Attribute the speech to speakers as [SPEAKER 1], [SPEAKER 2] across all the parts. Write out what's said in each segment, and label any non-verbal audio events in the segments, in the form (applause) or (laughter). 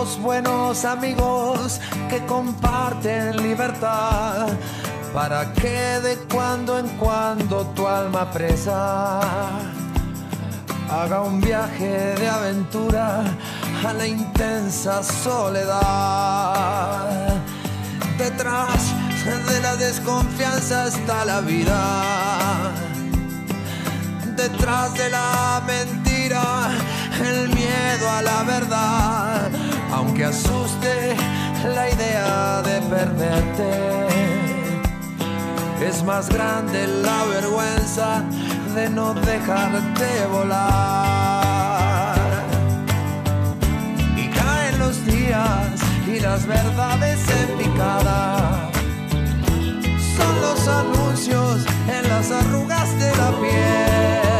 [SPEAKER 1] Buenos amigos que comparten libertad para que de cuando en cuando tu alma presa haga un viaje de aventura a la intensa soledad. Detrás de la desconfianza está la vida. Detrás de la mentira el miedo a la verdad, aunque asuste la idea de perderte. Es más grande la vergüenza de no dejarte volar. Y caen los días y las verdades en picada. Son los anuncios en las arrugas de la piel.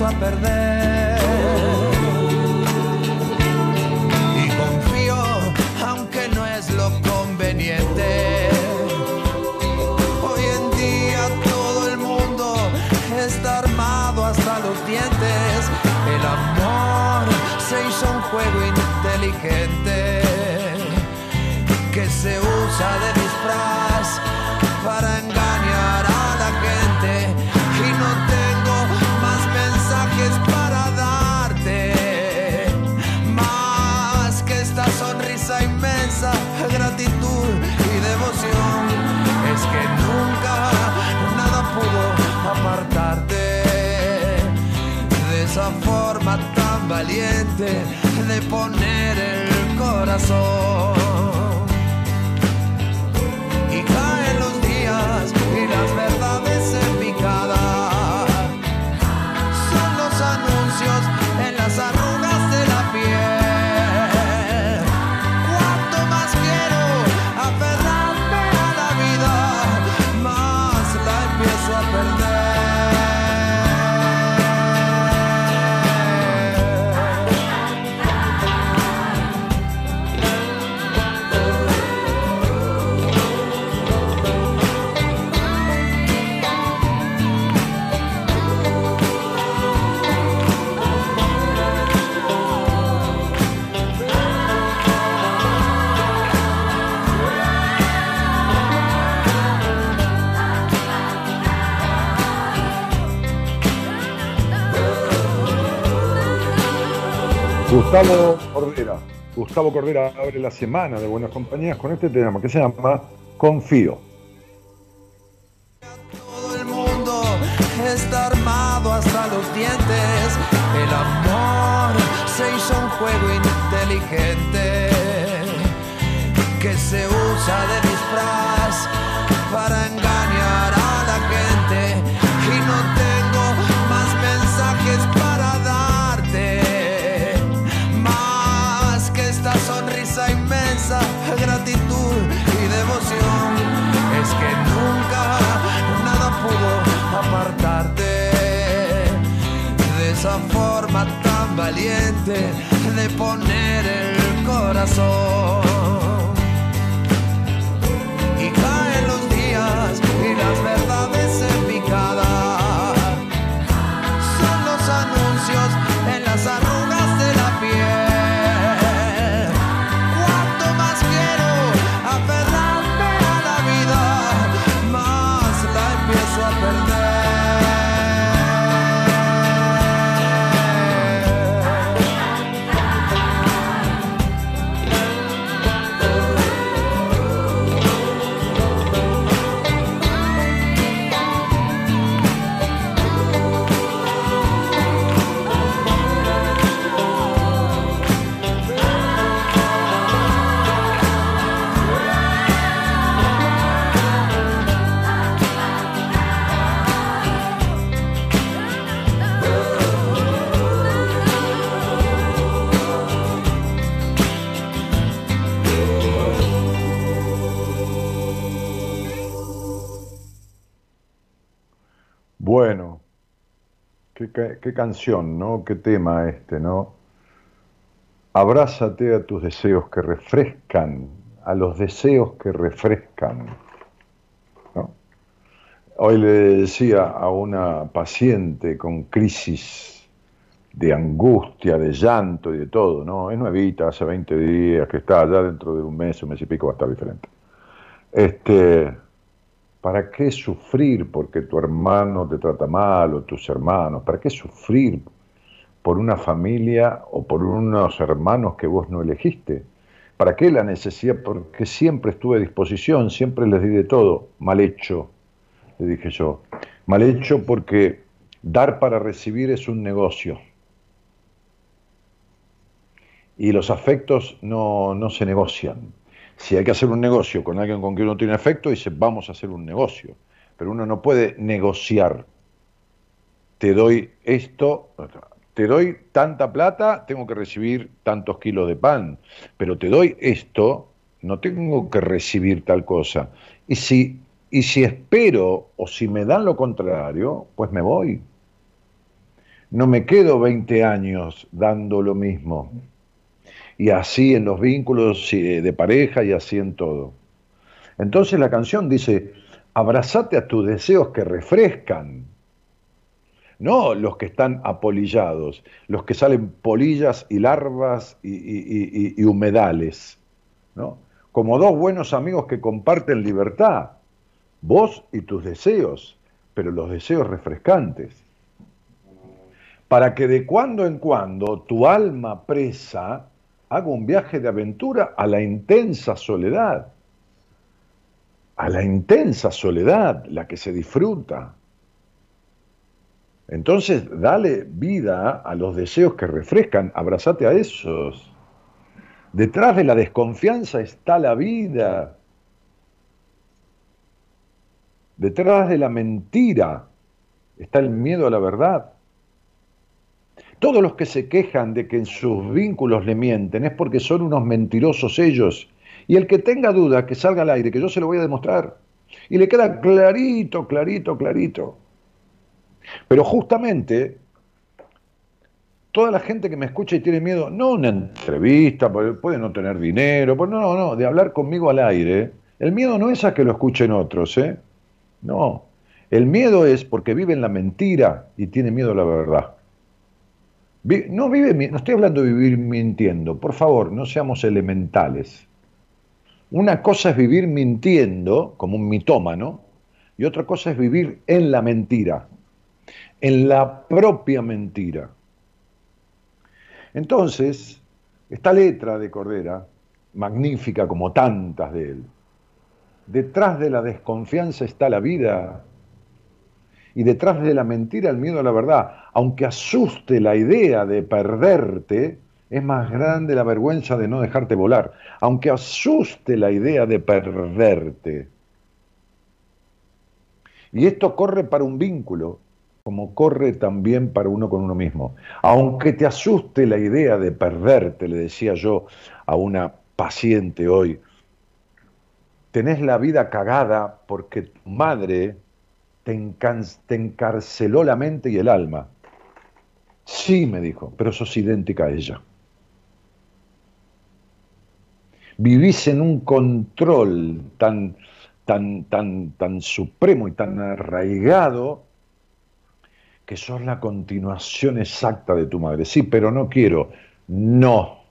[SPEAKER 1] A perder. Y confío, aunque no es lo conveniente. Hoy en día todo el mundo está armado hasta los dientes. El amor se hizo un juego inteligente que se usa de disfraz para de poner el corazón.
[SPEAKER 2] Gustavo Cordera. Gustavo Cordera abre la semana de Buenas Compañías con este tema que se llama Confío.
[SPEAKER 1] Todo el mundo está armado hasta los dientes. El amor se hizo un juego inteligente que se usa de disfraz para forma tan valiente de poner el corazón. Y caen los días y las
[SPEAKER 2] qué, canción, ¿no? Qué tema este, ¿no? Abrázate a tus deseos que refrescan, a los deseos que refrescan. Hoy le decía a una paciente con crisis de angustia, de llanto y de todo, ¿no? Es nuevita, hace 20 días que está, allá dentro de un mes, un mes y pico va a estar diferente. Este, ¿Para qué sufrir porque tu hermano te trata mal o tus hermanos? ¿Para qué sufrir por una familia o por unos hermanos que vos no elegiste? ¿Para qué la necesidad? Porque siempre estuve a disposición, siempre les di de todo. Mal hecho, le dije yo. Mal hecho porque dar para recibir es un negocio. Y los afectos no, no se negocian. Si hay que hacer un negocio con alguien con quien uno tiene afecto, dice, vamos a hacer un negocio. Pero uno no puede negociar. Te doy esto, te doy tanta plata, tengo que recibir tantos kilos de pan. Pero te doy esto, no tengo que recibir tal cosa. Y si, y si espero o si me dan lo contrario, pues me voy. No me quedo 20 años dando lo mismo y así en los vínculos de pareja y así en todo. Entonces la canción dice, abrazate a tus deseos que refrescan, no los que están apolillados, los que salen polillas y larvas y, humedales, ¿no? como dos buenos amigos que comparten libertad, vos y tus deseos, pero los deseos refrescantes. Para que de cuando en cuando tu alma presa hago un viaje de aventura a la intensa soledad, a la intensa soledad, la que se disfruta. Entonces, dale vida a los deseos que refrescan, abrazate a esos. Detrás de la desconfianza está la vida. Detrás de la mentira está el miedo a la verdad. Todos los que se quejan de que en sus vínculos le mienten es porque son unos mentirosos ellos. Y el que tenga duda, que salga al aire, que yo se lo voy a demostrar. Y le queda clarito, clarito, clarito. Pero justamente, toda la gente que me escucha y tiene miedo, no una entrevista, puede no tener dinero, no, no, no, de hablar conmigo al aire, el miedo no es a que lo escuchen otros, ¿eh? No. El miedo es porque vive en la mentira y tiene miedo a la verdad. No, vive, no estoy hablando de vivir mintiendo, por favor, no seamos elementales. Una cosa es vivir mintiendo, como un mitómano, y otra cosa es vivir en la mentira, en la propia mentira. Entonces, esta letra de Cordera, magnífica como tantas de él, detrás de la desconfianza está la vida, y detrás de la mentira el miedo a la verdad. Aunque asuste la idea de perderte, es más grande la vergüenza de no dejarte volar. Aunque asuste la idea de perderte. Y esto corre para un vínculo, como corre también para uno con uno mismo. Aunque te asuste la idea de perderte, le decía yo a una paciente hoy, tenés la vida cagada porque tu madre te, encarceló la mente y el alma. Sí, me dijo, pero sos idéntica a ella. Vivís en un control tan, tan, tan, tan supremo y tan arraigado que sos la continuación exacta de tu madre. Sí, pero no quiero. No,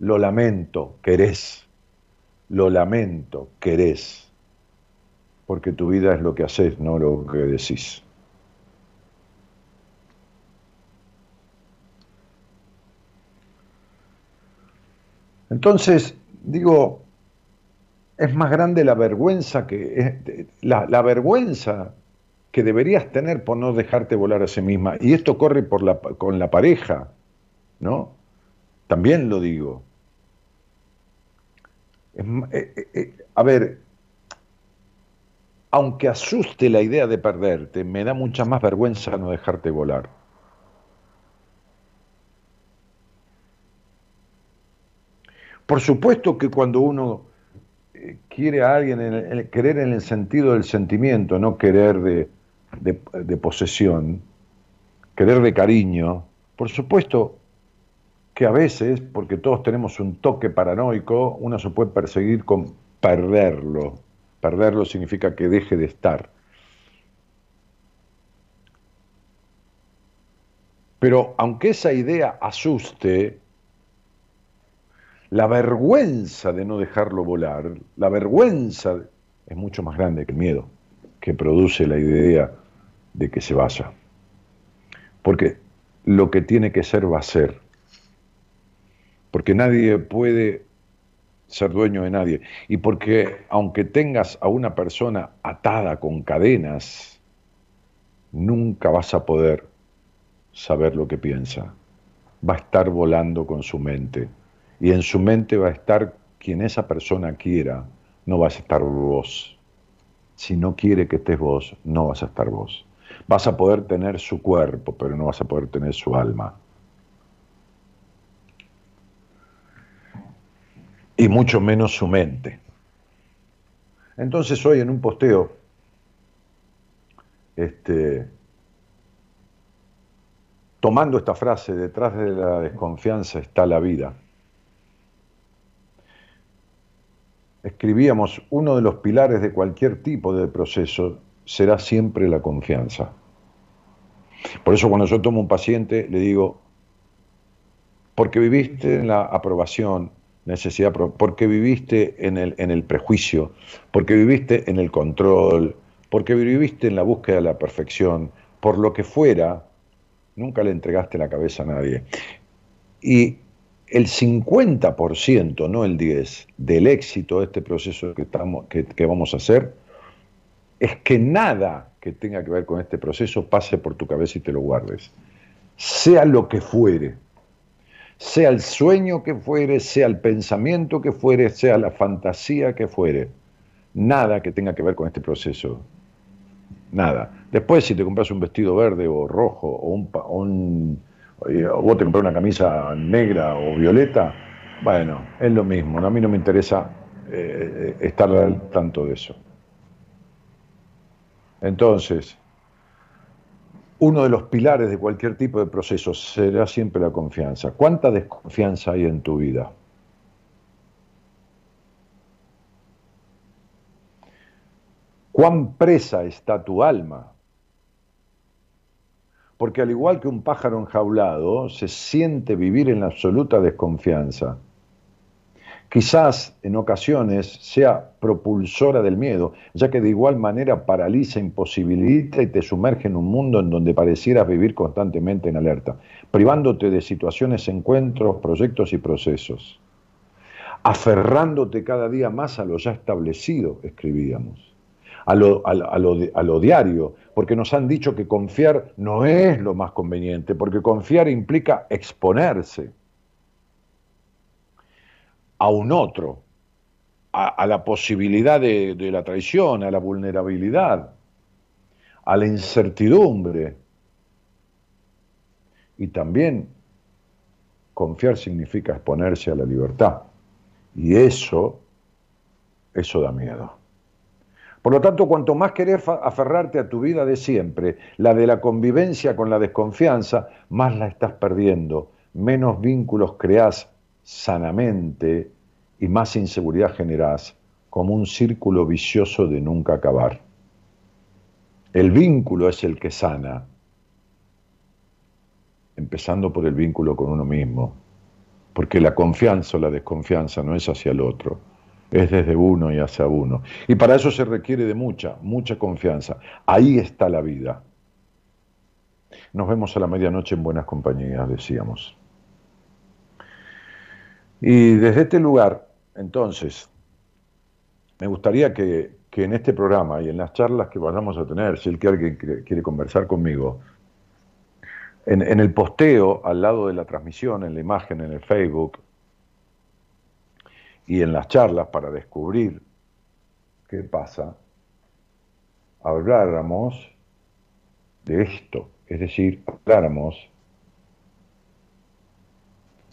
[SPEAKER 2] lo lamento, querés. Lo lamento, querés porque tu vida es lo que haces, no lo que decís. Entonces, digo, es más grande la vergüenza que la, la, vergüenza que deberías tener por no dejarte volar a sí misma. Y esto corre con la pareja, ¿no? También lo digo. Eh, eh, eh, a ver, aunque asuste la idea de perderte, me da mucha más vergüenza no dejarte volar. Por supuesto que cuando uno eh, quiere a alguien, querer en el sentido del sentimiento, no querer de, de, posesión, querer de cariño, por supuesto que a veces, porque todos tenemos un toque paranoico, uno se puede perseguir con perderlo. Perderlo significa que deje de estar. Pero aunque esa idea asuste, la vergüenza de no dejarlo volar, la vergüenza es mucho más grande que el miedo que produce la idea de que se vaya. Porque lo que tiene que ser va a ser. Porque nadie puede ser dueño de nadie. Y porque aunque tengas a una persona atada con cadenas, nunca vas a poder saber lo que piensa. Va a estar volando con su mente. Y en su mente va a estar quien esa persona quiera, no vas a estar vos. Si no quiere que estés vos, no vas a estar vos. Vas a poder tener su cuerpo, pero no vas a poder tener su alma. Y mucho menos su mente. Entonces hoy en un posteo, este, tomando esta frase, detrás de la desconfianza está la vida, escribíamos, uno de los pilares de cualquier tipo de proceso será siempre la confianza. Por eso cuando yo tomo un paciente le digo, porque viviste en la aprobación, necesidad, porque viviste en el, en el prejuicio, porque viviste en el control, porque viviste en la búsqueda de la perfección, por lo que fuera, nunca le entregaste la cabeza a nadie. Y el 50%, no el 10%, del éxito de este proceso que, estamos, que, que vamos a hacer es que nada que tenga que ver con este proceso pase por tu cabeza y te lo guardes. Sea lo que fuere, sea el sueño que fuere, sea el pensamiento que fuere, sea la fantasía que fuere, nada que tenga que ver con este proceso. Nada. Después, si te compras un vestido verde o rojo o un, un o vos te compras una camisa negra o violeta, bueno, es lo mismo. A mí no me interesa eh, estar al tanto de eso. Entonces, uno de los pilares de cualquier tipo de proceso será siempre la confianza. ¿Cuánta desconfianza hay en tu vida? ¿Cuán presa está tu alma? Porque al igual que un pájaro enjaulado, se siente vivir en absoluta desconfianza quizás en ocasiones sea propulsora del miedo, ya que de igual manera paraliza, imposibilita y te sumerge en un mundo en donde parecieras vivir constantemente en alerta, privándote de situaciones, encuentros, proyectos y procesos, aferrándote cada día más a lo ya establecido, escribíamos, a lo, a lo, a lo diario, porque nos han dicho que confiar no es lo más conveniente, porque confiar implica exponerse a un otro, a, la posibilidad de, de la traición, a la vulnerabilidad, a la incertidumbre. Y también confiar significa exponerse a la libertad. Y eso, eso da miedo. Por lo tanto, cuanto más querés aferrarte a tu vida de siempre, la de la convivencia con la desconfianza, más la estás perdiendo, menos vínculos creás sanamente y más inseguridad generás como un círculo vicioso de nunca acabar. El vínculo es el que sana, empezando por el vínculo con uno mismo, porque la confianza o la desconfianza no es hacia el otro, es desde uno y hacia uno. Y para eso se requiere de mucha, mucha confianza. Ahí está la vida. Nos vemos a la medianoche en buenas compañías, decíamos. Y desde este lugar, entonces, me gustaría que, en este programa y en las charlas que vayamos a tener, si alguien quiere, quiere conversar conmigo, en, en, el posteo al lado de la transmisión, en la imagen, en el Facebook, y en las charlas para descubrir qué pasa, habláramos de esto, es decir, habláramos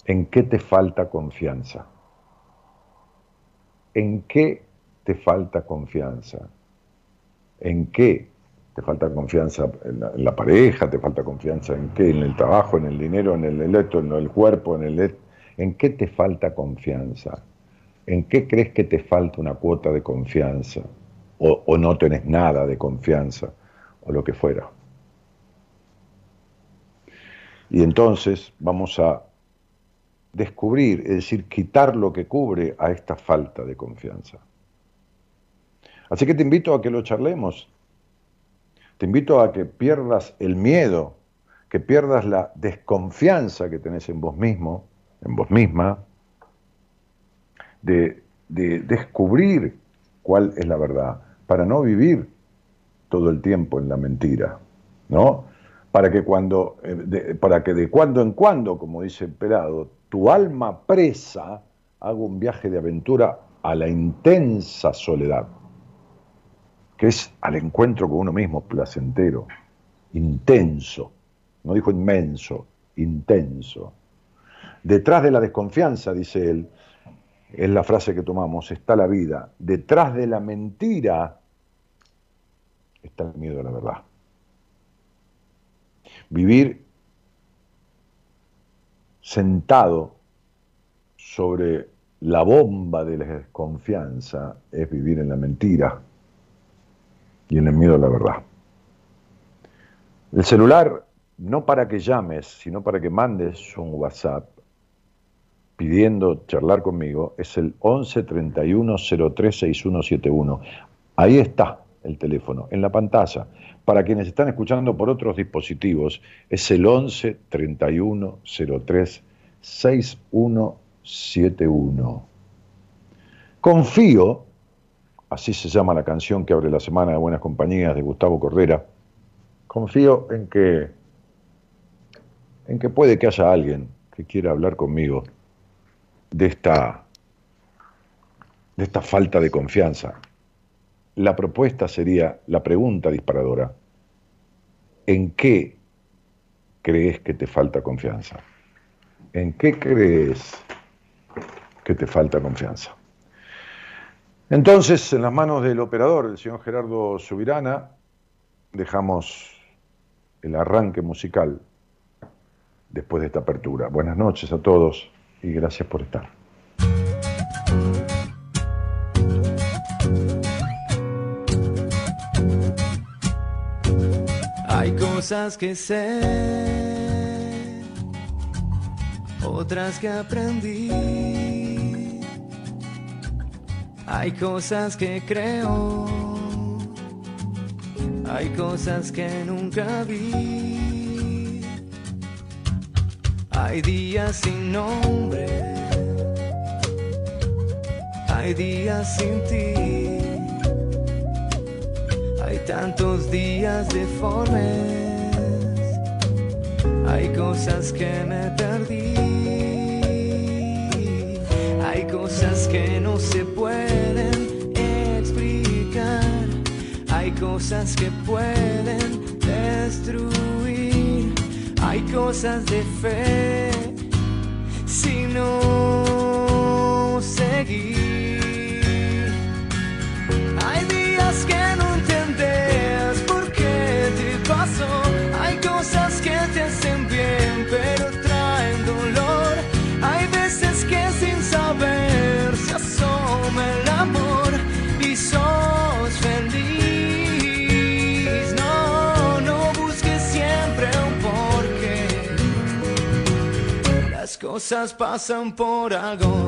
[SPEAKER 2] ¿En qué te falta confianza? ¿En qué te falta confianza? ¿En qué te falta confianza en la, pareja, te falta confianza en qué, en el trabajo, en el dinero, en el electro, en el cuerpo, en el... ¿En qué te falta confianza? ¿En qué crees que te falta una cuota de confianza? O, o no tenés nada de confianza, o lo que fuera. Y entonces vamos a descubrir, es decir, quitar lo que cubre a esta falta de confianza. Así que te invito a que lo charlemos. Te invito a que pierdas el miedo, que pierdas la desconfianza que tenés en vos mismo, en vos misma, de, descubrir cuál es la verdad, para no vivir todo el tiempo en la mentira, ¿no? Para que cuando, eh, para que de cuando en cuando, como dice el pelado, tu alma presa haga un viaje de aventura a la intensa soledad que es al encuentro con uno mismo placentero, intenso, no dijo inmenso, intenso. Detrás de la desconfianza, dice él, es la frase que tomamos, está la vida. Detrás de la mentira está el miedo a la verdad. Vivir sentado sobre la bomba de la desconfianza es vivir en la mentira y en el miedo a la verdad. El celular, no para que llames, sino para que mandes un WhatsApp pidiendo charlar conmigo, es el 11 31 03 6171. Ahí está el teléfono, en la pantalla. Para quienes están escuchando por otros dispositivos, es el 11 31 03 6171. Confío así se llama la canción que abre la semana de Buenas Compañías de Gustavo Cordera, confío en que, en que puede que haya alguien que quiera hablar conmigo de esta, de esta falta de confianza. La propuesta sería, la pregunta disparadora, ¿en qué crees que te falta confianza? ¿En qué crees que te falta confianza? Entonces, en las manos del operador, el señor Gerardo Subirana, dejamos el arranque musical después de esta apertura. Buenas noches a todos y gracias por estar.
[SPEAKER 3] Cosas que sé, otras que aprendí hay cosas que creo, hay cosas que nunca vi. Hay días sin nombre, hay días sin ti. Hay tantos días deformes, hay cosas que me perdí. Hay cosas que no se pueden explicar. Hay cosas que pueden destruir. Hay cosas de fe si cosas pasan por algo.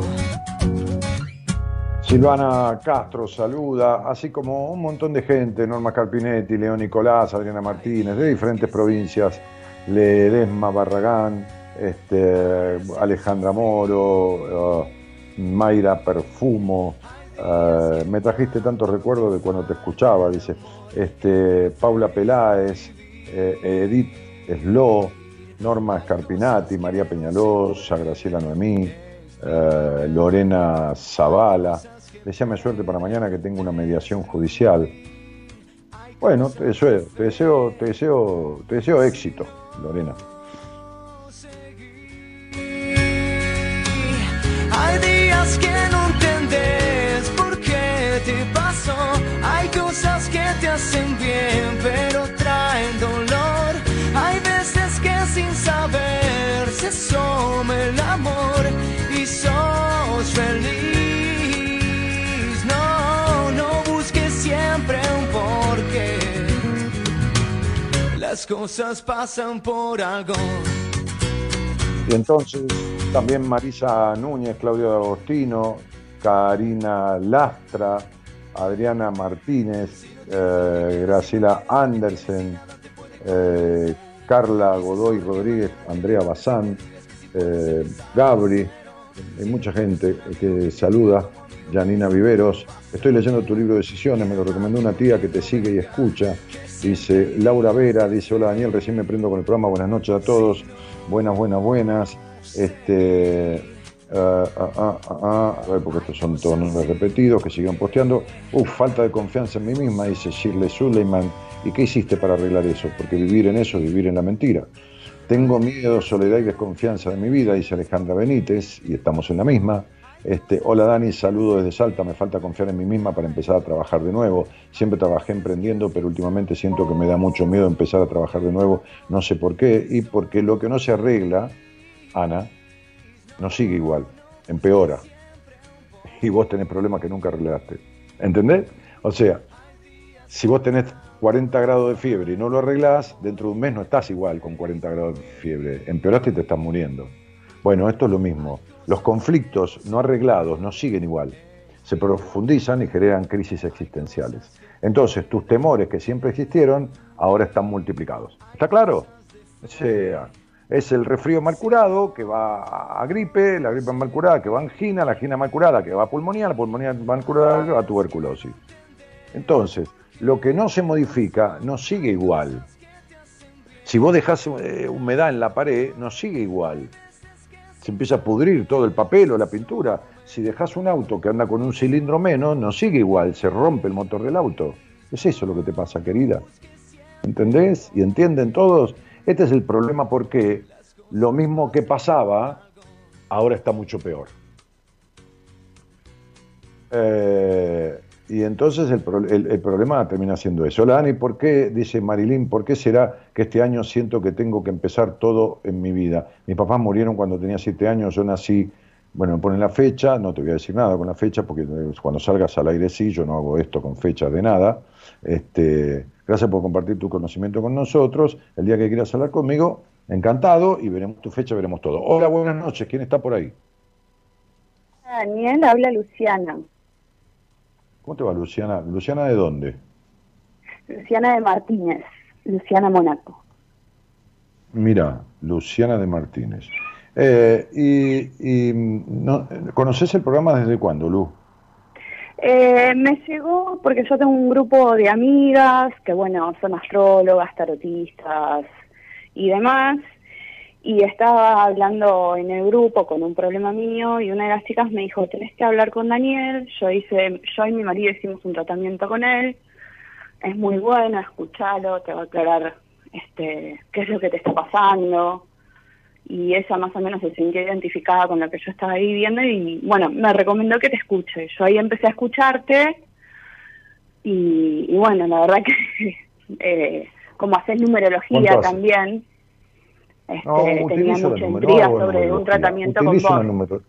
[SPEAKER 2] Silvana Castro saluda, así como un montón de gente, Norma Carpinetti, León Nicolás, Adriana Martínez, de diferentes provincias, Ledesma Barragán, este, Alejandra Moro, uh, Mayra Perfumo. uh, me trajiste tantos recuerdos de cuando te escuchaba, dice. Este, Paula Peláez, eh, Edith Eslo, Norma Scarpinati, María Peñalosa, Graciela Noemí, eh, Lorena Zavala. Deseame suerte para mañana que tengo una mediación judicial. Bueno, te deseo, te deseo, te deseo, te deseo éxito, Lorena.
[SPEAKER 3] Hay días que no entendés por qué te pasó. Hay cosas que te hacen bien, pero
[SPEAKER 1] las cosas pasan por algo.
[SPEAKER 2] Y entonces también Marisa Núñez, Claudio Agostino, Karina Lastra, Adriana Martínez, eh, Graciela Andersen, eh, Carla Godoy Rodríguez, Andrea Bazán, eh, Gabri, hay mucha gente que saluda, Janina Viveros, estoy leyendo tu libro de Decisiones, me lo recomendó una tía que te sigue y escucha, dice Laura Vera, dice hola Daniel, recién me prendo con el programa, buenas noches a todos, buenas, buenas, buenas, este, ah, ah, a ver, porque estos son todos nombres repetidos que siguen posteando, uf, falta de confianza en mí misma, dice Shirley Suleiman, ¿y qué hiciste para arreglar eso? Porque vivir en eso es vivir en la mentira. Tengo miedo, soledad y desconfianza de mi vida, dice Alejandra Benítez, y estamos en la misma. Este, hola Dani, saludo desde Salta, me falta confiar en mí misma para empezar a trabajar de nuevo. Siempre trabajé emprendiendo, pero últimamente siento que me da mucho miedo empezar a trabajar de nuevo, no sé por qué, y porque lo que no se arregla, Ana, no sigue igual, empeora. Y vos tenés problemas que nunca arreglaste. ¿Entendés? O sea, si vos tenés 40 grados de fiebre y no lo arreglás, dentro de un mes no estás igual con 40 grados de fiebre, empeoraste y te estás muriendo. Bueno, esto es lo mismo. Los conflictos no arreglados no siguen igual, se profundizan y generan crisis existenciales. Entonces, tus temores que siempre existieron ahora están multiplicados. ¿Está claro? O sea, es el resfrío mal curado que va a gripe, la gripe mal curada que va a angina, la angina mal curada que va a pulmonía, la pulmonía mal curada que va a tuberculosis. Entonces, lo que no se modifica no sigue igual. Si vos dejás eh, humedad en la pared, no sigue igual. Se empieza a pudrir todo el papel o la pintura. Si dejas un auto que anda con un cilindro menos, no sigue igual, se rompe el motor del auto. Es eso lo que te pasa, querida. ¿Entendés? ¿Y entienden todos? Este es el problema porque lo mismo que pasaba, ahora está mucho peor. Eh, y entonces el, problema termina siendo eso. Hola Dani, ¿por qué, dice Marilyn, por qué será que este año siento que tengo que empezar todo en mi vida? Mis papás murieron cuando tenía siete años, yo nací, bueno, me ponen la fecha, no te voy a decir nada con la fecha, porque cuando salgas al aire sí, yo no hago esto con fecha de nada. Este, gracias por compartir tu conocimiento con nosotros. El día que quieras hablar conmigo, encantado, y veremos tu fecha, veremos todo. Hola, buenas noches, ¿quién está por ahí?
[SPEAKER 4] Daniel, habla Luciana.
[SPEAKER 2] ¿Cómo te va, Luciana? ¿Luciana de dónde?
[SPEAKER 4] Luciana de Martínez, Luciana Monaco.
[SPEAKER 2] Mira, Luciana de Martínez. Eh, y, no, ¿Conoces el programa desde cuándo, Lu?
[SPEAKER 4] Eh, me llegó porque yo tengo un grupo de amigas que, bueno, son astrólogas, tarotistas y demás y estaba hablando en el grupo con un problema mío y una de las chicas me dijo, tenés que hablar con Daniel, yo hice, yo y mi marido hicimos un tratamiento con él, es muy bueno, escuchalo, te va a aclarar este, qué es lo que te está pasando, y ella más o menos se sintió identificada con lo que yo estaba viviendo y bueno, me recomendó que te escuche. Yo ahí empecé a escucharte y, bueno, la verdad que (laughs) eh, como haces numerología también, este, tenía mucha intriga sobre un tratamiento con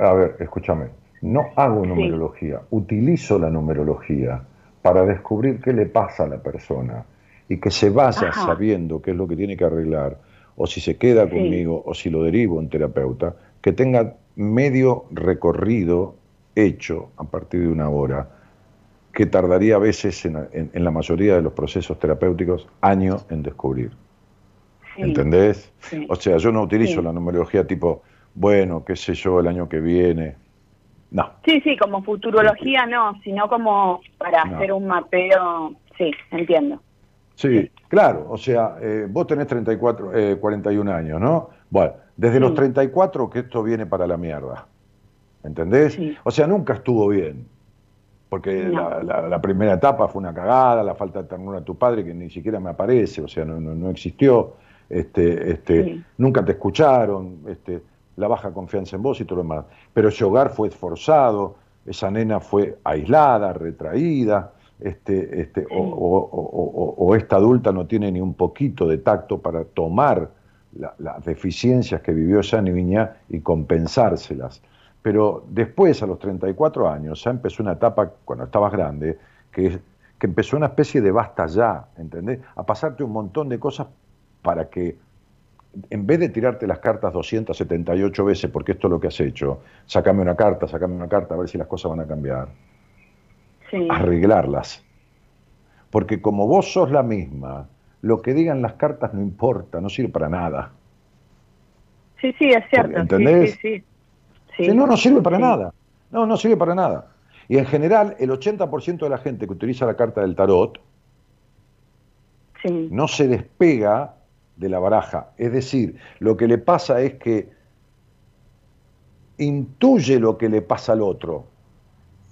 [SPEAKER 2] A ver, escúchame, no hago numerología, utilizo la numerología para descubrir qué le pasa a la persona y que se vaya sabiendo qué es lo que tiene que arreglar, o si se queda conmigo, o si lo derivo en terapeuta, que tenga medio recorrido hecho a partir de una hora, que tardaría a veces en la mayoría de los procesos terapéuticos años en descubrir. ¿Entendés? O sea, yo no utilizo la numerología tipo, bueno, qué sé yo, el año que viene. No.
[SPEAKER 4] Sí, sí, como futurología no, sino como para hacer un mapeo, sí, entiendo.
[SPEAKER 2] Sí, claro, o sea, eh, vos tenés 34, eh, 41 años, ¿no? Bueno, desde los 34 que esto viene para la mierda, ¿entendés? O sea, nunca estuvo bien, porque la, primera etapa fue una cagada, la falta de ternura de tu padre que ni siquiera me aparece, o sea, no, no, no existió este, este, nunca te escucharon, este, la baja confianza en vos y todo lo demás. Pero ese hogar fue esforzado, esa nena fue aislada, retraída, este, este, o, esta adulta no tiene ni un poquito de tacto para tomar las deficiencias que vivió esa niña y compensárselas. Pero después, a los 34 años, ya empezó una etapa, cuando estabas grande, que, que empezó una especie de basta ya, ¿entendés? A pasarte un montón de cosas para que, en vez de tirarte las cartas 278 veces, porque esto es lo que has hecho, sacame una carta, sacame una carta, a ver si las cosas van a cambiar, arreglarlas. Porque como vos sos la misma, lo que digan las cartas no importa, no sirve para nada.
[SPEAKER 4] Sí, sí, es cierto.
[SPEAKER 2] ¿Entendés? Sí, sí, no, no sirve para nada. No, no sirve para nada. Y en general, el 80% de la gente que utiliza la carta del tarot no se despega de la baraja. Es decir, lo que le pasa es que intuye lo que le pasa al otro.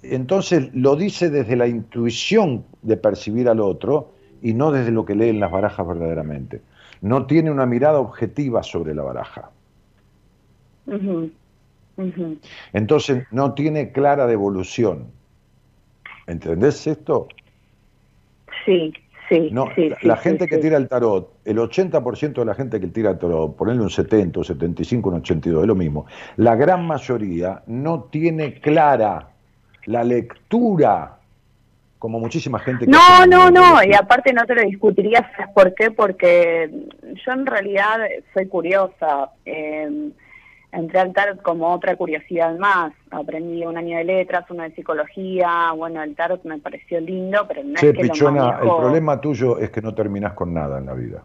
[SPEAKER 2] Entonces lo dice desde la intuición de percibir al otro y no desde lo que lee en las barajas verdaderamente. No tiene una mirada objetiva sobre la baraja. Entonces no tiene clara devolución. ¿Entendés esto?
[SPEAKER 4] Sí, sí.
[SPEAKER 2] No, la, gente que tira el tarot, el 80% de la gente que tira el tarot, ponerle un 70, un 75, un 82, es lo mismo. La gran mayoría no tiene clara la lectura como muchísima gente que
[SPEAKER 4] No, no, no, y aparte no te lo discutiría, ¿sabes por qué? Porque yo en realidad soy curiosa. Eh, entré al tarot como otra curiosidad más. Aprendí un año de letras, uno de psicología. Bueno, el tarot me pareció lindo, pero no es que
[SPEAKER 2] Pichona, el problema tuyo es que no terminás con nada en la vida.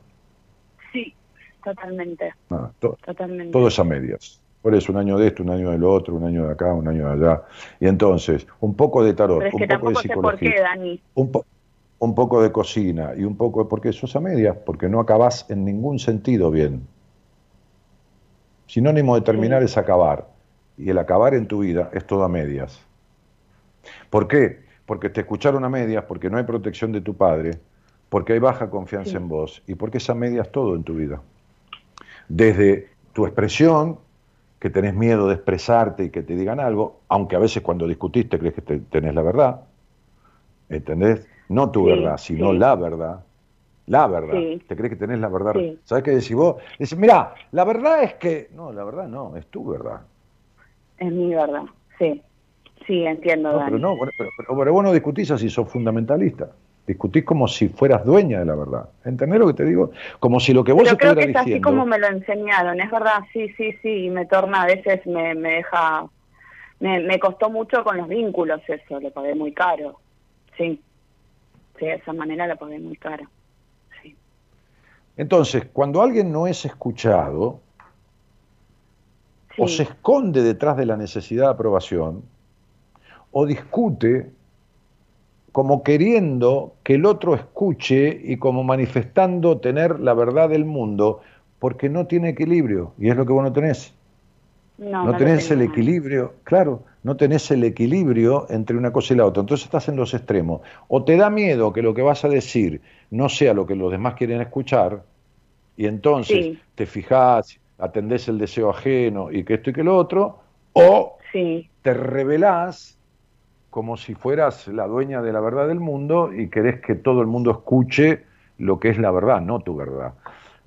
[SPEAKER 4] Sí, totalmente.
[SPEAKER 2] totalmente. Todo es a medias. Por eso, un año de esto, un año de lo otro, un año de acá, un año de allá. Y entonces, un poco de tarot, un poco de psicología. Dani. Un, un poco de cocina y un poco, porque eso es a medias, porque no acabás en ningún sentido bien. Sinónimo de terminar es acabar. Y el acabar en tu vida es todo a medias. ¿Por qué? Porque te escucharon a medias, porque no hay protección de tu padre, porque hay baja confianza en vos y porque es a medias todo en tu vida. Desde tu expresión, que tenés miedo de expresarte y que te digan algo, aunque a veces cuando discutiste crees que tenés la verdad, ¿entendés? No tu verdad, sino la verdad la verdad. ¿Te crees que tenés la verdad? ¿Sabes qué decís vos? Dices, mira, la verdad es que... No, la verdad no, es tu verdad.
[SPEAKER 4] Es mi verdad, sí. Sí, entiendo.
[SPEAKER 2] No, pero, no, pero, vos no discutís así, sos fundamentalista. Discutís como si fueras dueña de la verdad. ¿Entendés lo que te digo? Como si lo que vos
[SPEAKER 4] pero
[SPEAKER 2] creo
[SPEAKER 4] que es así como me lo enseñaron, es verdad, sí, sí, sí, y me torna, a veces me, me deja... Me, me costó mucho con los vínculos eso, lo pagué muy caro. Sí, sí de esa manera lo pagué muy caro.
[SPEAKER 2] Entonces, cuando alguien no es escuchado, o se esconde detrás de la necesidad de aprobación, o discute como queriendo que el otro escuche y como manifestando tener la verdad del mundo, porque no tiene equilibrio, y es lo que vos no tenés. No, tenés el equilibrio, claro, no tenés el equilibrio entre una cosa y la otra. Entonces estás en los extremos. O te da miedo que lo que vas a decir no sea lo que los demás quieren escuchar, y entonces te fijás, atendés el deseo ajeno y que esto y que lo otro, o te revelás como si fueras la dueña de la verdad del mundo y querés que todo el mundo escuche lo que es la verdad, no tu verdad.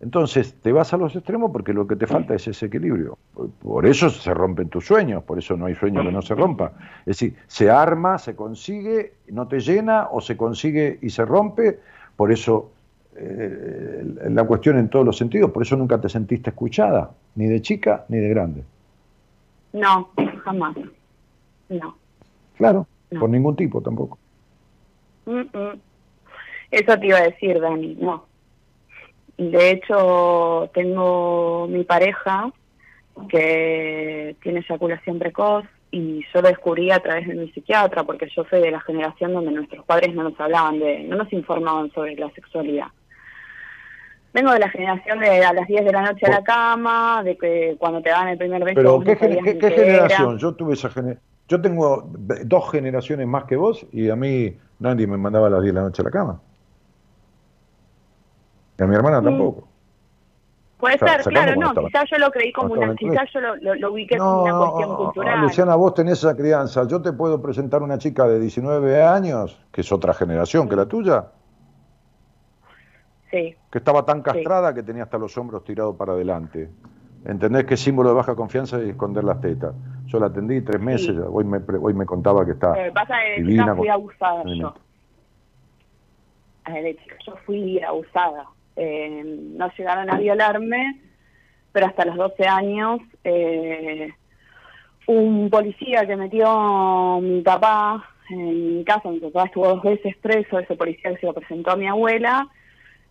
[SPEAKER 2] Entonces te vas a los extremos porque lo que te falta es ese equilibrio. Por eso se rompen tus sueños, por eso no hay sueño que no se rompa. Es decir, se arma, se consigue, no te llena o se consigue y se rompe, por eso eh, la cuestión en todos los sentidos, por eso nunca te sentiste escuchada, ni de chica ni de grande.
[SPEAKER 4] No, jamás. No.
[SPEAKER 2] Claro, por ningún tipo tampoco.
[SPEAKER 4] Eso te iba a decir, Dani, no. De hecho, tengo mi pareja que tiene eyaculación precoz y yo lo descubrí a través de mi psiquiatra porque yo soy de la generación donde nuestros padres no nos hablaban de, no nos informaban sobre la sexualidad. Vengo de la generación de a las 10 de la noche a la cama, de que cuando te dan el primer beso.
[SPEAKER 2] Pero, ¿qué, generación? Yo tuve esa Yo tengo dos generaciones más que vos y a mí nadie me mandaba a las 10 de la noche a la cama. Y a mi hermana tampoco.
[SPEAKER 4] Puede ser, claro, no, quizás yo lo creí como una, quizás yo lo, lo, ubiqué como una cuestión cultural.
[SPEAKER 2] Luciana, vos tenés esa crianza, yo te puedo presentar una chica de 19 años, que es otra generación que la tuya, que estaba tan castrada que tenía hasta los hombros tirados para adelante. ¿Entendés qué símbolo de baja confianza es esconder las tetas? Yo la atendí tres meses, hoy, me, hoy me contaba que está
[SPEAKER 4] pasa divina. fui abusada yo. de chica yo fui abusada. Eh, no llegaron a violarme, pero hasta los 12 años eh, un policía que metió mi papá en mi casa, mi papá estuvo dos veces preso, ese policía que se lo presentó a mi abuela,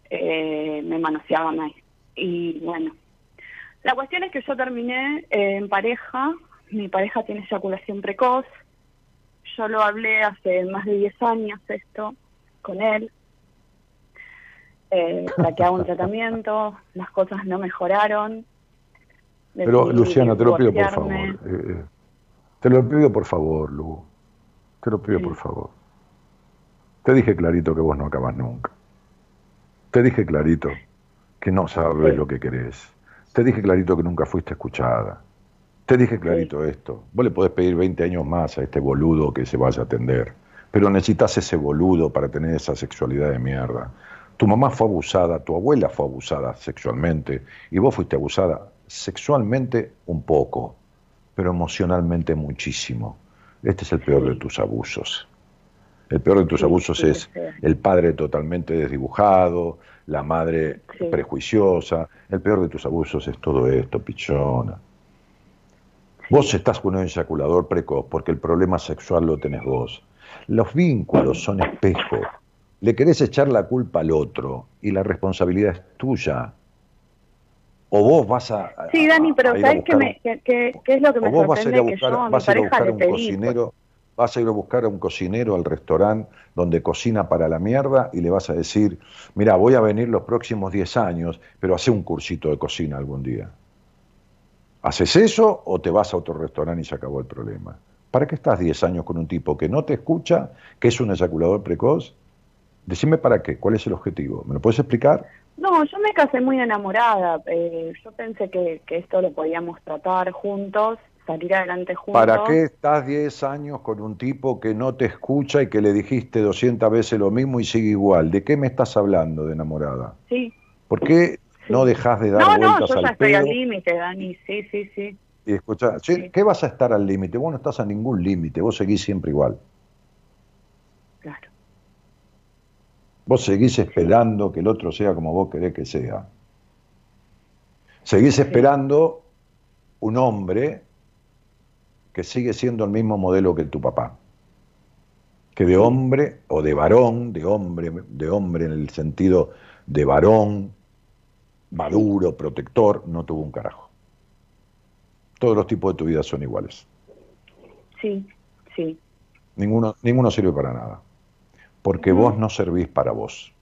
[SPEAKER 4] eh, me manoseaba más. Y bueno, la cuestión es que yo terminé en pareja, mi pareja tiene eyaculación precoz, yo lo hablé hace más de 10 años esto con él, eh, para que haga un tratamiento, las cosas no mejoraron.
[SPEAKER 2] Pero Luciana, te lo pido por favor. Eh, eh, te lo pido por favor, Lu. Te lo pido por favor. Te dije clarito que vos no acabas nunca. Te dije clarito que no sabes lo que querés. Te dije clarito que nunca fuiste escuchada. Te dije clarito esto. Vos le podés pedir 20 años más a este boludo que se vaya a atender. Pero necesitas ese boludo para tener esa sexualidad de mierda. Tu mamá fue abusada, tu abuela fue abusada sexualmente y vos fuiste abusada sexualmente un poco, pero emocionalmente muchísimo. Este es el peor de tus abusos. El peor de tus abusos es el padre totalmente desdibujado, la madre prejuiciosa. El peor de tus abusos es todo esto, pichona. Vos estás con un eyaculador precoz porque el problema sexual lo tenés vos. Los vínculos son espejo. Le querés echar la culpa al otro y la responsabilidad es tuya. O vos vas a.
[SPEAKER 4] Sí, Dani, pero ¿sabes qué, es lo que me
[SPEAKER 2] vos vas a ir a buscar, vas a ir a buscar un cocinero, vas a ir a buscar a un cocinero al restaurante donde cocina para la mierda y le vas a decir, mira, voy a venir los próximos 10 años, pero hace un cursito de cocina algún día. ¿Haces eso o te vas a otro restaurante y se acabó el problema? ¿Para qué estás 10 años con un tipo que no te escucha, que es un eyaculador precoz? Decime para qué, cuál es el objetivo. ¿Me lo puedes explicar?
[SPEAKER 4] No, yo me casé muy enamorada. Eh, yo pensé que, esto lo podíamos tratar juntos, salir adelante juntos.
[SPEAKER 2] ¿Para qué estás 10 años con un tipo que no te escucha y que le dijiste 200 veces lo mismo y sigue igual? ¿De qué me estás hablando de enamorada?
[SPEAKER 4] Sí.
[SPEAKER 2] ¿Por qué no dejas de dar no, vueltas
[SPEAKER 4] No,
[SPEAKER 2] yo
[SPEAKER 4] ya estoy al límite, Dani, sí, sí, sí.
[SPEAKER 2] Y escucha, ¿qué vas a estar al límite? Vos no estás a ningún límite, vos seguís siempre igual.
[SPEAKER 4] Claro.
[SPEAKER 2] Vos seguís esperando que el otro sea como vos querés que sea. Seguís esperando un hombre que sigue siendo el mismo modelo que tu papá. Que de hombre o de varón, de hombre, de hombre en el sentido de varón, maduro, protector, no tuvo un carajo. Todos los tipos de tu vida son iguales.
[SPEAKER 4] Sí, sí.
[SPEAKER 2] Ninguno, ninguno sirve para nada. Porque vos no servís para vos.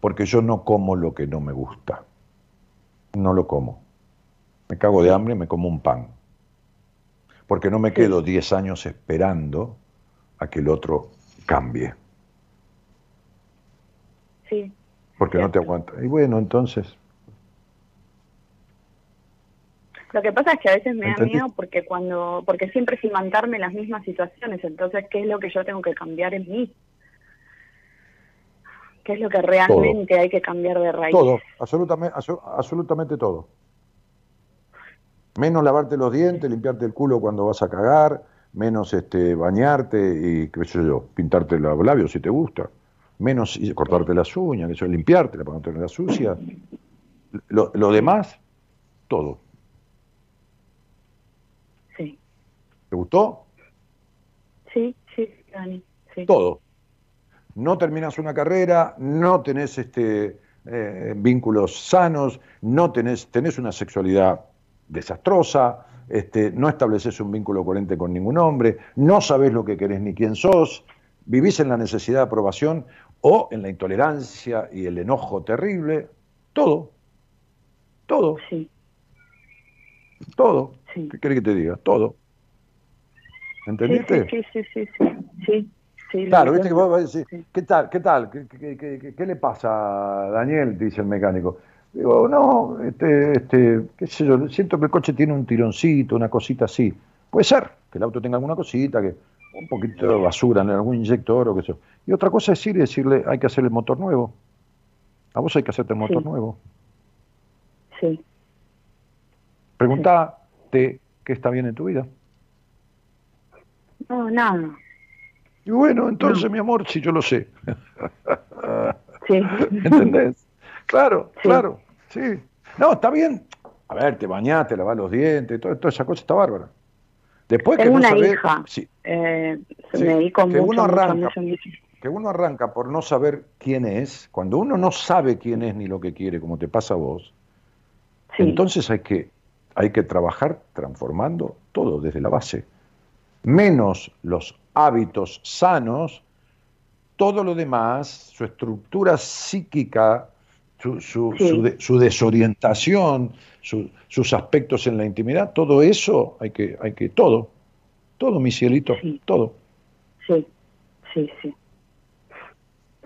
[SPEAKER 2] Porque yo no como lo que no me gusta. No lo como. Me cago de hambre y me como un pan. Porque no me quedo 10 años esperando a que el otro cambie.
[SPEAKER 4] Sí
[SPEAKER 2] porque no te aguanta. Y bueno, entonces...
[SPEAKER 4] Lo que pasa es que a veces me da miedo porque cuando porque siempre es imantarme en las mismas situaciones, entonces ¿qué es lo que yo tengo que cambiar en mí? ¿Qué es lo que realmente hay que cambiar de raíz?
[SPEAKER 2] Todo, absolutamente, absolutamente todo. Menos lavarte los dientes, limpiarte el culo cuando vas a cagar, menos este bañarte y qué sé yo, pintarte los labios si te gusta menos cortarte las uñas, eso, limpiarte para no tenerla sucia. Lo, lo demás, todo.
[SPEAKER 4] Sí.
[SPEAKER 2] ¿Te gustó?
[SPEAKER 4] Sí, sí, Dani. Sí.
[SPEAKER 2] Todo. No terminas una carrera, no tenés este, eh, vínculos sanos, no tenés, tenés una sexualidad desastrosa, este, no estableces un vínculo coherente con ningún hombre, no sabes lo que querés ni quién sos, vivís en la necesidad de aprobación o en la intolerancia y el enojo terrible, todo, todo.
[SPEAKER 4] Sí.
[SPEAKER 2] Todo. ¿Qué querés que te diga? Todo. ¿Entendiste?
[SPEAKER 4] Sí, sí, sí, sí. sí. sí
[SPEAKER 2] claro, viste que vos vas a decir, ¿qué tal? ¿Qué tal? ¿Qué, qué, qué, qué, le pasa a Daniel? Dice el mecánico. Digo, no, este, este, qué sé yo, siento que el coche tiene un tironcito, una cosita así. Puede ser que el auto tenga alguna cosita, que un poquito de basura en algún inyector o qué sé yo. Y otra cosa es ir y decirle, hay que hacer el motor nuevo. A vos hay que hacerte el motor nuevo.
[SPEAKER 4] Sí.
[SPEAKER 2] Pregúntate qué está bien en tu vida.
[SPEAKER 4] No, nada.
[SPEAKER 2] Y bueno, entonces, mi amor, si yo lo sé. (laughs)
[SPEAKER 4] Sí.
[SPEAKER 2] ¿Entendés? Claro, claro, sí. No, está bien. A ver, te bañaste, lavas los dientes, todo, toda esa cosa está bárbara. Después
[SPEAKER 4] Tengo
[SPEAKER 2] que no
[SPEAKER 4] una hija.
[SPEAKER 2] sí,
[SPEAKER 4] Eh,
[SPEAKER 2] Sí,
[SPEAKER 4] Me dedico
[SPEAKER 2] que
[SPEAKER 4] mucho,
[SPEAKER 2] uno arranca.
[SPEAKER 4] mucho, mucho.
[SPEAKER 2] que uno arranca por no saber quién es, cuando uno no sabe quién es ni lo que quiere, como te pasa a vos,
[SPEAKER 4] Sí.
[SPEAKER 2] entonces hay que, hay que trabajar transformando todo desde la base. Menos los hábitos sanos, todo lo demás, su estructura psíquica, su, su-
[SPEAKER 4] Sí.
[SPEAKER 2] su de- su desorientación, su- sus aspectos en la intimidad, todo eso hay que, hay que, todo, todo, mi cielito,
[SPEAKER 4] Sí.
[SPEAKER 2] todo.
[SPEAKER 4] Sí, sí, sí.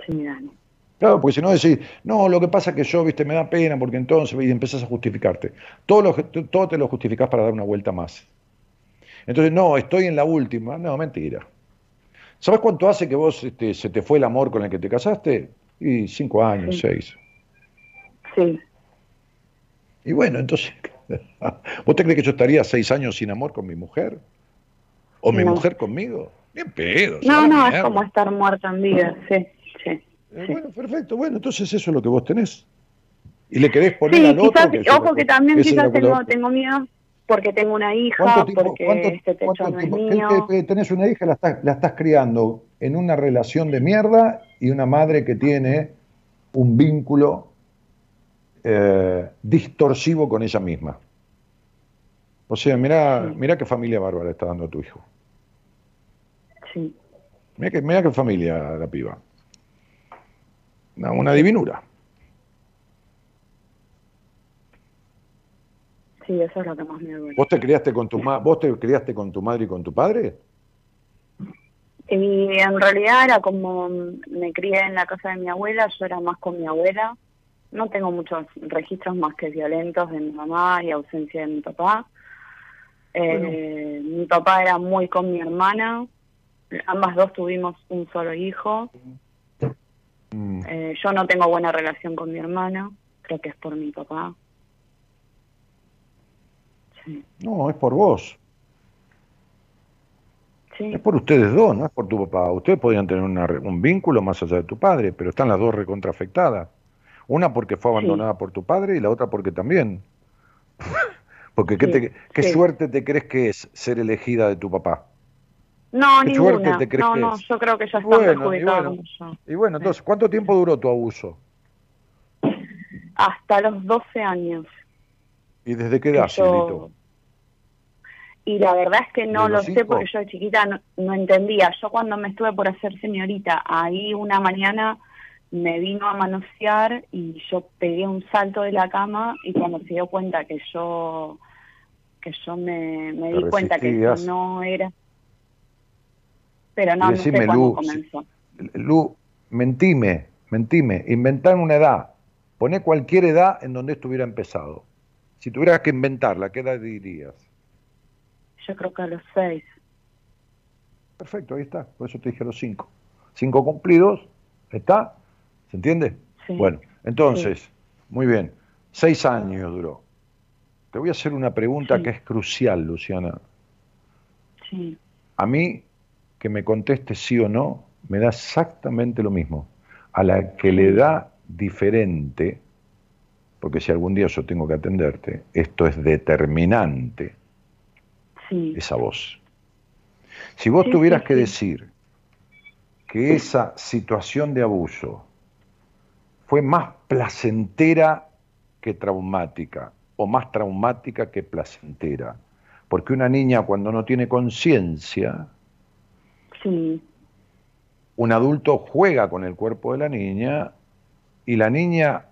[SPEAKER 4] Sí, Dani.
[SPEAKER 2] Claro, porque si no decís, no, lo que pasa es que yo, viste, me da pena, porque entonces, y empezás a justificarte. Todo, lo, todo te lo justificás para dar una vuelta más. Entonces, no, estoy en la última. No, mentira. ¿Sabes cuánto hace que vos este, se te fue el amor con el que te casaste? Y cinco años,
[SPEAKER 4] Sí.
[SPEAKER 2] seis.
[SPEAKER 4] Sí.
[SPEAKER 2] Y bueno, entonces, (laughs) ¿vos te crees que yo estaría seis años sin amor con mi mujer? ¿O mi
[SPEAKER 4] No.
[SPEAKER 2] mujer conmigo? Bien pedo.
[SPEAKER 4] No, no, es como estar muerta en vida, sí, sí.
[SPEAKER 2] Eh,
[SPEAKER 4] sí.
[SPEAKER 2] Bueno, perfecto. Bueno, entonces eso es lo que vos tenés. Y le querés poner
[SPEAKER 4] Sí,
[SPEAKER 2] al otro.
[SPEAKER 4] quizás,
[SPEAKER 2] que
[SPEAKER 4] ojo que también quizás tengo,
[SPEAKER 2] lo-
[SPEAKER 4] tengo miedo porque tengo una hija,
[SPEAKER 2] ¿Cuánto tiempo,
[SPEAKER 4] porque
[SPEAKER 2] cuánto-
[SPEAKER 4] este techo no es mío.
[SPEAKER 2] tenés una hija, la estás, la estás criando en una relación de mierda y una madre que tiene un vínculo eh, distorsivo con ella misma. O sea, mirá,
[SPEAKER 4] Sí.
[SPEAKER 2] mirá qué familia bárbara está dando a tu hijo.
[SPEAKER 4] Sí,
[SPEAKER 2] Mirá qué, qué familia la piba. Una, una divinura.
[SPEAKER 4] sí, eso es lo que más me duele.
[SPEAKER 2] ¿Vos te criaste con tu ma vos te criaste con tu madre y con tu padre?
[SPEAKER 4] Y en realidad era como me crié en la casa de mi abuela, yo era más con mi abuela. No tengo muchos registros más que violentos de mi mamá y ausencia de mi papá. Eh, Mi papá era muy con mi hermana. Ambas dos tuvimos un solo hijo.
[SPEAKER 2] Mm.
[SPEAKER 4] Eh, yo no tengo buena relación con mi hermana. Creo que es por mi papá. Sí.
[SPEAKER 2] No, es por vos.
[SPEAKER 4] Sí.
[SPEAKER 2] Es por ustedes dos, no es por tu papá. Ustedes podrían tener una un vínculo más allá de tu padre, pero están las dos recontraafectadas. Una porque fue abandonada por tu padre y la otra porque también. (laughs) porque ¿qué,
[SPEAKER 4] Sí,
[SPEAKER 2] te- qué
[SPEAKER 4] sí.
[SPEAKER 2] suerte te crees que es ser elegida de tu papá.
[SPEAKER 4] No,
[SPEAKER 2] ¿Qué suerte
[SPEAKER 4] ninguna.
[SPEAKER 2] te crees
[SPEAKER 4] No,
[SPEAKER 2] que
[SPEAKER 4] no,
[SPEAKER 2] es?
[SPEAKER 4] yo creo que ya está
[SPEAKER 2] Bueno, y bueno. Y bueno, entonces, ¿cuánto tiempo duró tu abuso?
[SPEAKER 4] Hasta los 12 años.
[SPEAKER 2] ¿Y desde qué edad,
[SPEAKER 4] yo-? Y la verdad es que no
[SPEAKER 2] ¿De
[SPEAKER 4] lo sé porque yo de chiquita no, no entendía. Yo cuando me estuve por hacer señorita, ahí una mañana me vino a manosear y yo pegué un salto de la cama y cuando se dio cuenta que yo que yo me, di cuenta que eso no era. Pero no, no sé cuándo
[SPEAKER 2] Lu,
[SPEAKER 4] comenzó.
[SPEAKER 2] Lu, mentime, mentime, inventar una edad. Poné cualquier edad en donde estuviera empezado. Si tuvieras que inventarla, ¿qué edad dirías?
[SPEAKER 4] Yo creo que a los seis.
[SPEAKER 2] Perfecto, ahí está. Por eso te dije los cinco. Cinco cumplidos, ¿está? ¿Se entiende?
[SPEAKER 4] Sí.
[SPEAKER 2] Bueno, entonces, muy bien. Seis años duró. Te voy a hacer una pregunta
[SPEAKER 4] Sí.
[SPEAKER 2] que es crucial, Luciana.
[SPEAKER 4] Sí,
[SPEAKER 2] A mí, que me conteste sí o no, me da exactamente lo mismo. A la que le da diferente, porque si algún día yo tengo que atenderte, esto es determinante,
[SPEAKER 4] sí,
[SPEAKER 2] esa voz. Si vos
[SPEAKER 4] Sí,
[SPEAKER 2] tuvieras que decir que esa situación de abuso fue más placentera que traumática, o más traumática que placentera, porque una niña cuando no tiene conciencia,
[SPEAKER 4] sí,
[SPEAKER 2] un adulto juega con el cuerpo de la niña y la niña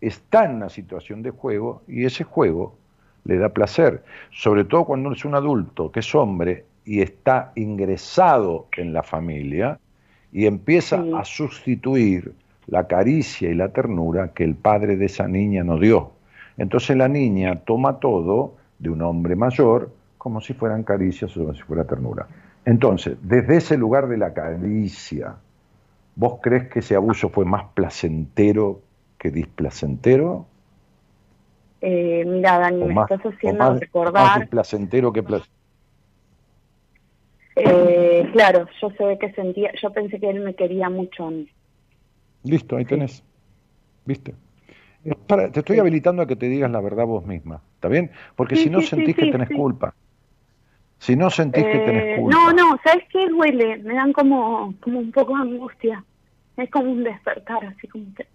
[SPEAKER 2] está en una situación de juego y ese juego le da placer, sobre todo cuando es un adulto que es hombre y está ingresado en la familia y empieza
[SPEAKER 4] Sí.
[SPEAKER 2] a sustituir la caricia y la ternura que el padre de esa niña no dio. Entonces la niña toma todo de un hombre mayor como si fueran caricias o como si fuera ternura. Entonces, desde ese lugar de la caricia, ¿vos crees que ese abuso fue más placentero que displacentero?
[SPEAKER 4] Eh, mira, Dani,
[SPEAKER 2] ¿O
[SPEAKER 4] me
[SPEAKER 2] más,
[SPEAKER 4] estás haciendo
[SPEAKER 2] más- más
[SPEAKER 4] recordar.
[SPEAKER 2] displacentero que placentero?
[SPEAKER 4] Eh, claro, yo sé que sentía, yo pensé que él me quería mucho a mí.
[SPEAKER 2] Listo, ahí tenés. ¿Viste? Para, te estoy habilitando a que te digas la verdad vos misma, ¿está bien? Porque si no sentís que tenés culpa. Si no sentís que tenés
[SPEAKER 4] Eh,
[SPEAKER 2] culpa.
[SPEAKER 4] No, no, ¿sabes qué duele? Me dan como, como un poco de angustia. Es como un despertar, así como que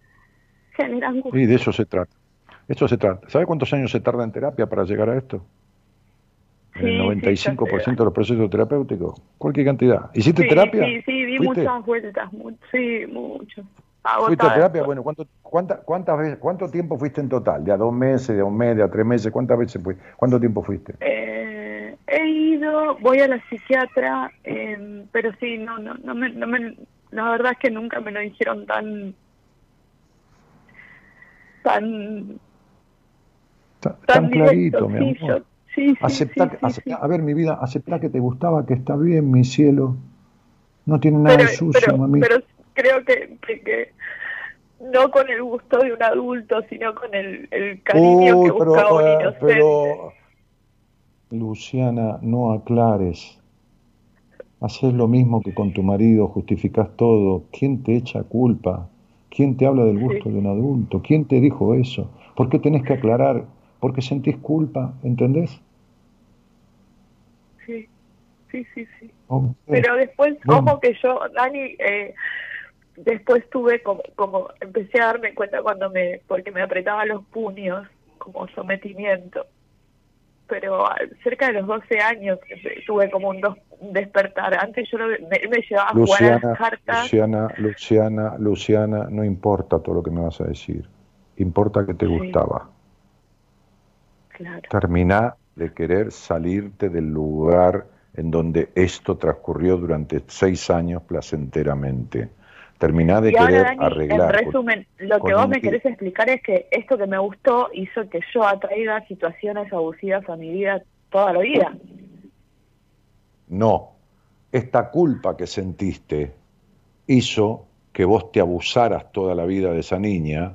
[SPEAKER 4] genera angustia.
[SPEAKER 2] Y de eso se trata. Esto se trata. ¿Sabe cuántos años se tarda en terapia para llegar a esto? En
[SPEAKER 4] Sí,
[SPEAKER 2] el
[SPEAKER 4] sí, ya
[SPEAKER 2] 95%
[SPEAKER 4] sé.
[SPEAKER 2] de los procesos terapéuticos. Cualquier cantidad. ¿Hiciste terapia?
[SPEAKER 4] Sí, sí, di muchas vueltas, mu- sí, mucho.
[SPEAKER 2] ¿Fuiste a
[SPEAKER 4] Agotada.
[SPEAKER 2] terapia? Bueno, ¿cuánto, cuánta, cuántas veces, ¿cuánto tiempo fuiste en total? ¿De a dos meses, de a un mes, de a tres meses? ¿Cuántas veces fuiste? ¿Cuánto tiempo fuiste?
[SPEAKER 4] Eh, he ido, voy a la psiquiatra, eh, pero sí, no, no, no me, no me, la verdad es que nunca me lo dijeron tan, tan,
[SPEAKER 2] Ta-
[SPEAKER 4] tan, directo,
[SPEAKER 2] clarito, mi amor.
[SPEAKER 4] sí, sí,
[SPEAKER 2] Aceptá,
[SPEAKER 4] sí, sí,
[SPEAKER 2] aceptá-
[SPEAKER 4] sí.
[SPEAKER 2] a ver, mi vida, aceptá que te gustaba, que está bien, mi cielo. No tiene nada
[SPEAKER 4] pero,
[SPEAKER 2] de sucio,
[SPEAKER 4] pero,
[SPEAKER 2] mami.
[SPEAKER 4] pero creo que, que, no con el gusto de un adulto, sino con el, el cariño
[SPEAKER 2] Uy,
[SPEAKER 4] que buscaba un
[SPEAKER 2] pero, eh,
[SPEAKER 4] inocente.
[SPEAKER 2] pero, Luciana, no aclares. Haces lo mismo que con tu marido, justificas todo. ¿Quién te echa culpa? ¿Quién te habla del gusto
[SPEAKER 4] Sí.
[SPEAKER 2] de un adulto? ¿Quién te dijo eso? ¿Por qué tenés que aclarar? Porque sentís culpa, ¿entendés?
[SPEAKER 4] Sí, sí, sí, sí. Pero después,
[SPEAKER 2] Bueno.
[SPEAKER 4] ojo que yo, Dani, eh, después tuve como, como, empecé a darme cuenta cuando me, porque me apretaba los puños como sometimiento. Pero a- cerca de los 12 años tuve como un, dos- despertar. Antes yo lo- me, me llevaba a jugar a
[SPEAKER 2] Luciana,
[SPEAKER 4] las cartas.
[SPEAKER 2] Luciana, Luciana, Luciana, no importa todo lo que me vas a decir. Importa que te
[SPEAKER 4] Sí.
[SPEAKER 2] gustaba.
[SPEAKER 4] Claro.
[SPEAKER 2] Terminá de querer salirte del lugar en donde esto transcurrió durante seis años placenteramente. Terminá de
[SPEAKER 4] Y ahora,
[SPEAKER 2] querer
[SPEAKER 4] Dani,
[SPEAKER 2] arreglar.
[SPEAKER 4] en resumen, lo que vos
[SPEAKER 2] un
[SPEAKER 4] me querés explicar es que esto que me gustó hizo que yo atraiga situaciones abusivas a mi vida toda la vida.
[SPEAKER 2] No, esta culpa que sentiste hizo que vos te abusaras toda la vida de esa niña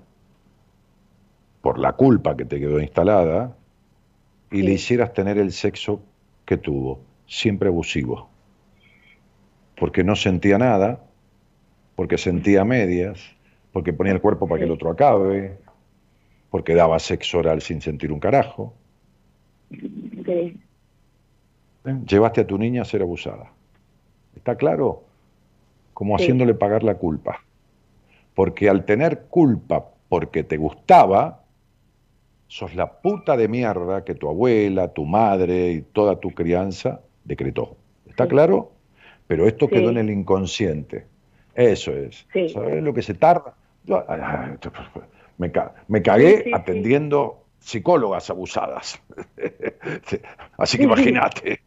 [SPEAKER 2] por la culpa que te quedó instalada y
[SPEAKER 4] Sí.
[SPEAKER 2] le hicieras tener el sexo que tuvo, siempre abusivo. Porque no sentía nada, porque sentía medias, porque ponía el cuerpo para que el otro acabe, porque daba sexo oral sin sentir un carajo.
[SPEAKER 4] Sí,
[SPEAKER 2] ¿eh? Llevaste a tu niña a ser abusada. ¿Está claro? Como
[SPEAKER 4] Sí.
[SPEAKER 2] haciéndole pagar la culpa. Porque al tener culpa porque te gustaba, sos la puta de mierda que tu abuela, tu madre y toda tu crianza decretó. ¿Está
[SPEAKER 4] Sí.
[SPEAKER 2] claro? Pero esto
[SPEAKER 4] Sí.
[SPEAKER 2] quedó en el inconsciente. Eso es.
[SPEAKER 4] Sí.
[SPEAKER 2] ¿Sabes lo que se tarda? Yo, ay, ay, (laughs) me, ca- me cagué
[SPEAKER 4] Sí, sí, sí.
[SPEAKER 2] atendiendo psicólogas abusadas. Sí, (laughs) Así que imagínate.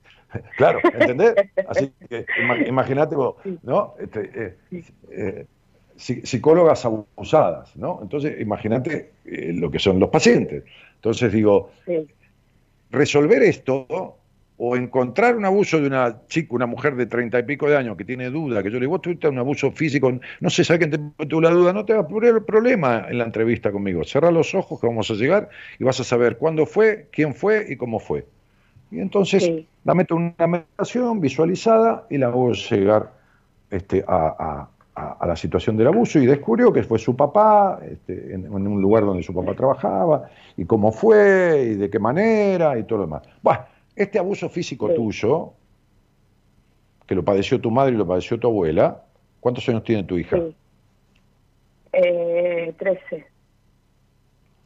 [SPEAKER 2] Claro, ¿entendés? Así que ima- imagínate vos, ¿no? Este, eh, eh, psi- psicólogas abusadas, ¿no? Entonces, imagínate eh, lo que son los pacientes. Entonces digo, resolver esto o encontrar un abuso de una chica, una mujer de treinta y pico de años que tiene duda, que yo le digo, vos tuviste un abuso físico, no sé, ¿sabes quién te tuvo la duda? No te va a poner problema en la entrevista conmigo. Cerra los ojos que vamos a llegar y vas a saber cuándo fue, quién fue y cómo fue. Y entonces
[SPEAKER 4] Sí.
[SPEAKER 2] la meto en una meditación visualizada y la hago llegar este, a, a- a- a la situación del abuso y descubrió que fue su papá, este, en, en un lugar donde su papá trabajaba, y cómo fue, y de qué manera, y todo lo demás. Bueno, este abuso físico
[SPEAKER 4] Sí.
[SPEAKER 2] tuyo, que lo padeció tu madre y lo padeció tu abuela, ¿cuántos años tiene tu hija?
[SPEAKER 4] sí. Eh, 13.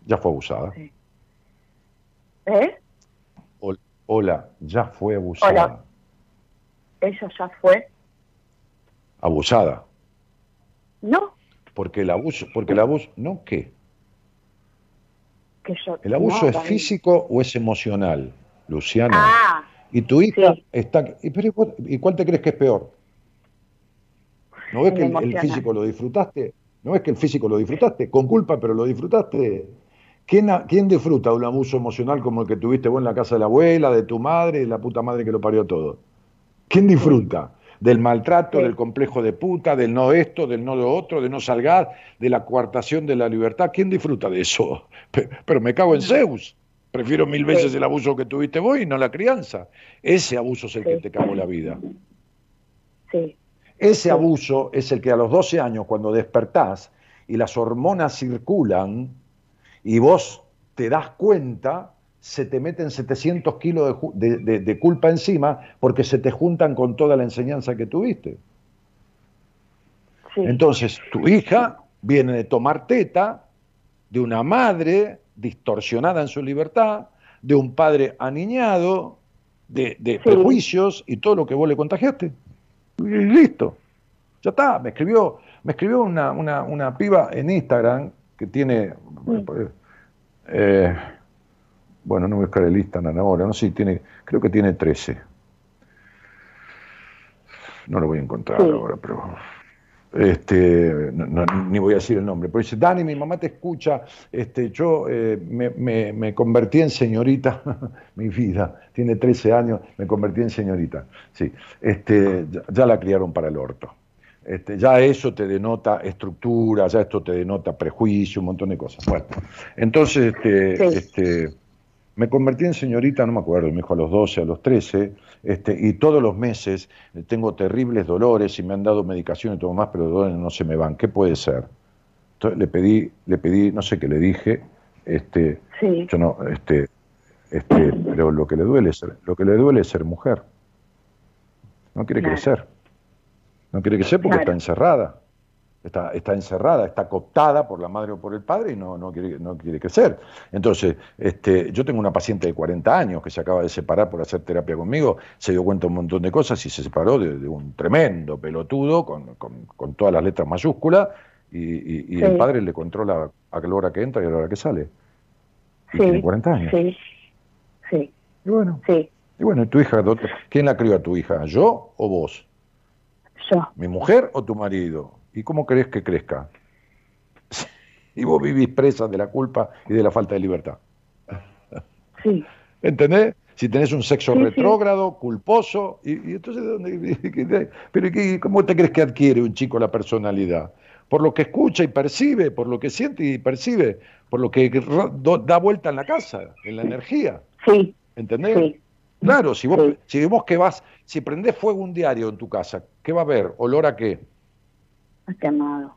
[SPEAKER 2] Ya fue abusada.
[SPEAKER 4] Sí. ¿Eh?
[SPEAKER 2] Hol- Hola, ya fue abusada.
[SPEAKER 4] Hola. Ella ya fue.
[SPEAKER 2] Abusada.
[SPEAKER 4] No,
[SPEAKER 2] Porque el abuso, porque el abuso, ¿no qué?
[SPEAKER 4] que yo.
[SPEAKER 2] ¿El abuso
[SPEAKER 4] no,
[SPEAKER 2] es físico o es emocional, Luciana?
[SPEAKER 4] Ah,
[SPEAKER 2] Y tu hija
[SPEAKER 4] Sí.
[SPEAKER 2] está... ¿y, pero, ¿y cuál- ¿Y cuál te crees que es peor? ¿No ves que el, físico lo disfrutaste? ¿No ves que el físico lo disfrutaste? Con culpa, pero lo disfrutaste. ¿Quién, ¿Quién disfruta de un abuso emocional como el que tuviste vos en la casa de la abuela, de tu madre, de la puta madre que lo parió todo? ¿Quién disfruta? Del maltrato,
[SPEAKER 4] Sí.
[SPEAKER 2] del complejo de puta, del no esto, del no lo otro, de no salgar, de la coartación de la libertad. ¿Quién disfruta de eso? (laughs) Pe- Pero me cago en Zeus. Prefiero mil veces
[SPEAKER 4] Sí.
[SPEAKER 2] el abuso que tuviste vos y no la crianza. Ese abuso es el que te cagó la vida.
[SPEAKER 4] Sí.
[SPEAKER 2] Ese abuso es el que a los 12 años, cuando despertás y las hormonas circulan y vos te das cuenta, se te meten 700 kilos de, culpa encima porque se te juntan con toda la enseñanza que tuviste. Entonces, tu hija viene de tomar teta de una madre distorsionada en su libertad, de un padre aniñado, de, prejuicios y todo lo que vos le contagiaste. Y listo. Ya está. Me escribió, me escribió una, una, una piba en Instagram que tiene. Eh, bueno, no voy a buscar el Instagram ahora, no sé si tiene, creo que tiene 13. No lo voy a encontrar ahora, pero este, ni voy a decir el nombre, pero dice, Dani, mi mamá te escucha, este, yo eh, me, convertí en señorita, (laughs) mi vida, tiene 13 años, me convertí en señorita, sí, este, ya, la criaron para el orto. Este, ya eso te denota estructura, ya esto te denota prejuicio, un montón de cosas. Bueno, entonces, este, este, me convertí en señorita, no me acuerdo, me dijo a los 12, a los 13, este, y todos los meses tengo terribles dolores y me han dado medicación y todo más, pero los dolores no se me van. ¿Qué puede ser? Entonces le pedí, le pedí, no sé qué le dije, este, yo no, este, este, pero lo que le duele es, lo que le duele es ser mujer. No quiere crecer. No quiere crecer porque está encerrada está, está encerrada, está cooptada por la madre o por el padre y no, no, quiere, no quiere crecer. Entonces, este, yo tengo una paciente de 40 años que se acaba de separar por hacer terapia conmigo, se dio cuenta de un montón de cosas y se separó de, un tremendo pelotudo con, con, todas las letras mayúsculas y, y, el padre le controla a la hora que entra y a la hora que sale. Y tiene 40 años.
[SPEAKER 4] Sí, sí.
[SPEAKER 2] Y bueno, sí. y bueno, ¿tu hija, quién la crió a tu hija? ¿Yo o vos?
[SPEAKER 4] Yo.
[SPEAKER 2] ¿Mi mujer o tu marido? ¿Y cómo crees que crezca? (laughs) y vos vivís presa de la culpa y de la falta de libertad.
[SPEAKER 4] Sí.
[SPEAKER 2] ¿Entendés? Si tenés un sexo retrógrado, culposo, y, entonces, ¿dónde, (laughs) pero ¿cómo te crees que adquiere un chico la personalidad? Por lo que escucha y percibe, por lo que siente y percibe, por lo que da vuelta en la casa, en la energía.
[SPEAKER 4] Sí.
[SPEAKER 2] ¿Entendés? Sí. Claro, si vos, si vos que vas, si prendés fuego un diario en tu casa, ¿qué va a haber? ¿Olor a qué?
[SPEAKER 4] Quemado.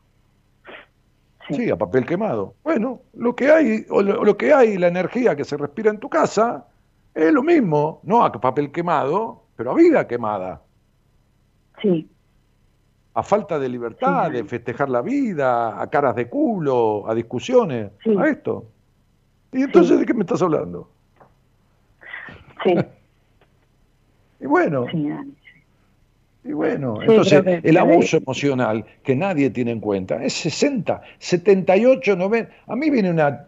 [SPEAKER 2] Sí. a papel quemado. Bueno, lo que hay, o lo, que hay, la energía que se respira en tu casa, es lo mismo, no a papel quemado, pero a vida quemada.
[SPEAKER 4] Sí.
[SPEAKER 2] A falta de libertad, de festejar la vida, a caras de culo, a discusiones, a esto. ¿Y entonces de qué me estás hablando?
[SPEAKER 4] Sí. (laughs)
[SPEAKER 2] y bueno, y bueno, entonces el abuso emocional que nadie tiene en cuenta es 60, 78, 90. A mí viene una,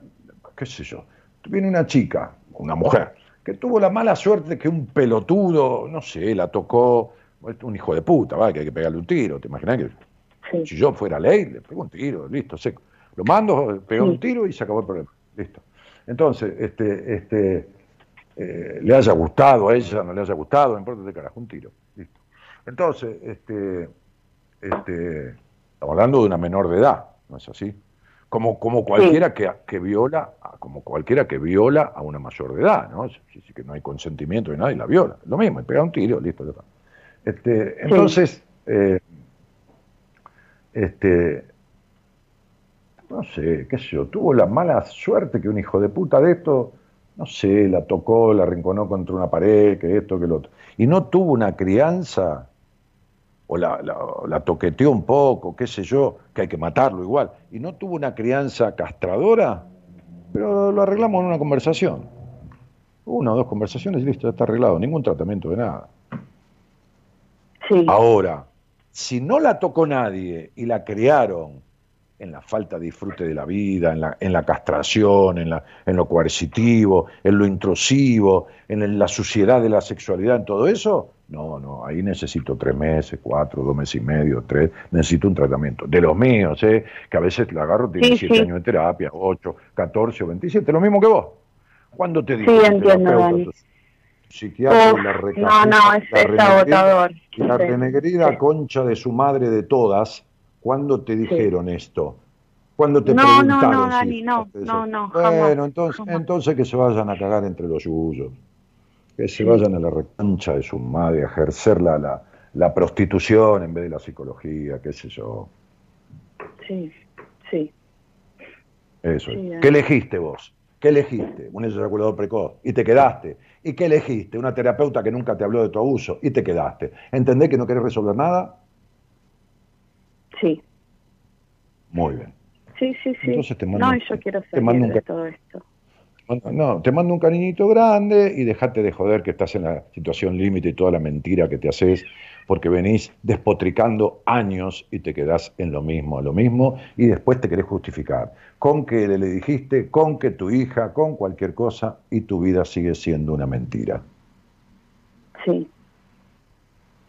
[SPEAKER 2] qué sé yo, viene una chica, una mujer, que tuvo la mala suerte de que un pelotudo, no sé, la tocó, un hijo de puta, ¿vale? que hay que pegarle un tiro, ¿te imaginas que si yo fuera ley, le pego un tiro, listo, seco. Lo mando, pego un tiro y se acabó el problema, listo. Entonces, este, este, eh, le haya gustado a ella, no le haya gustado, no importa de carajo, un tiro. Entonces, este, este, estamos hablando de una menor de edad, ¿no es así? Como, como cualquiera que, que, viola, como cualquiera que viola a una mayor de edad, ¿no? Si, que no hay consentimiento de nadie, la viola. Lo mismo, pega un tiro, listo, ya está. Este, entonces, eh, este, no sé, qué sé yo, tuvo la mala suerte que un hijo de puta de esto, no sé, la tocó, la rinconó contra una pared, que esto, que lo otro. Y no tuvo una crianza o la, la, toqueteó un poco, qué sé yo, que hay que matarlo igual, y no tuvo una crianza castradora, pero lo arreglamos en una conversación. Una o dos conversaciones y listo, ya está arreglado, ningún tratamiento de nada. Ahora, si no la tocó nadie y la criaron en la falta de disfrute de la vida, en la, en la castración, en, la, en lo coercitivo, en lo intrusivo, en la suciedad de la sexualidad, en todo eso, no, no, ahí necesito tres meses, cuatro, dos meses y medio, tres, necesito un tratamiento. De los míos, ¿eh? que a veces la agarro, tiene siete años de terapia, ocho, catorce o veintisiete, lo mismo que vos. ¿Cuándo te
[SPEAKER 4] dijo? Sí, entiendo,
[SPEAKER 2] Psiquiatra, la
[SPEAKER 4] No, no, es, es agotador.
[SPEAKER 2] La renegrida concha de su madre de todas, ¿cuándo te dijeron esto? ¿Cuándo te
[SPEAKER 4] no,
[SPEAKER 2] preguntaron?
[SPEAKER 4] No, no, Dani, no, no, no,
[SPEAKER 2] Bueno, entonces, entonces que se vayan a cagar entre los suyos que se vayan a la recancha de su madre a ejercer la, la prostitución en vez de la psicología, qué sé yo.
[SPEAKER 4] Sí, sí.
[SPEAKER 2] Eso
[SPEAKER 4] Sí.
[SPEAKER 2] ¿Qué elegiste vos? ¿Qué elegiste? Un eyaculador precoz. Y te quedaste. ¿Y qué elegiste? Una terapeuta que nunca te habló de tu abuso. Y te quedaste. ¿Entendés que no querés resolver nada?
[SPEAKER 4] Sí,
[SPEAKER 2] Muy bien.
[SPEAKER 4] sí, sí, sí.
[SPEAKER 2] Entonces te mando-
[SPEAKER 4] no, yo quiero salir
[SPEAKER 2] mando un
[SPEAKER 4] de todo esto.
[SPEAKER 2] No, te mando un cariñito grande y dejate de joder que estás en la situación límite y toda la mentira que te haces, porque venís despotricando años y te quedás en lo mismo, lo mismo, y después te querés justificar. Con que le dijiste, con que tu hija, con cualquier cosa, y tu vida sigue siendo una mentira.
[SPEAKER 4] Sí.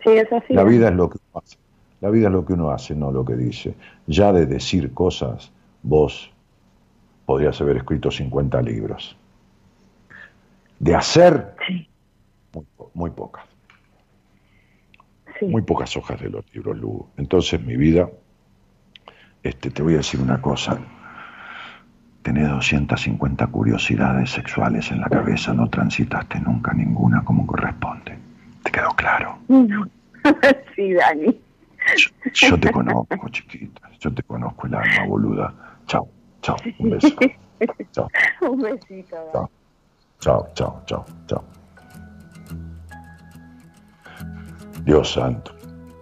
[SPEAKER 4] Sí, es así.
[SPEAKER 2] La vida es lo que uno hace. La vida es lo que uno hace, no lo que dice. Ya de decir cosas, vos podrías haber escrito 50 libros. De hacer,
[SPEAKER 4] Sí,
[SPEAKER 2] muy, muy pocas.
[SPEAKER 4] sí.
[SPEAKER 2] Muy pocas hojas de los libros, Lu. Entonces, mi vida, este, te voy a decir una cosa. Tenés 250 curiosidades sexuales en la cabeza, no transitaste nunca ninguna como corresponde. ¿Te quedó claro?
[SPEAKER 4] No. (laughs) sí, Dani.
[SPEAKER 2] Yo, yo te conozco, chiquita. Yo te conozco el alma, boluda. Chao, chao. Un beso. (laughs) Chao,
[SPEAKER 4] Un besito, Dani.
[SPEAKER 2] chao, chao, chao, chao. Dios santo,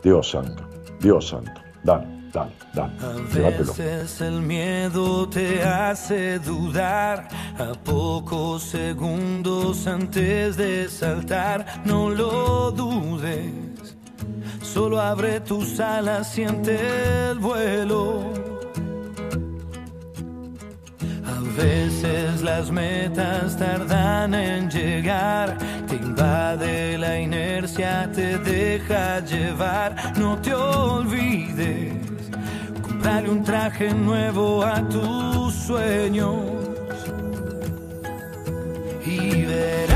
[SPEAKER 2] Dios santo, Dios santo. Dale, dale, dale.
[SPEAKER 5] A veces el miedo te hace dudar a pocos segundos antes de saltar. No lo dudes, solo abre tus alas, siente el vuelo. Veces las metas tardan en llegar, te invade la inercia, te deja llevar, no te olvides, comprarle un traje nuevo a tus sueños y verás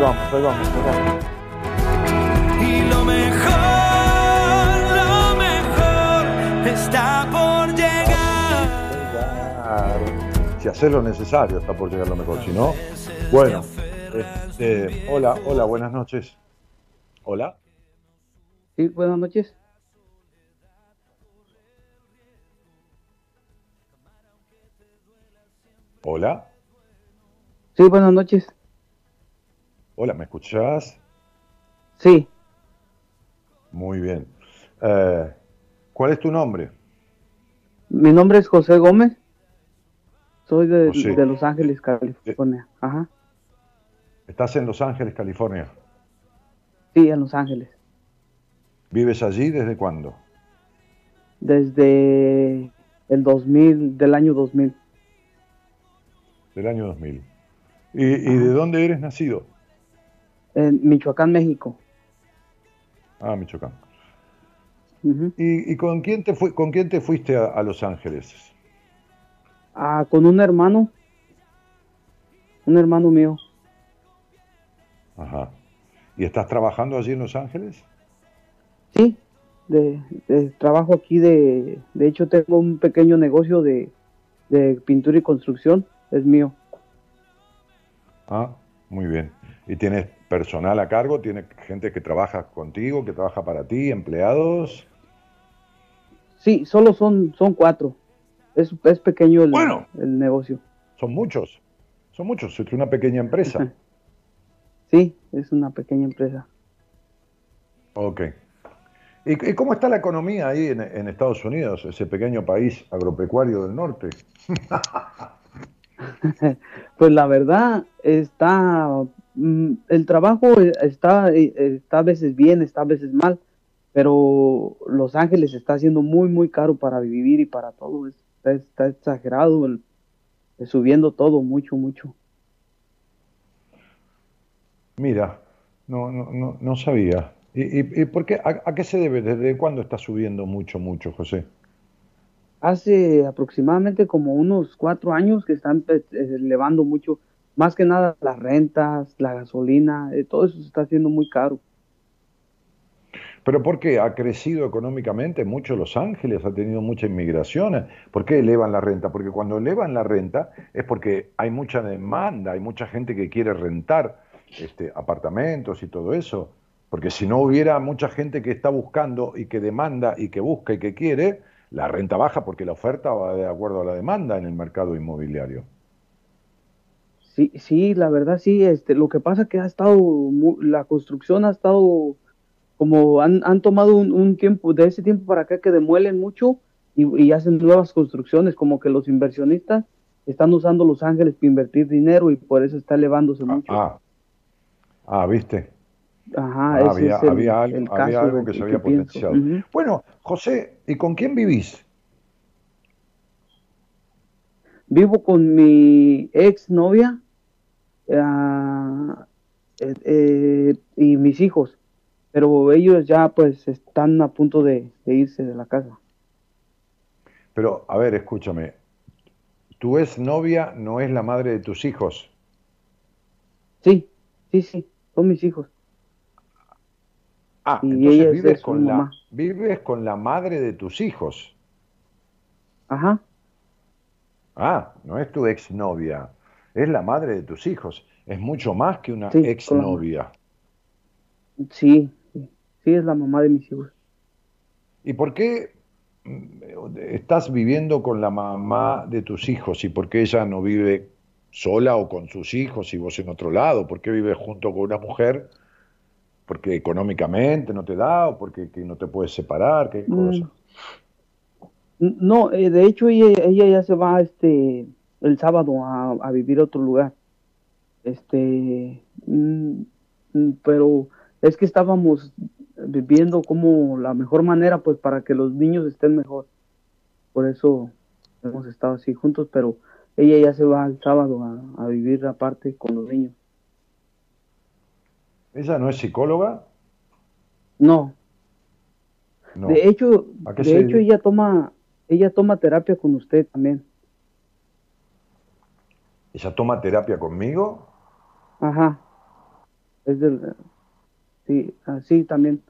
[SPEAKER 2] Ahí vamos, ahí vamos, ahí vamos.
[SPEAKER 5] Y lo mejor, lo mejor está por llegar.
[SPEAKER 2] Si haces lo necesario, está por llegar lo mejor. Si no, bueno. este, hola, hola, buenas noches. Hola.
[SPEAKER 6] Sí, buenas noches.
[SPEAKER 2] Hola.
[SPEAKER 6] Sí, buenas noches.
[SPEAKER 2] Hola, ¿me escuchás?
[SPEAKER 6] Sí,
[SPEAKER 2] Muy bien. Eh, ¿Cuál es tu nombre?
[SPEAKER 6] mi nombre es José Gómez. Soy de, Los Ángeles, California. Ajá.
[SPEAKER 2] Estás en Los Ángeles, California.
[SPEAKER 6] Sí, en Los Ángeles.
[SPEAKER 2] ¿Vives allí desde cuándo?
[SPEAKER 6] Desde el 2000, del año 2000.
[SPEAKER 2] Del año 2000. ¿Y, y de dónde eres nacido?
[SPEAKER 6] En Michoacán, México.
[SPEAKER 2] Ah, Michoacán. ¿Y, y con, quién te fui- con quién te fuiste a, a Los Ángeles?
[SPEAKER 6] Ah, con un hermano. Un hermano mío.
[SPEAKER 2] Ajá. ¿Y estás trabajando allí en Los Ángeles?
[SPEAKER 6] Sí, de, de- trabajo aquí de, de hecho tengo un pequeño negocio de, de pintura y construcción, es mío.
[SPEAKER 2] Ah, muy bien. ¿Y tienes personal a cargo? ¿Tienes gente que trabaja contigo, que trabaja para ti, empleados?
[SPEAKER 6] Sí, solo son, son cuatro. Es, es pequeño el,
[SPEAKER 2] Bueno.
[SPEAKER 6] el negocio.
[SPEAKER 2] Son muchos. Son muchos. Es una pequeña empresa.
[SPEAKER 6] Sí, es una pequeña empresa.
[SPEAKER 2] Ok. ¿Y, cómo está la economía ahí en, en Estados Unidos, ese pequeño país agropecuario del norte? (laughs) (laughs)
[SPEAKER 6] pues la verdad está, el trabajo está, está a veces bien, está a veces mal, pero Los Ángeles está siendo muy, muy caro para vivir y para todo. Está, está exagerado, subiendo todo mucho, mucho.
[SPEAKER 2] Mira, no, no, no, no sabía. ¿Y, y, por qué? A, qué se debe? ¿Desde cuándo está subiendo mucho, mucho, José?
[SPEAKER 6] Hace aproximadamente como unos cuatro años que están eh, elevando mucho, más que nada las rentas, la gasolina, eh, todo eso se está haciendo muy caro.
[SPEAKER 2] ¿Pero por qué? ¿Ha crecido económicamente mucho Los Ángeles? ¿Ha tenido mucha inmigración? ¿Por qué elevan la renta? Porque cuando elevan la renta es porque hay mucha demanda, hay mucha gente que quiere rentar este, apartamentos y todo eso. Porque si no hubiera mucha gente que está buscando y que demanda y que busca y que quiere, la renta baja porque la oferta va de acuerdo a la demanda en el mercado inmobiliario.
[SPEAKER 6] Sí, sí, la verdad sí. Este, lo que pasa que ha estado, la construcción ha estado, como han, han tomado un, tiempo, de ese tiempo para acá que demuelen mucho y, hacen nuevas construcciones, como que los inversionistas están usando Los Ángeles para invertir dinero y por eso está elevándose ah, mucho.
[SPEAKER 2] Ah, ah viste.
[SPEAKER 6] Ajá,
[SPEAKER 2] ah, había, había, algo, que se había potenciado. Bueno, José, ¿y con quién vivís?
[SPEAKER 6] Vivo con mi ex novia eh, eh, y mis hijos, pero ellos ya pues están a punto de, irse de la casa.
[SPEAKER 2] Pero, a ver, escúchame, ¿tu ex novia no es la madre de tus hijos?
[SPEAKER 6] Sí, sí, sí, son mis hijos.
[SPEAKER 2] Ah, entonces vives, con la, vives con la madre de tus hijos.
[SPEAKER 6] Ajá.
[SPEAKER 2] Ah, no es tu exnovia, es la madre de tus hijos. Es mucho más que una exnovia.
[SPEAKER 6] Sí, sí, es la mamá de mis hijos.
[SPEAKER 2] ¿Y por qué mm, estás viviendo con la mamá de tus hijos y por qué ella no vive sola o con sus hijos y vos en otro lado? ¿Por qué vives junto con una mujer porque económicamente no te da o porque no te puedes separar, qué mm. cosa.
[SPEAKER 6] No, eh, de hecho ella, ella, ya se va este el sábado a, vivir a otro lugar. Este, mm, mm, pero es que estábamos viviendo como la mejor manera pues para que los niños estén mejor. Por eso hemos estado así juntos, pero ella ya se va el sábado a vivir aparte con los niños.
[SPEAKER 2] ¿Ella no es psicóloga?
[SPEAKER 6] No. De hecho, de hecho ella toma ella toma terapia con usted también.
[SPEAKER 2] ¿Ella toma terapia conmigo?
[SPEAKER 6] Ajá. Es del sí, así también.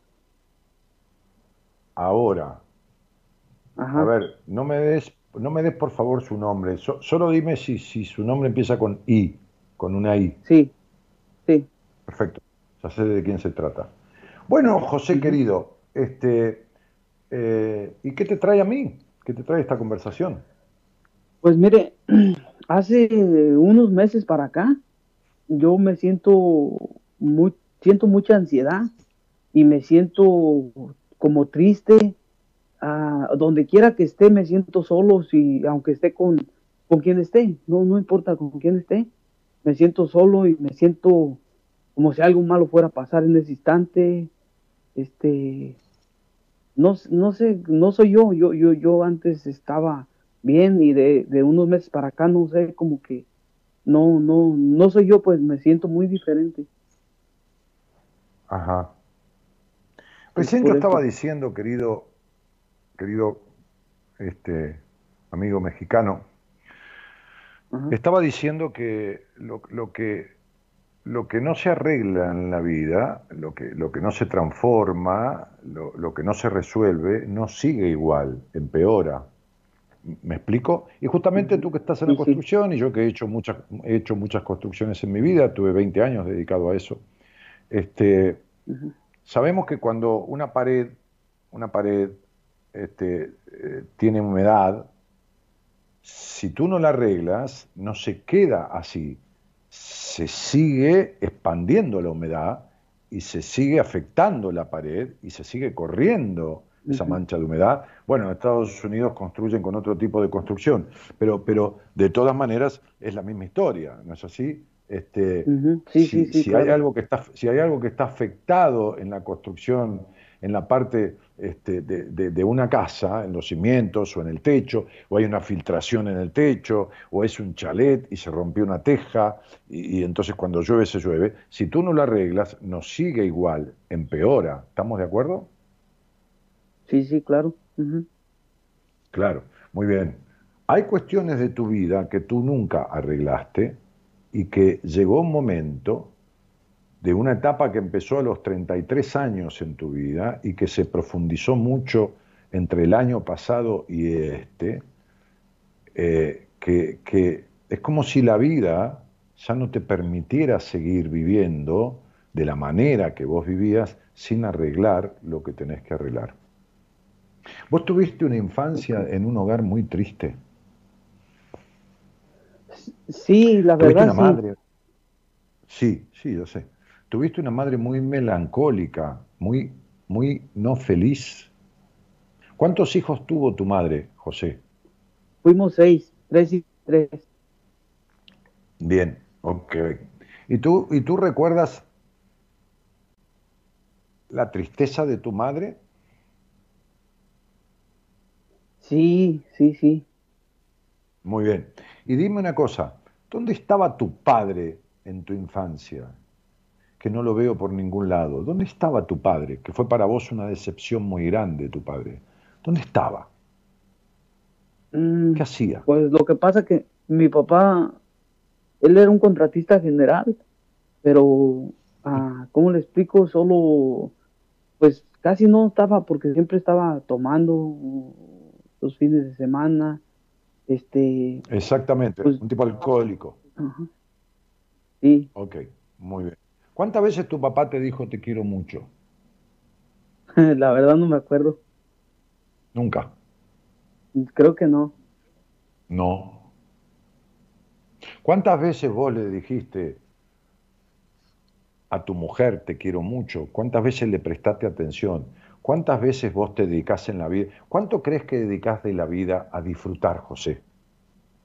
[SPEAKER 2] Ahora. Ajá. A ver, no me des no me des por favor su nombre. solo dime si, si su nombre empieza con I, con una I.
[SPEAKER 6] Sí. Sí.
[SPEAKER 2] Perfecto ya sé de quién se trata. Bueno, José querido, este, eh, ¿y qué te trae a mí? ¿Qué te trae esta conversación?
[SPEAKER 6] Pues mire, (clears throat) hace unos meses para acá, yo me siento muy, siento mucha ansiedad y me siento como triste. donde quiera que esté, me siento solo, si, aunque esté con, con quien esté, no, no importa con quién esté, me siento solo y me siento como si algo malo fuera a pasar en ese instante. Este, no, no sé, no soy yo, yo, yo, yo antes estaba bien y de, de unos meses para acá no sé, como que no, no, no soy yo, pues me siento muy diferente.
[SPEAKER 2] Ajá. Recién yo estaba diciendo, querido, querido este amigo mexicano, estaba diciendo que lo, lo que lo que no se arregla en la vida, lo que, lo que no se transforma, lo, que no se resuelve, no sigue igual, empeora. ¿Me explico? Y justamente tú que estás en la construcción y yo que he hecho muchas, he hecho muchas construcciones en mi vida, tuve 20 años dedicado a eso, este, sabemos que cuando una pared, una pared este, eh, tiene humedad, si tú no la arreglas, no se queda así. Se sigue expandiendo la humedad y se sigue afectando la pared y se sigue corriendo esa mancha de humedad. Bueno, en Estados Unidos construyen con otro tipo de construcción, pero, pero de todas maneras es la misma historia, ¿no es así? Este, si, hay algo que está, si hay algo que está afectado en la construcción, en la parte este, de, una casa, en los cimientos o en el techo, o hay una filtración en el techo, o es un chalet y se rompió una teja, y, entonces cuando llueve se llueve, si tú no lo arreglas, no sigue igual, empeora. ¿Estamos de acuerdo?
[SPEAKER 6] Sí, sí, claro.
[SPEAKER 2] Claro, muy bien. Hay cuestiones de tu vida que tú nunca arreglaste y que llegó un momento de una etapa que empezó a los 33 años en tu vida y que se profundizó mucho entre el año pasado y este, eh, que, es como si la vida ya no te permitiera seguir viviendo de la manera que vos vivías sin arreglar lo que tenés que arreglar. Vos tuviste una infancia en un hogar muy triste.
[SPEAKER 6] Sí, la verdad.
[SPEAKER 2] Una madre. Sí, sí, yo sé tuviste una madre muy melancólica, muy, muy no feliz. ¿Cuántos hijos tuvo tu madre, José?
[SPEAKER 6] Fuimos seis, tres y tres.
[SPEAKER 2] Bien, ok. ¿Y tú, ¿Y tú recuerdas la tristeza de tu madre?
[SPEAKER 6] Sí, sí, sí.
[SPEAKER 2] Muy bien. Y dime una cosa, ¿dónde estaba tu padre en tu infancia? que no lo veo por ningún lado. ¿Dónde estaba tu padre? Que fue para vos una decepción muy grande tu padre. ¿Dónde estaba? Mm, ¿Qué hacía?
[SPEAKER 6] Pues lo que pasa que mi papá, él era un contratista general, pero, ah, ¿cómo le explico? Solo, pues casi no estaba porque siempre estaba tomando los fines de semana. Este,
[SPEAKER 2] Exactamente, pues un tipo alcohólico.
[SPEAKER 6] Sí.
[SPEAKER 2] Ok, muy bien. ¿Cuántas veces tu papá te dijo te quiero mucho? (laughs)
[SPEAKER 6] La verdad no me acuerdo.
[SPEAKER 2] Nunca.
[SPEAKER 6] Creo que no.
[SPEAKER 2] No. ¿Cuántas veces vos le dijiste a tu mujer te quiero mucho? ¿Cuántas veces le prestaste atención? ¿Cuántas veces vos te dedicás en la vida? ¿Cuánto crees que dedicás de la vida a disfrutar, José?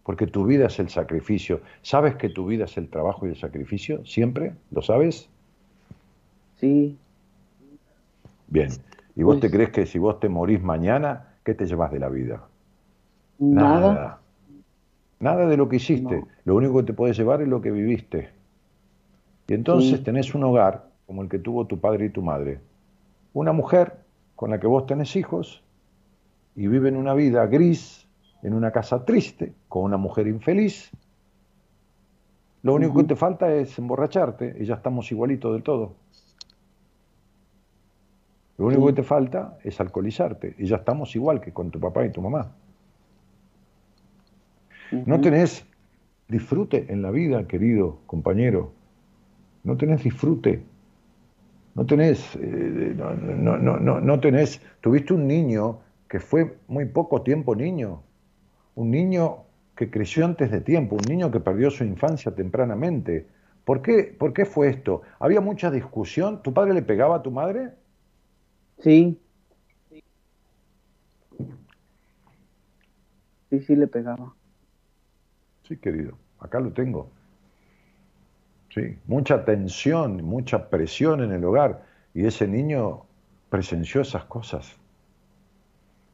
[SPEAKER 2] porque tu vida es el sacrificio. ¿Sabes que tu vida es el trabajo y el sacrificio? ¿Siempre? ¿Lo sabes?
[SPEAKER 6] Sí.
[SPEAKER 2] Bien. ¿Y vos te pues crees que si vos te morís mañana, qué te llevas de la vida?
[SPEAKER 6] Nada.
[SPEAKER 2] Nada, de lo que hiciste. Lo único que te puedes llevar es lo que viviste. Y entonces tenés un hogar como el que tuvo tu padre y tu madre. Una mujer con la que vos tenés hijos y viven una vida gris, en una casa triste, con una mujer infeliz. Lo único que te falta es emborracharte y ya estamos igualitos del todo. Lo único que te falta es alcoholizarte y ya estamos igual que con tu papá y tu mamá. No tenés disfrute en la vida, querido compañero. No tenés disfrute. No tenés, eh, no, no, no, no tenés, tuviste un niño que fue muy poco tiempo niño, un niño que creció antes de tiempo, un niño que perdió su infancia tempranamente. ¿Por qué, ¿Por qué fue esto? ¿Había mucha discusión? ¿Tu padre le pegaba a tu madre?
[SPEAKER 6] Sí. Sí, sí le pegaba.
[SPEAKER 2] Sí, querido, acá lo tengo. Sí, mucha tensión, mucha presión en el hogar. Y ese niño presenció esas cosas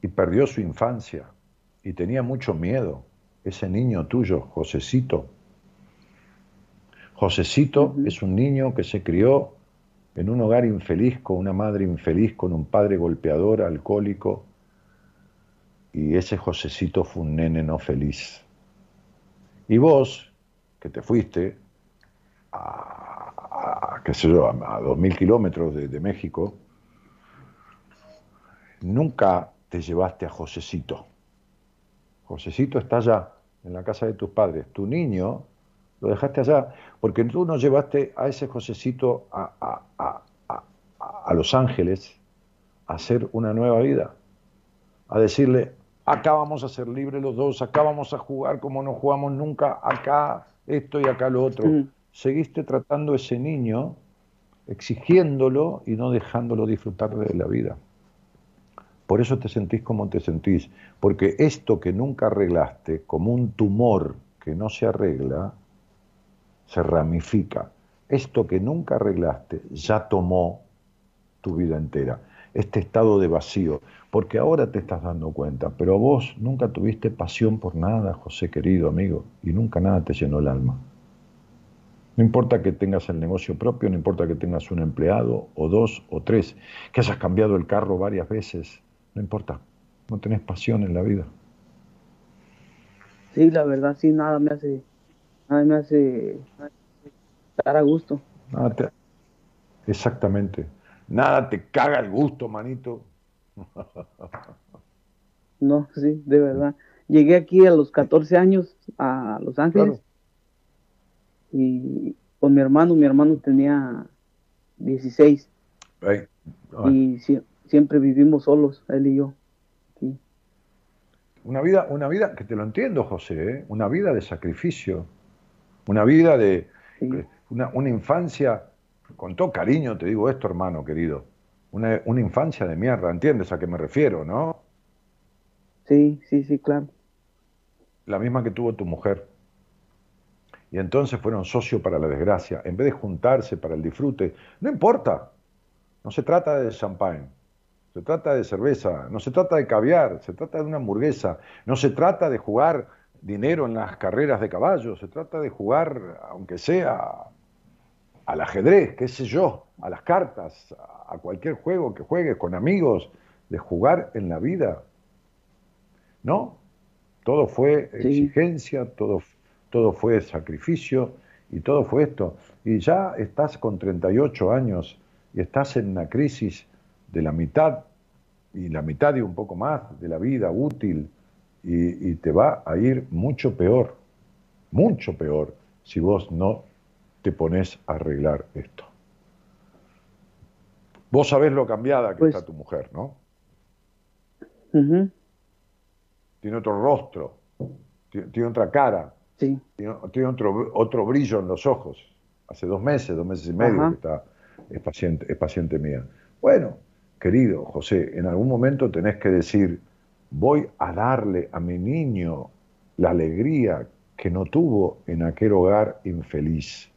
[SPEAKER 2] y perdió su infancia y tenía mucho miedo. Ese niño tuyo, Josecito. Josecito es un niño que se crió en un hogar infeliz, con una madre infeliz, con un padre golpeador, alcohólico, y ese Josecito fue un nene no feliz. Y vos, que te fuiste a, qué sé yo, a, dos mil kilómetros de, México, nunca te llevaste a Josecito. Josecito está allá, en la casa de tus padres. Tu niño lo dejaste allá, porque tú no llevaste a ese Josecito a, Los Ángeles a hacer una nueva vida, a decirle, acá vamos a ser libres los dos, acá vamos a jugar como no jugamos nunca, acá esto y acá lo otro. Mm. Seguiste tratando a ese niño, exigiéndolo y no dejándolo disfrutar de la vida. Por eso te sentís como te sentís, porque esto que nunca arreglaste, como un tumor que no se arregla, se ramifica. Esto que nunca arreglaste ya tomó tu vida entera, este estado de vacío, porque ahora te estás dando cuenta, pero vos nunca tuviste pasión por nada, José querido amigo, y nunca nada te llenó el alma. No importa que tengas el negocio propio, no importa que tengas un empleado o dos o tres, que hayas cambiado el carro varias veces, no importa, no tenés pasión en la vida.
[SPEAKER 6] Sí, la verdad, sí, nada me hace, nada me hace estar a gusto.
[SPEAKER 2] exactamente. Nada te caga el gusto, manito. (laughs)
[SPEAKER 6] No, sí, de verdad. Llegué aquí a los 14 años a Los Ángeles y con mi hermano, mi hermano tenía 16 y siempre vivimos solos, él y yo.
[SPEAKER 2] Una vida, una vida que te lo entiendo, José, ¿eh? una vida de sacrificio, una vida de una, una infancia con todo cariño te digo esto, hermano querido, una, una, infancia de mierda, ¿entiendes a qué me refiero, no?
[SPEAKER 6] Sí, sí, sí, claro.
[SPEAKER 2] La misma que tuvo tu mujer. Y entonces fueron socios para la desgracia, en vez de juntarse para el disfrute. No importa, no se trata de champán, se trata de cerveza, no se trata de caviar, se trata de una hamburguesa, no se trata de jugar dinero en las carreras de caballos, se trata de jugar, aunque sea al ajedrez, qué sé yo, a las cartas, a cualquier juego que juegues con amigos, de jugar en la vida. ¿No? Todo fue exigencia, todo, todo fue sacrificio y todo fue esto. Y ya estás con 38 años y estás en una crisis de la mitad y la mitad y un poco más de la vida útil y, y te va a ir mucho peor, mucho peor si vos no te pones a arreglar esto. Vos sabés lo cambiada que pues está tu mujer, ¿no? Tiene otro rostro, tiene, otra cara,
[SPEAKER 6] sí.
[SPEAKER 2] tiene, otro, otro brillo en los ojos. Hace dos meses, dos meses y medio que está, es paciente, es paciente mía. Bueno, querido José, en algún momento tenés que decir, voy a darle a mi niño la alegría que no tuvo en aquel hogar infeliz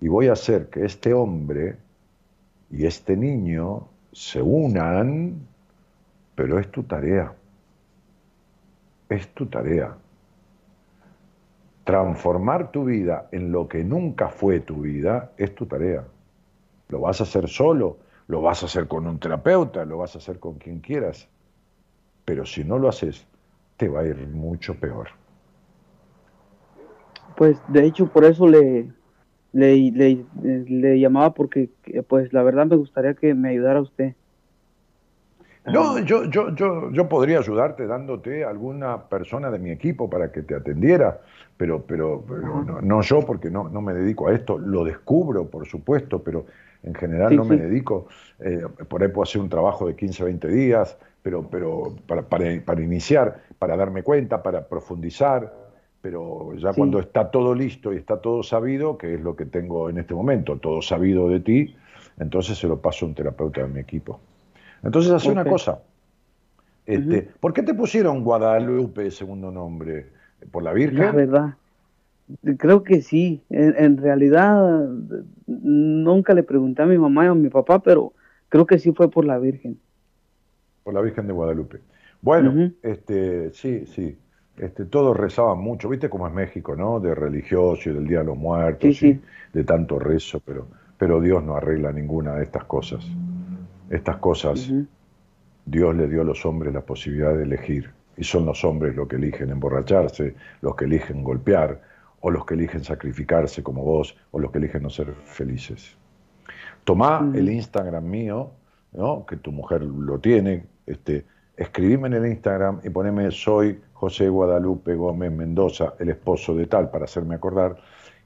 [SPEAKER 2] y voy a hacer que este hombre y este niño se unan, pero es tu tarea. Es tu tarea. Transformar tu vida en lo que nunca fue tu vida es tu tarea. Lo vas a hacer solo, lo vas a hacer con un terapeuta, lo vas a hacer con quien quieras. Pero si no lo haces, te va a ir mucho peor.
[SPEAKER 6] Pues de hecho por eso le, le, llamaba porque, pues, la verdad me gustaría que me ayudara usted.
[SPEAKER 2] No, yo, yo, yo, yo podría ayudarte dándote alguna persona de mi equipo para que te atendiera, pero, pero, no, yo porque no, no me dedico a esto, lo descubro, por supuesto, pero en general no me dedico. Eh, por ahí puedo hacer un trabajo de 15, 20 días, pero, pero para, para, para iniciar, para darme cuenta, para profundizar pero ya cuando está todo listo y está todo sabido, que es lo que tengo en este momento, todo sabido de ti, entonces se lo paso a un terapeuta de mi equipo. Entonces hace una cosa. Este, ¿Por qué te pusieron Guadalupe segundo nombre? ¿Por la Virgen?
[SPEAKER 6] La verdad, creo que sí. En, realidad nunca le pregunté a mi mamá y a mi papá, pero creo que sí fue por la Virgen.
[SPEAKER 2] Por la Virgen de Guadalupe. Bueno, este, sí, sí este, todos rezaban mucho, viste cómo es México, ¿no? De religioso y del Día de los Muertos, Y de tanto rezo, pero, pero Dios no arregla ninguna de estas cosas. Estas cosas, Dios le dio a los hombres la posibilidad de elegir, y son los hombres los que eligen emborracharse, los que eligen golpear, o los que eligen sacrificarse como vos, o los que eligen no ser felices. Tomá el Instagram mío, ¿no? que tu mujer lo tiene, este, escribime en el Instagram y poneme soy José Guadalupe Gómez Mendoza, el esposo de tal, para hacerme acordar,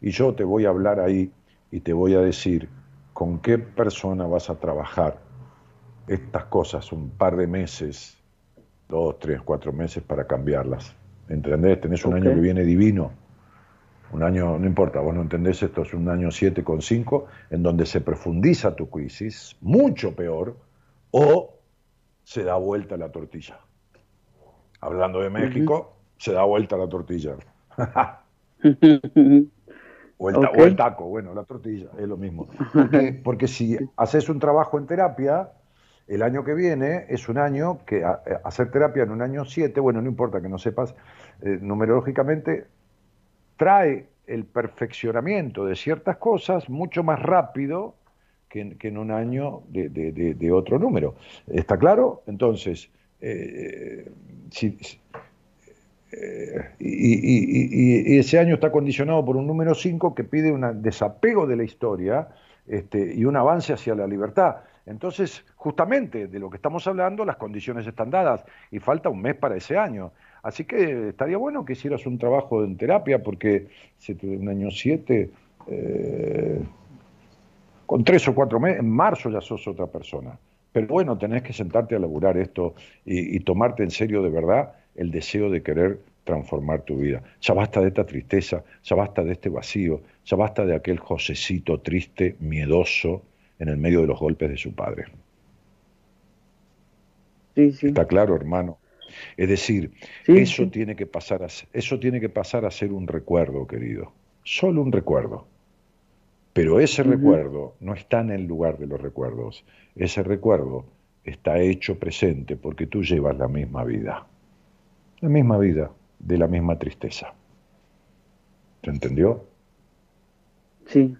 [SPEAKER 2] y yo te voy a hablar ahí y te voy a decir con qué persona vas a trabajar estas cosas un par de meses, dos, tres, cuatro meses para cambiarlas. ¿Entendés? Tenés un año que viene divino. Un año, no importa, vos no entendés, esto es un año 7 con 5, en donde se profundiza tu crisis, mucho peor, o se da vuelta la tortilla. Hablando de México, se da vuelta la tortilla. o, el taco, bueno, la tortilla, es lo mismo. Porque, (laughs) si haces un trabajo en terapia, el año que viene es un año que hacer terapia en un año 7, bueno, no importa que no sepas, eh, numerológicamente, trae el perfeccionamiento de ciertas cosas mucho más rápido que, en un año de, otro número. ¿Está claro? Entonces, eh, eh, y, ese año está condicionado por un número 5 que pide un desapego de la historia este, y un avance hacia la libertad. Entonces, justamente de lo que estamos hablando, las condiciones están dadas y falta un mes para ese año. Así que estaría bueno que hicieras un trabajo en terapia porque si un año 7, eh, con tres o cuatro meses, en marzo ya sos otra persona. Pero bueno, tenés que sentarte a laburar esto y, tomarte en serio de verdad el deseo de querer transformar tu vida. Ya basta de esta tristeza, ya basta de este vacío, ya basta de aquel Josecito triste, miedoso, en el medio de los golpes de su padre.
[SPEAKER 6] Sí, sí.
[SPEAKER 2] Está claro, hermano. Es decir, eso, Tiene que pasar a, eso tiene que pasar a ser un recuerdo, querido. Solo un recuerdo. Pero ese recuerdo no está en el lugar de los recuerdos. Ese recuerdo está hecho presente porque tú llevas la misma vida. La misma vida de la misma tristeza. ¿Se entendió?
[SPEAKER 6] Sí.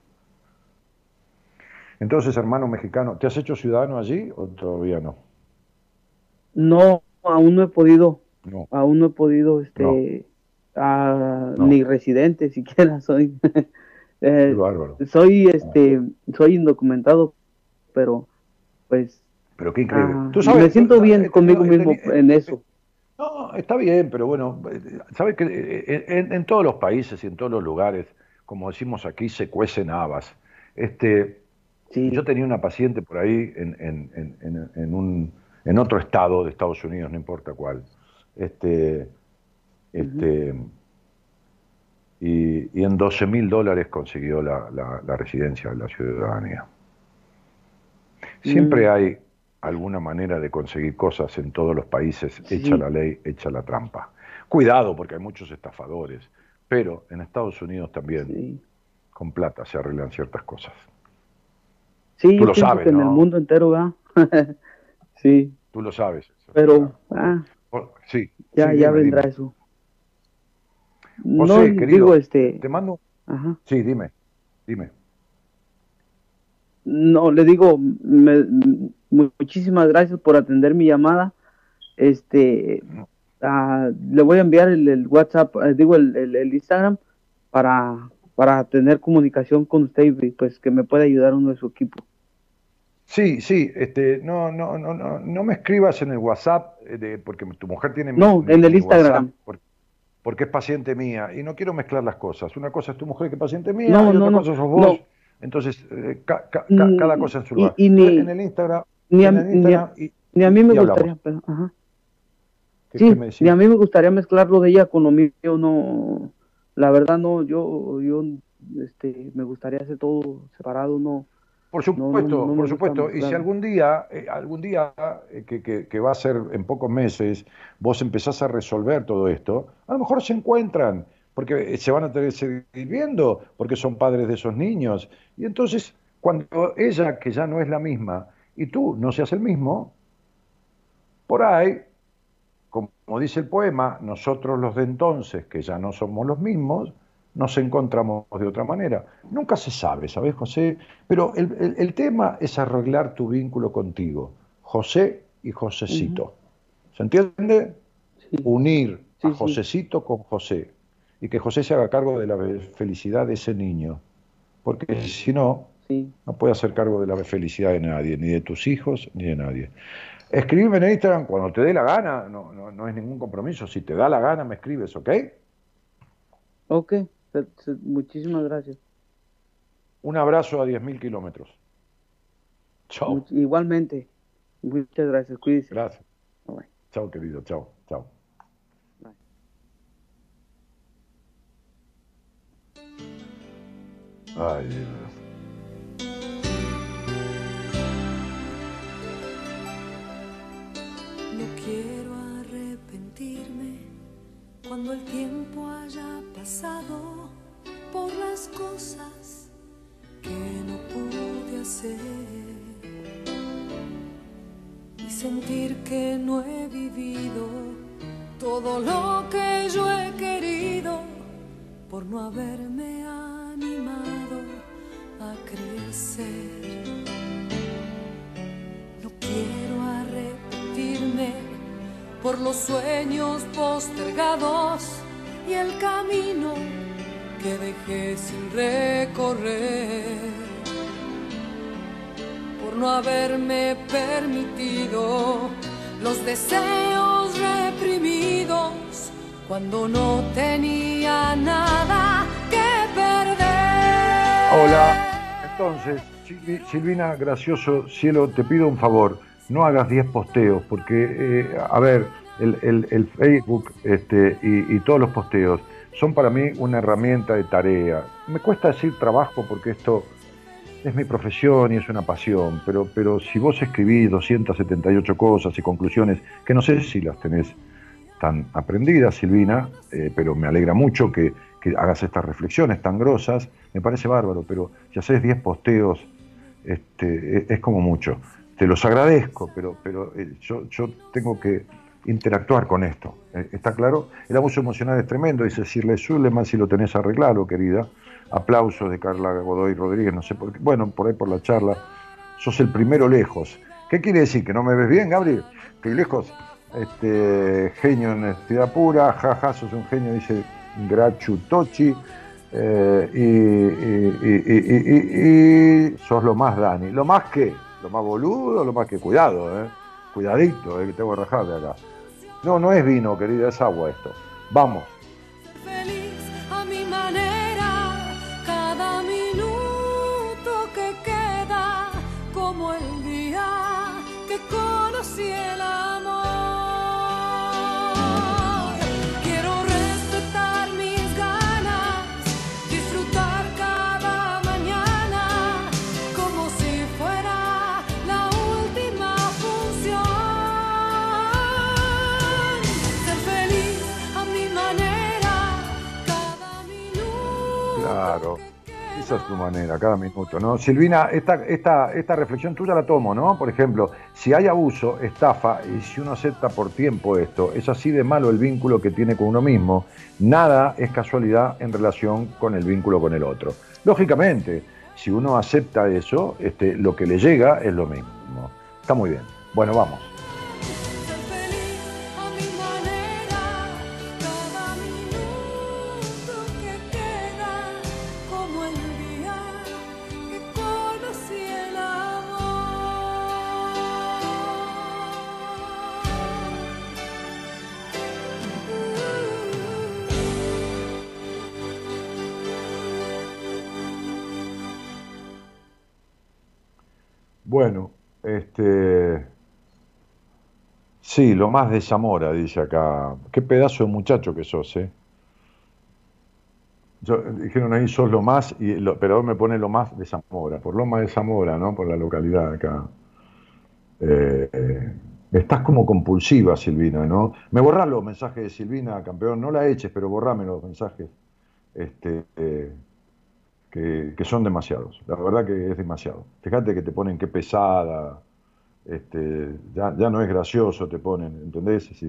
[SPEAKER 2] Entonces, hermano mexicano, ¿te has hecho ciudadano allí o todavía no?
[SPEAKER 6] No, aún no he podido. No. Aún no he podido, este, ni residente siquiera (laughs) soy. Eh, soy, este, soy indocumentado, pero, pues.
[SPEAKER 2] Pero qué increíble.
[SPEAKER 6] Ah, ¿Tú sabes, me siento bien conmigo mismo en eso.
[SPEAKER 2] No, está bien, pero bueno, sabes que eh, en, todos los países y en todos los lugares, como decimos aquí, se cuecen habas. Este, Yo tenía una paciente por ahí en, en, en, un, en otro estado de Estados Unidos, no importa cuál. Este, este, y, en 12 mil dólares consiguió la, la, residencia de la ciudadanía. Siempre mm. hay alguna manera de conseguir cosas en todos los países, echa la ley, echa la trampa. Cuidado, porque hay muchos estafadores, pero en Estados Unidos también con plata se arreglan ciertas cosas.
[SPEAKER 6] Sí, Tú lo sabes, en el mundo entero va. (laughs) sí.
[SPEAKER 2] Tú lo sabes.
[SPEAKER 6] Pero, ah,
[SPEAKER 2] sí.
[SPEAKER 6] Ya, ya vendrá eso.
[SPEAKER 2] no, digo, este... te mando. Ajá. Sí, dime, dime.
[SPEAKER 6] No, le digo, muchísimas gracias por atender mi llamada. Este, ah, le voy a enviar el, WhatsApp, eh, digo el, el, Instagram para, para tener comunicación con usted y pues que me pueda ayudar uno de su equipo.
[SPEAKER 2] Sí, sí, este, no, no, no, no, no me escribas en el WhatsApp eh, de, porque tu mujer tiene
[SPEAKER 6] no, en el Instagram.
[SPEAKER 2] porque, es paciente mía y no quiero mezclar las cosas. Una cosa es tu mujer que es paciente mía y otra cosa sos vos. Entonces, eh, mm, cada cosa en su lugar.
[SPEAKER 6] Y, ni,
[SPEAKER 2] en el Instagram,
[SPEAKER 6] ni a, ni a, mí me gustaría, ajá. sí, ni a mí me gustaría mezclar lo de ella con lo mío, no, la verdad no, yo, yo, este, me gustaría hacer todo separado, no.
[SPEAKER 2] Por supuesto, por supuesto. Y si algún día, eh, algún día eh, que, que, que, va a ser en pocos meses, vos empezás a resolver todo esto, a lo mejor se encuentran porque se van a tener que seguir viendo, porque son padres de esos niños. Y entonces, cuando ella, que ya no es la misma, y tú no seas el mismo, por ahí, como dice el poema, nosotros los de entonces, que ya no somos los mismos, nos encontramos de otra manera. Nunca se sabe, ¿sabes, José? Pero el, tema es arreglar tu vínculo contigo, José y Josecito. ¿Se entiende? Unir a Josecito con José y que José se haga cargo de la felicidad de ese niño, porque si no, no puede hacer cargo de la felicidad de nadie, ni de tus hijos, ni de nadie. Escríbeme en Instagram cuando te dé la gana, no, no, no es ningún compromiso, si te da la gana me escribes, ¿ok?
[SPEAKER 6] Ok, muchísimas gracias.
[SPEAKER 2] Un abrazo a 10.000 kilómetros. Chao.
[SPEAKER 6] Igualmente. Muchas gracias, cuídese.
[SPEAKER 2] Gracias. Chao, querido, chao, chao. Ay, Dios.
[SPEAKER 7] No quiero arrepentirme cuando el tiempo haya pasado por las cosas que no pude hacer y sentir que no he vivido todo lo que yo he querido por no haberme animado a crecer. No quiero arrepentirme por los sueños postergados y el camino que dejé sin recorrer por no haberme permitido los deseos reprimidos cuando no tenía nada que perder.
[SPEAKER 2] Hola, entonces, Silvina, gracioso, cielo, te pido un favor, no hagas 10 posteos, porque, eh, a ver, el, Facebook este, y, y, todos los posteos son para mí una herramienta de tarea. Me cuesta decir trabajo porque esto es mi profesión y es una pasión, pero, pero si vos escribís 278 cosas y conclusiones, que no sé si las tenés tan aprendidas, Silvina, eh, pero me alegra mucho que, hagas estas reflexiones tan grosas, me parece bárbaro, pero si haces 10 posteos, este, es, como mucho. Te los agradezco, pero, pero eh, yo, yo tengo que interactuar con esto. Eh, ¿Está claro? El abuso emocional es tremendo, dice Sirle Suleman, si lo tenés arreglado, querida aplausos de Carla Godoy Rodríguez, no sé por qué, bueno, por ahí por la charla, sos el primero lejos. ¿Qué quiere decir? ¿Que no me ves bien, Gabriel? Estoy lejos. Este, genio en honestidad pura, jaja, sos un genio, dice Grachu Tochi. Eh, y, sos lo más Dani. ¿Lo más que? ¿Lo más boludo? ¿Lo más que? Cuidado, eh. Cuidadito, eh, que tengo que rajar de acá. No, no es vino, querida, es agua esto. Vamos. Esa es tu manera, cada minuto, ¿no? Silvina, esta, esta, esta reflexión tuya la tomo, ¿no? Por ejemplo, si hay abuso, estafa, y si uno acepta por tiempo esto, es así de malo el vínculo que tiene con uno mismo, nada es casualidad en relación con el vínculo con el otro. Lógicamente, si uno acepta eso, este, lo que le llega es lo mismo. Está muy bien. Bueno, vamos. Sí, lo más de Zamora, dice acá. Qué pedazo de muchacho que sos, ¿eh? dijeron ahí sos lo más, y pero me pone lo más de Zamora, por lo más de Zamora, ¿no? Por la localidad acá. Eh, estás como compulsiva, Silvina, ¿no? Me borrás los mensajes de Silvina, campeón, no la eches, pero borrame los mensajes. Este, eh, que, son demasiados. La verdad que es demasiado. Fíjate que te ponen qué pesada, este, ya, ya no es gracioso, te ponen, ¿entendés? Es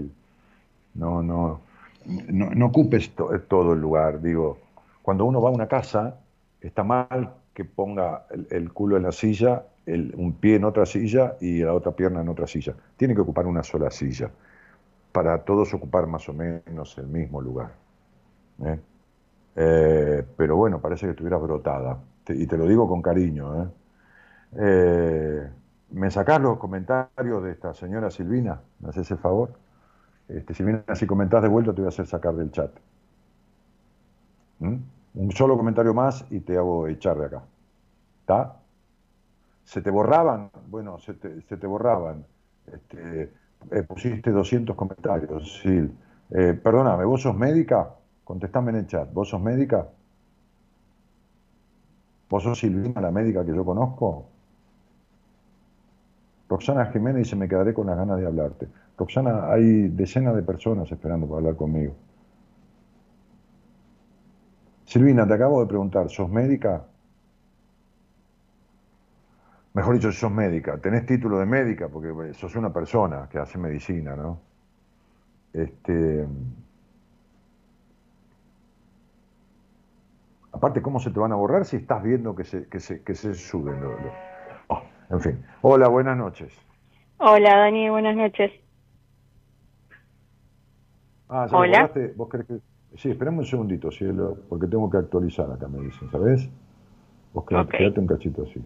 [SPEAKER 2] no, no, no, ocupes todo el lugar. Digo, cuando uno va a una casa, está mal que ponga el, culo en la silla, un pie en otra silla y la otra pierna en otra silla. Tiene que ocupar una sola silla para todos ocupar más o menos el mismo lugar. ¿eh? Eh, pero bueno, parece que estuviera brotada. y te lo digo con cariño. ¿eh? Eh, me sacás los comentarios de esta señora Silvina? ¿Me haces el favor? Este, Silvina, si comentás de vuelta, te voy a hacer sacar del chat. ¿Mm? Un solo comentario más y te hago echar de acá. ¿Está? ¿Se te borraban? Bueno, se te, se te borraban. Este, pusiste 200 comentarios, Sil. perdóname, ¿vos sos médica? Contestame en el chat. ¿Vos sos médica? ¿Vos sos Silvina, la médica que yo conozco? Roxana Jiménez dice, me quedaré con las ganas de hablarte. Roxana, hay decenas de personas esperando para hablar conmigo. Silvina, te acabo de preguntar, ¿sos médica? Mejor dicho, sos médica. ¿Tenés título de médica? Porque sos una persona que hace medicina, ¿no? Este, aparte, ¿cómo se te van a borrar si estás viendo que se, que se, que se suben? Oh, en fin. Hola, buenas noches.
[SPEAKER 8] Hola, Dani, buenas noches.
[SPEAKER 2] Ah, ¿ya Hola. ¿Vos crees que...? Sí, esperemos un segundito, cielo, porque tengo que actualizar acá, me dicen, ¿sabes? Vos quedate, un cachito así.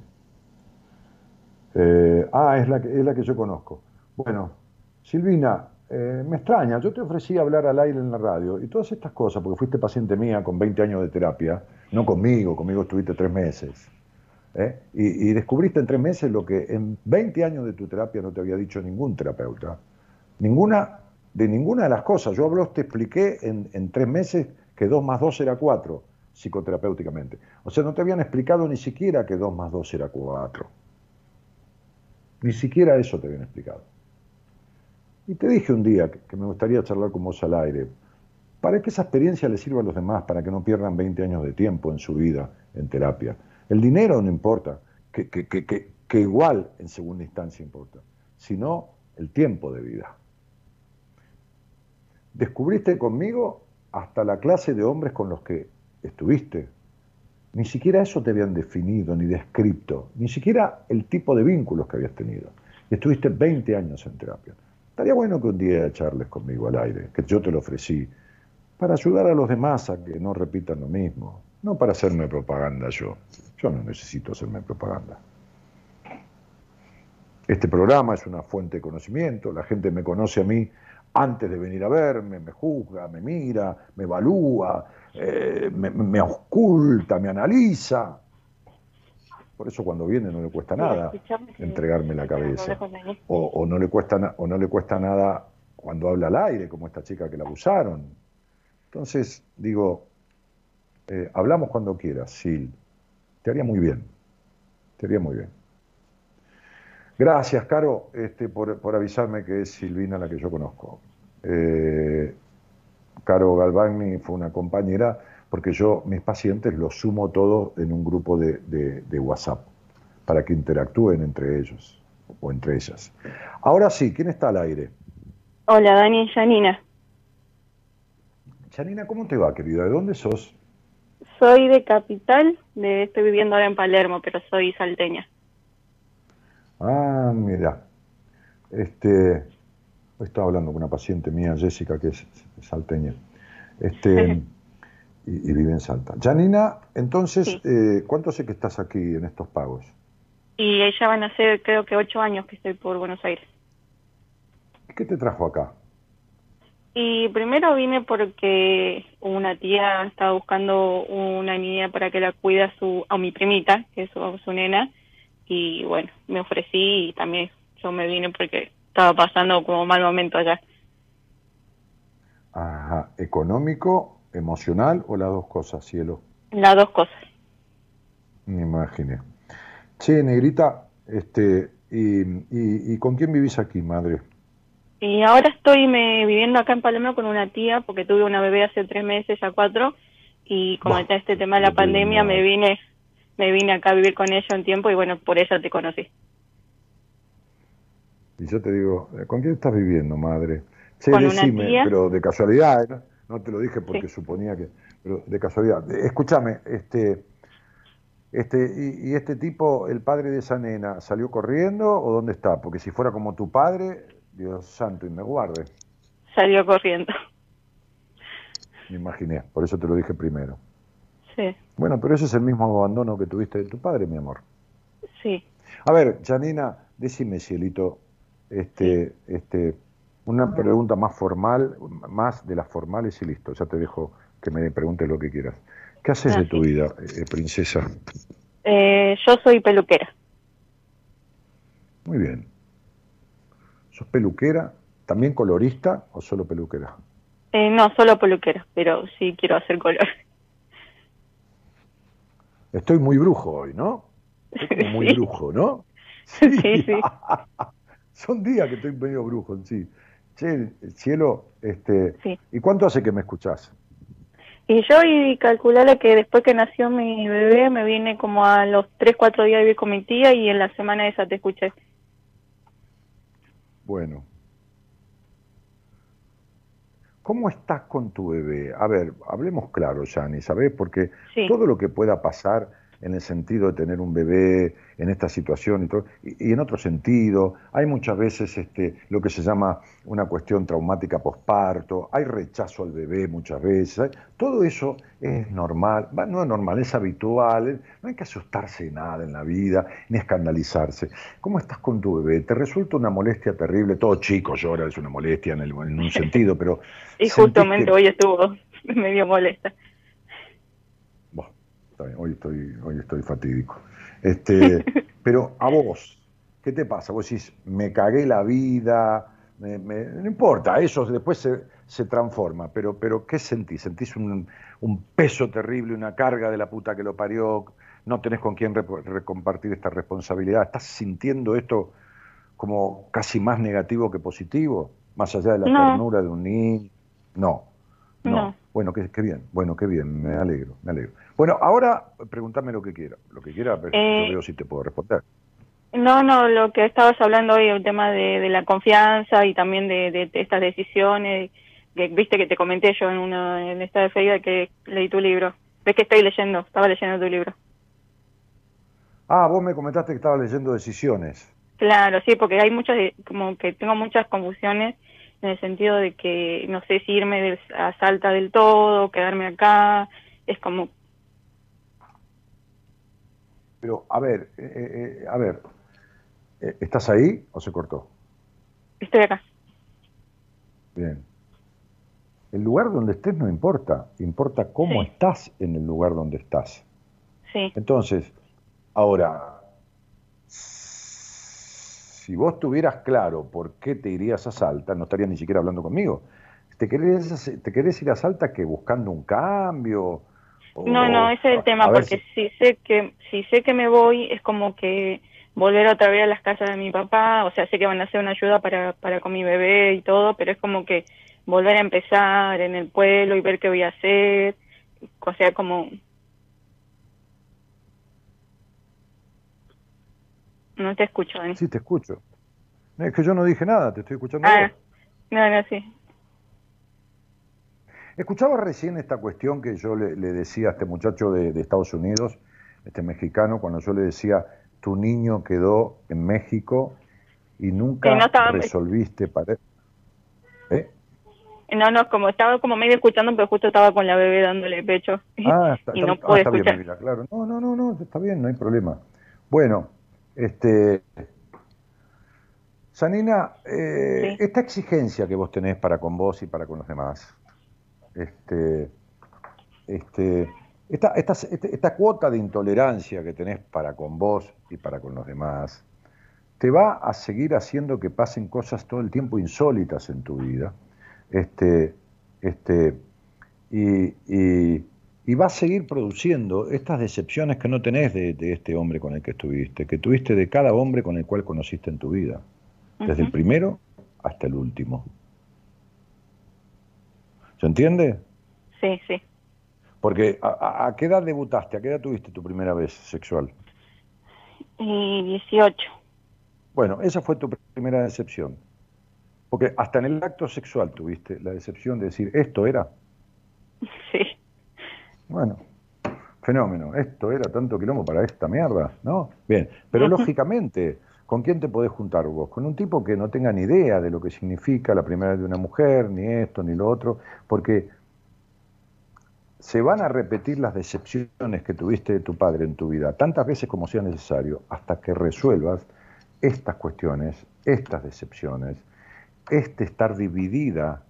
[SPEAKER 2] Eh, ah, es la, que, es la que yo conozco. Bueno, Silvina, eh, me extraña, yo te ofrecí hablar al aire en la radio y todas estas cosas, porque fuiste paciente mía con 20 años de terapia, no conmigo, conmigo estuviste tres meses, ¿eh? y, descubriste en tres meses lo que en 20 años de tu terapia no te había dicho ningún terapeuta, ninguna, de ninguna de las cosas. Yo hablo, te expliqué en, tres meses que 2 más 2 era 4, psicoterapéuticamente. O sea, no te habían explicado ni siquiera que 2 más 2 era 4. Ni siquiera eso te habían explicado. Y te dije un día que me gustaría charlar con vos al aire, para que esa experiencia le sirva a los demás, para que no pierdan 20 años de tiempo en su vida en terapia. El dinero no importa, que, que, igual en segunda instancia importa, sino el tiempo de vida. Descubriste conmigo hasta la clase de hombres con los que estuviste. Ni siquiera eso te habían definido ni descrito, ni siquiera el tipo de vínculos que habías tenido. Estuviste 20 años en terapia. Estaría bueno que un día charles conmigo al aire, que yo te lo ofrecí, para ayudar a los demás a que no repitan lo mismo, no para hacerme propaganda yo. Yo no necesito hacerme propaganda. Este programa es una fuente de conocimiento, la gente me conoce a mí antes de venir a verme, me juzga, me mira, me evalúa, eh, me, me, oculta, me analiza. Por eso cuando viene no le cuesta nada entregarme la cabeza. O, no le cuesta o no le cuesta nada cuando habla al aire, como esta chica que la abusaron. Entonces, digo, eh, hablamos cuando quieras, Sil. Te haría muy bien. Te haría muy bien. Gracias, Caro, este, por, avisarme que es Silvina la que yo conozco. Eh, Caro Galvani fue una compañera porque yo mis pacientes los sumo todos en un grupo de, WhatsApp para que interactúen entre ellos o entre ellas. Ahora sí, ¿quién está al aire?
[SPEAKER 8] Hola, Dani, Janina.
[SPEAKER 2] Janina, ¿cómo te va, querida? ¿De dónde sos?
[SPEAKER 8] Soy de Capital, de, estoy viviendo ahora en Palermo, pero soy salteña.
[SPEAKER 2] Ah, mira. Este, estaba hablando con una paciente mía, Jessica, que es salteña. Este, (laughs) y, vive en Salta. Janina, entonces, eh, ¿cuánto sé que estás aquí en estos pagos?
[SPEAKER 8] Y ella van a ser, creo que ocho años que estoy por Buenos Aires.
[SPEAKER 2] ¿Qué te trajo acá?
[SPEAKER 8] Y primero vine porque una tía estaba buscando una niña para que la cuide a, su, a mi primita, que es su, su nena, y bueno, me ofrecí y también yo me vine porque estaba pasando como mal momento allá.
[SPEAKER 2] Ajá, económico emocional o las dos cosas, cielo?
[SPEAKER 8] Las dos cosas.
[SPEAKER 2] Me imaginé. Che, negrita, este, y, y, con quién vivís aquí, madre?
[SPEAKER 8] Y ahora estoy me, viviendo acá en Palermo con una tía, porque tuve una bebé hace tres meses, a cuatro, y como está este tema de la pandemia, me vine me vine acá a vivir con ella un tiempo y bueno, por eso te conocí.
[SPEAKER 2] Y yo te digo, ¿con quién estás viviendo, madre? Che, decime, pero de casualidad, ¿no? No te lo dije porque suponía que, pero de casualidad. Escúchame, este, este, y, este tipo, el padre de esa nena, ¿salió corriendo o dónde está? Porque si fuera como tu padre, Dios santo y me guarde.
[SPEAKER 8] Salió corriendo.
[SPEAKER 2] Me imaginé, por eso te lo dije primero.
[SPEAKER 8] Sí.
[SPEAKER 2] Bueno, pero ese es el mismo abandono que tuviste de tu padre, mi amor.
[SPEAKER 8] Sí.
[SPEAKER 2] A ver, Janina, decime, cielito, este, este, una pregunta más formal, más de las formales y listo. Ya te dejo que me preguntes lo que quieras. ¿Qué haces de tu vida, eh, princesa?
[SPEAKER 8] Eh, yo soy peluquera.
[SPEAKER 2] Muy bien. ¿Sos peluquera? ¿También colorista o solo peluquera?
[SPEAKER 8] Eh, no, solo peluquera, pero sí quiero hacer color.
[SPEAKER 2] Estoy muy brujo hoy, ¿no? Estoy muy (laughs) brujo, ¿no?
[SPEAKER 8] Sí, sí. (laughs)
[SPEAKER 2] Son días que estoy medio brujo, sí. Che, cielo, este,
[SPEAKER 8] Sí.
[SPEAKER 2] ¿y cuánto hace que me escuchás?
[SPEAKER 8] Y yo y calcularle que después que nació mi bebé me vine como a los 3, 4 días a vivir con mi tía y en la semana esa te escuché.
[SPEAKER 2] Bueno. ¿Cómo estás con tu bebé? A ver, hablemos claro, Yani, ¿sabes? Porque
[SPEAKER 8] Sí.
[SPEAKER 2] todo lo que pueda pasar en el sentido de tener un bebé en esta situación y todo, y, y en otro sentido, hay muchas veces este, lo que se llama una cuestión traumática posparto, hay rechazo al bebé muchas veces, todo eso es normal, no es normal, es habitual, es- no hay que asustarse de nada en la vida, ni escandalizarse. ¿Cómo estás con tu bebé? ¿Te resulta una molestia terrible? Todo chico llora, es una molestia en, el- en un sentido, pero... (laughs)
[SPEAKER 8] Y
[SPEAKER 2] ¿sentís
[SPEAKER 8] justamente
[SPEAKER 2] que-
[SPEAKER 8] hoy estuvo (laughs) medio molesta.
[SPEAKER 2] Hoy estoy, hoy estoy fatídico. Este, (laughs) pero a vos, ¿qué te pasa? Vos decís, me cagué la vida, me- me- no importa, eso después se, se transforma, pero, pero ¿qué sentís? ¿Sentís un, un peso terrible, una carga de la puta que lo parió? ¿No tenés con quién rep- recompartir esta responsabilidad? ¿Estás sintiendo esto como casi más negativo que positivo? Más allá de la
[SPEAKER 8] No.
[SPEAKER 2] ternura de un niño. No, no.
[SPEAKER 8] No.
[SPEAKER 2] Bueno, qué, qué bien, bueno, qué bien, me alegro, me alegro. Bueno, ahora pregúntame lo que quiera, lo que quiera, pero
[SPEAKER 8] Eh,
[SPEAKER 2] yo veo si te puedo responder.
[SPEAKER 8] No, no, lo que estabas hablando hoy, el tema de, de la confianza y también de, de- de estas decisiones, que viste que te comenté yo en una en esta feria que leí tu libro. Ves que estoy leyendo, estaba leyendo tu libro.
[SPEAKER 2] Ah, vos me comentaste que estabas leyendo Decisiones.
[SPEAKER 8] Claro, sí, porque hay muchas, como que tengo muchas confusiones en el sentido de que no sé si irme a Salta del todo, quedarme acá, es como,
[SPEAKER 2] Pero, a ver, eh, eh, eh, a ver, eh, ¿estás ahí o se cortó?
[SPEAKER 8] estoy acá.
[SPEAKER 2] Bien. El lugar donde estés no importa, importa cómo
[SPEAKER 8] Sí.
[SPEAKER 2] estás en el lugar donde estás.
[SPEAKER 8] Sí,
[SPEAKER 2] Entonces, ahora, si vos tuvieras claro por qué te irías a Salta, no estarías ni siquiera hablando conmigo. ¿Te querés, te querés ir a Salta que buscando un cambio?
[SPEAKER 8] No, no, ese es el tema, porque si sé que si sé que me voy es como que volver otra vez a las casas de mi papá, o sea, sé que van a hacer una ayuda para para con mi bebé y todo, pero es como que volver a empezar en el pueblo y ver qué voy a hacer, o sea, como no te escucho, Dani.
[SPEAKER 2] Sí, te escucho. No, es que yo no dije nada, te estoy escuchando.
[SPEAKER 8] Ah, no, no, sí.
[SPEAKER 2] Escuchaba recién esta cuestión que yo le, le decía a este muchacho de, de Estados Unidos, este mexicano, cuando yo le decía, tu niño quedó en México y nunca
[SPEAKER 8] no estaba-
[SPEAKER 2] resolviste para... ¿Eh?
[SPEAKER 8] No, no, como estaba como medio escuchando, pero justo estaba con la bebé dándole pecho
[SPEAKER 2] Ah, (laughs) está,
[SPEAKER 8] y
[SPEAKER 2] está- ah, está bien,
[SPEAKER 8] escuchar.
[SPEAKER 2] claro. No, no, no, no, está bien, no hay problema. Bueno, este... Sanina, eh,
[SPEAKER 8] Sí.
[SPEAKER 2] esta exigencia que vos tenés para con vos y para con los demás, este, este, esta, esta, este- esta cuota de intolerancia que tenés para con vos y para con los demás, te va a seguir haciendo que pasen cosas todo el tiempo insólitas en tu vida. Este, este, y, y- y va a seguir produciendo estas decepciones que no tenés de, de este hombre con el que estuviste, que tuviste de cada hombre con el cual conociste en tu vida, desde el primero hasta el último. ¿Se entiende?
[SPEAKER 8] Sí, sí.
[SPEAKER 2] Porque a, a- ¿a qué edad debutaste? ¿A qué edad tuviste tu primera vez sexual?
[SPEAKER 8] Y 18.
[SPEAKER 2] Bueno, esa fue tu primera decepción. Porque hasta en el acto sexual tuviste la decepción de decir, esto era. (laughs)
[SPEAKER 8] Sí.
[SPEAKER 2] Bueno, fenómeno. Esto era tanto quilombo para esta mierda, ¿no? Bien, pero (laughs) lógicamente, ¿con quién te podés juntar vos? Con un tipo que no tenga ni idea de lo que significa la primera vez de una mujer, ni esto, ni lo otro, porque se van a repetir las decepciones que tuviste de tu padre en tu vida, tantas veces como sea necesario, hasta que resuelvas estas cuestiones, estas decepciones, este estar dividida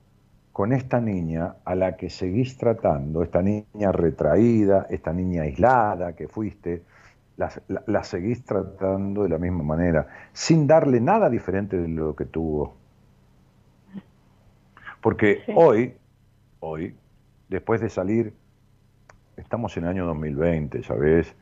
[SPEAKER 2] con esta niña a la que seguís tratando, esta niña retraída, esta niña aislada que fuiste, la, la- la seguís tratando de la misma manera, sin darle nada diferente de lo que tuvo. Porque
[SPEAKER 8] Sí.
[SPEAKER 2] hoy, hoy, después de salir, estamos en el año 2020, ¿sabes?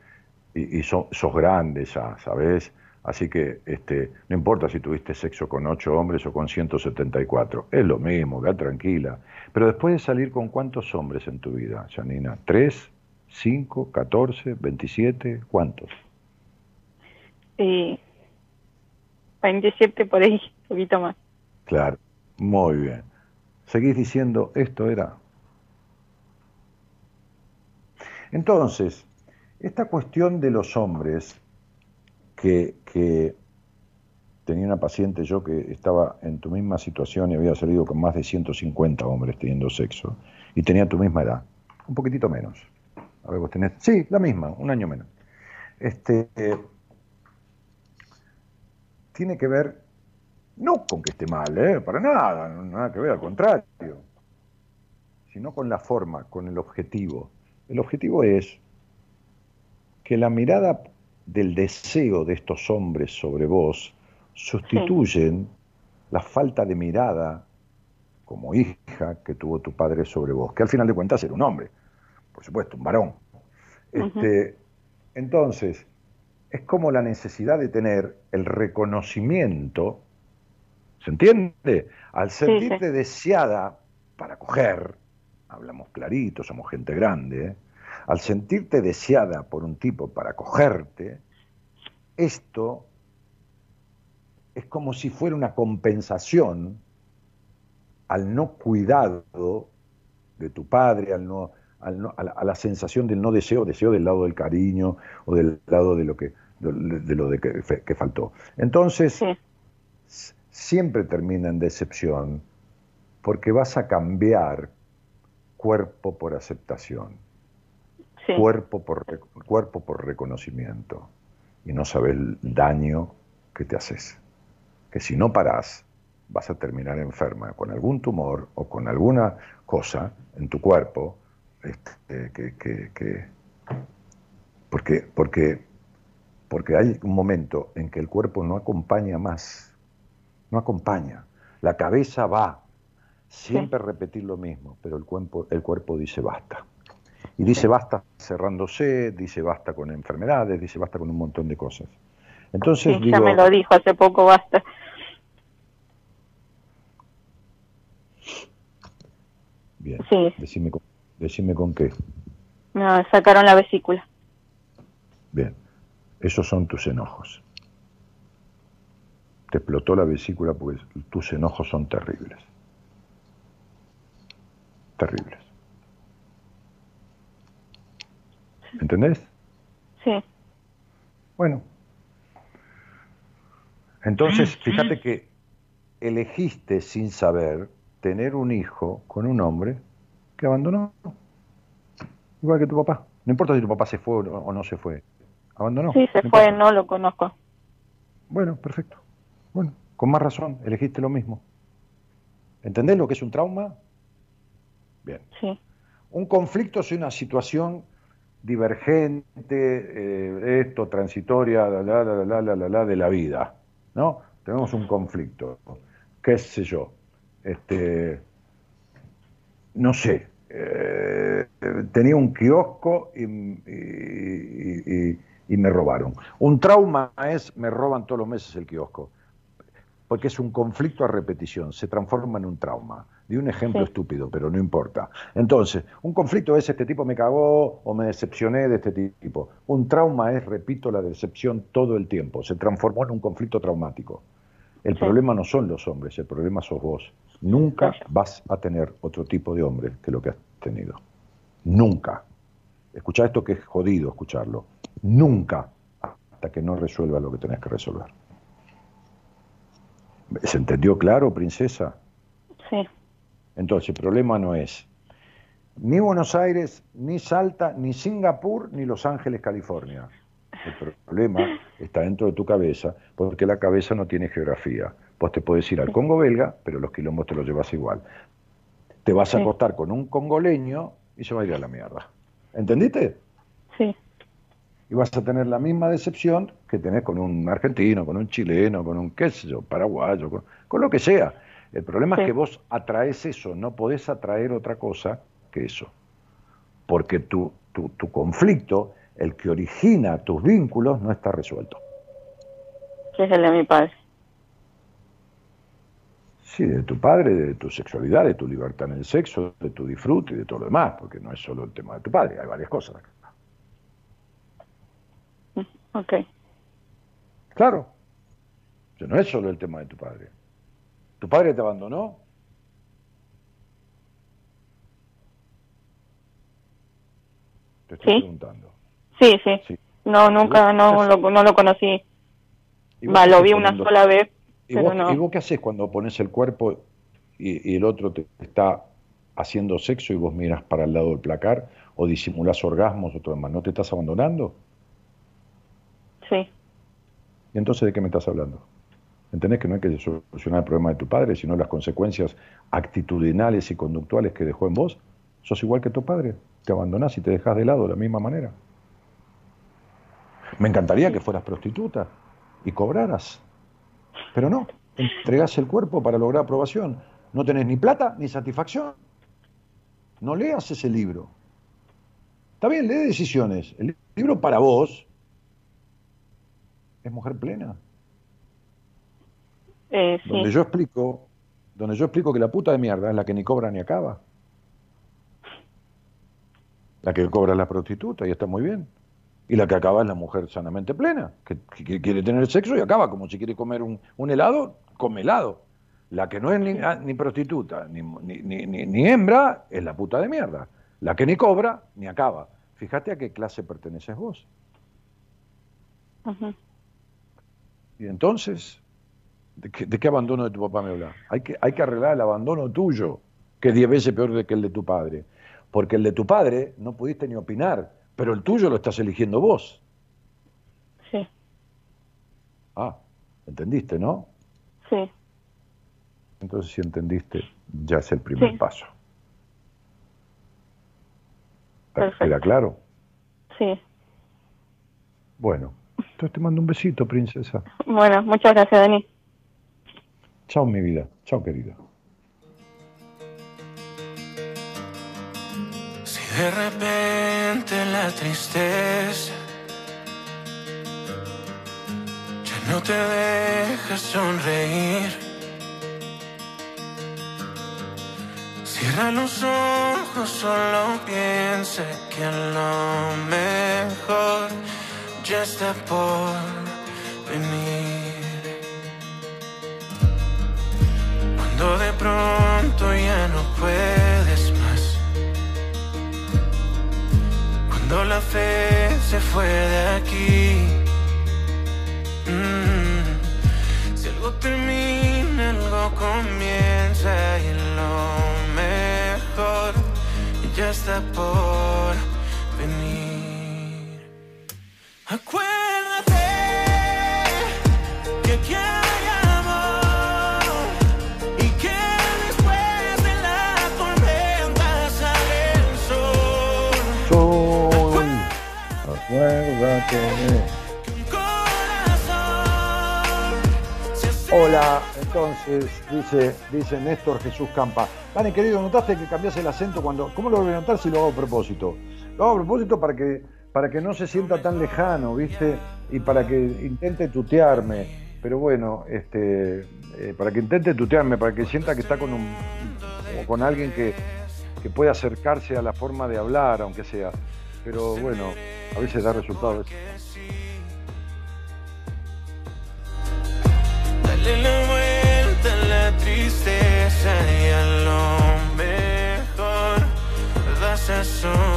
[SPEAKER 2] Y, y so- sos grande ya, ¿sabes? Así que este, no importa si tuviste sexo con ocho hombres o con 174, es lo mismo, queda tranquila. Pero después de salir con cuántos hombres en tu vida, Janina, ¿tres, cinco, catorce, veintisiete? ¿Cuántos?
[SPEAKER 8] Sí, 27 por ahí, un poquito más.
[SPEAKER 2] Claro, muy bien. Seguís diciendo, esto era. Entonces, esta cuestión de los hombres que, tenía una paciente yo que estaba en tu misma situación y había salido con más de 150 hombres teniendo sexo y tenía tu misma edad, un poquitito menos. A ver, vos tenés, sí, la misma, un año menos. Este, tiene que ver, no con que esté mal, ¿eh? para nada, nada que ver, al contrario, sino con la forma, con el objetivo. El objetivo es que la mirada del deseo de estos hombres sobre vos sustituyen la falta de mirada como hija que tuvo tu padre sobre vos, que al final de cuentas era un hombre, por supuesto, un varón. Este, entonces, es como la necesidad de tener el reconocimiento, ¿se entiende? Al sentirte deseada para coger, hablamos clarito, somos gente grande, ¿eh? al sentirte deseada por un tipo para cogerte, esto es como si fuera una compensación al no cuidado de tu padre, al no, a, la, sensación del no deseo, deseo del lado del cariño o del lado de lo que, de, lo de que, faltó. Entonces, siempre termina en decepción porque vas a cambiar cuerpo por aceptación cuerpo, por, cuerpo por reconocimiento, y no sabes el daño que te haces. Que si no parás, vas a terminar enferma con algún tumor o con alguna cosa en tu cuerpo este, que, porque, porque, porque hay un momento en que el cuerpo no acompaña más, no acompaña. La cabeza va, siempre repetir lo mismo, pero el cuerpo, el cuerpo dice basta. Y dice basta cerrándose, dice basta con enfermedades, dice basta con un montón de cosas. Entonces,
[SPEAKER 8] ya me lo dijo hace poco, basta.
[SPEAKER 2] Bien, sí. decime, con, decime con qué.
[SPEAKER 8] No, sacaron la vesícula.
[SPEAKER 2] Bien, esos son tus enojos. Te explotó la vesícula porque tus enojos son terribles. Terribles. ¿Entendés?
[SPEAKER 8] Sí.
[SPEAKER 2] Bueno. Entonces, (clears throat) fíjate que elegiste sin saber tener un hijo con un hombre que abandonó. Igual que tu papá. No importa si tu papá se fue o no se fue. Abandonó.
[SPEAKER 8] Sí, se fue, no lo conozco.
[SPEAKER 2] Bueno, perfecto. Bueno, con más razón, elegiste lo mismo. ¿Entendés lo que es un trauma? Bien.
[SPEAKER 8] Sí.
[SPEAKER 2] Un conflicto es una situación divergente, eh, esto, transitoria, la, la, la, la, la, la, de la vida, ¿no? Tenemos un conflicto, qué sé yo, este, no sé, eh, tenía un kiosco y, y, me robaron. Un trauma es, me roban todos los meses el kiosco, porque es un conflicto a repetición, se transforma en un trauma. Di un ejemplo estúpido, pero no importa. Entonces, un conflicto es este tipo me cagó o me decepcioné de este tipo. Un trauma es, repito, la decepción todo el tiempo. Se transformó en un conflicto traumático. El problema no son los hombres, el problema sos vos. Nunca vas a tener otro tipo de hombre que lo que has tenido. Nunca. Escucha esto que es jodido escucharlo. Nunca hasta que no resuelva lo que tenés que resolver. ¿Se entendió claro, princesa?
[SPEAKER 8] Sí.
[SPEAKER 2] Entonces, el problema no es ni Buenos Aires, ni Salta, ni Singapur, ni Los Ángeles, California. El problema está dentro de tu cabeza, porque la cabeza no tiene geografía. Vos te puedes ir al Congo belga, pero los quilombos te los llevas igual. Te vas a acostar con un congoleño y se va a ir a la mierda. ¿Entendiste?
[SPEAKER 8] Sí.
[SPEAKER 2] Y vas a tener la misma decepción que tenés con un argentino, con un chileno, con un qué sé yo, paraguayo, con lo que sea. El problema es que vos atraes eso, no podés atraer otra cosa que eso. Porque tu, tu, conflicto, el que origina tus vínculos, no está resuelto.
[SPEAKER 8] que es el de mi padre.
[SPEAKER 2] Sí, de tu padre, de tu sexualidad, de tu libertad en el sexo, de tu disfrute y de todo lo demás, porque no es solo el tema de tu padre, hay varias cosas.
[SPEAKER 8] Ok.
[SPEAKER 2] Claro, o sea, no es solo el tema de tu padre. ¿Tu padre te abandonó? Te estoy
[SPEAKER 8] Sí.
[SPEAKER 2] preguntando.
[SPEAKER 8] Sí, sí.
[SPEAKER 2] Sí.
[SPEAKER 8] No, nunca, no lo, no lo conocí.
[SPEAKER 2] ¿Y vos
[SPEAKER 8] Va, lo vi una sola vez,
[SPEAKER 2] ¿Y vos,
[SPEAKER 8] no.
[SPEAKER 2] ¿Y vos qué haces cuando pones el cuerpo y, y el otro te está haciendo sexo y vos miras para el lado del placar o disimulás orgasmos o todo demás? ¿No te estás abandonando?
[SPEAKER 8] Sí,
[SPEAKER 2] ¿Y entonces de qué me estás hablando? ¿Entendés que no hay que solucionar el problema de tu padre, sino las consecuencias actitudinales y conductuales que dejó en vos? Sos igual que tu padre, te abandonás y te dejas de lado de la misma manera. Me encantaría que fueras prostituta y cobraras, pero no, entregás el cuerpo para lograr aprobación. No tenés ni plata ni satisfacción. No leas ese libro. Está bien, lee decisiones. El libro para vos es mujer plena.
[SPEAKER 8] eh, sí.
[SPEAKER 2] Donde yo explico, donde yo explico que la puta de mierda es la que ni cobra ni acaba. La que cobra es la prostituta y está muy bien. Y la que acaba es la mujer sanamente plena, que, que quiere tener sexo y acaba, como si quiere comer un, un helado, come helado. La que no es ni, ah, ni prostituta ni, ni, ni, hembra es la puta de mierda. La que ni cobra ni acaba. Fíjate a qué clase perteneces vos. Y entonces, ¿de qué, de qué abandono de tu papá me habla? Hay que, hay que arreglar el abandono tuyo, que es diez veces peor de que el de tu padre. Porque el de tu padre no pudiste ni opinar, pero el tuyo lo estás eligiendo vos.
[SPEAKER 8] Sí,
[SPEAKER 2] Ah, ¿entendiste, no?
[SPEAKER 8] sí,
[SPEAKER 2] Entonces, si entendiste, ya es el primer
[SPEAKER 8] Sí.
[SPEAKER 2] paso.
[SPEAKER 8] Perfecto.
[SPEAKER 2] ¿Queda claro?
[SPEAKER 8] sí.
[SPEAKER 2] Bueno, entonces te mando un besito, princesa.
[SPEAKER 8] Bueno, muchas gracias, Dani.
[SPEAKER 2] Chao, mi vida. Chao, querida.
[SPEAKER 1] De repente la tristeza ya no te deja sonreír, cierra los ojos, solo piensa que lo mejor ya está por venir. Cuando de pronto ya no puedes Cuando la fe se fue de aquí. Mm, Si algo termina, algo comienza y lo mejor ya está por venir. Acuérdate que aquí
[SPEAKER 2] Hola, entonces, dice, dice Néstor Jesús Campa. Dani, querido, ¿notaste que cambias el acento cuando... ¿Cómo lo voy a notar si lo hago a propósito? Lo hago a propósito para que, para que no se sienta tan lejano, ¿viste? Y para que intente tutearme. Pero bueno, este, eh, para que intente tutearme, para que sienta que está con, un, con alguien que, que puede acercarse a la forma de hablar, aunque sea. Pero bueno, a veces da resultados.
[SPEAKER 1] Dale la vuelta a la tristeza y a lo mejor vas a sonreír.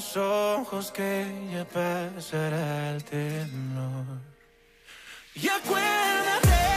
[SPEAKER 1] Los ojos que ya pasará el temor. Y acuérdate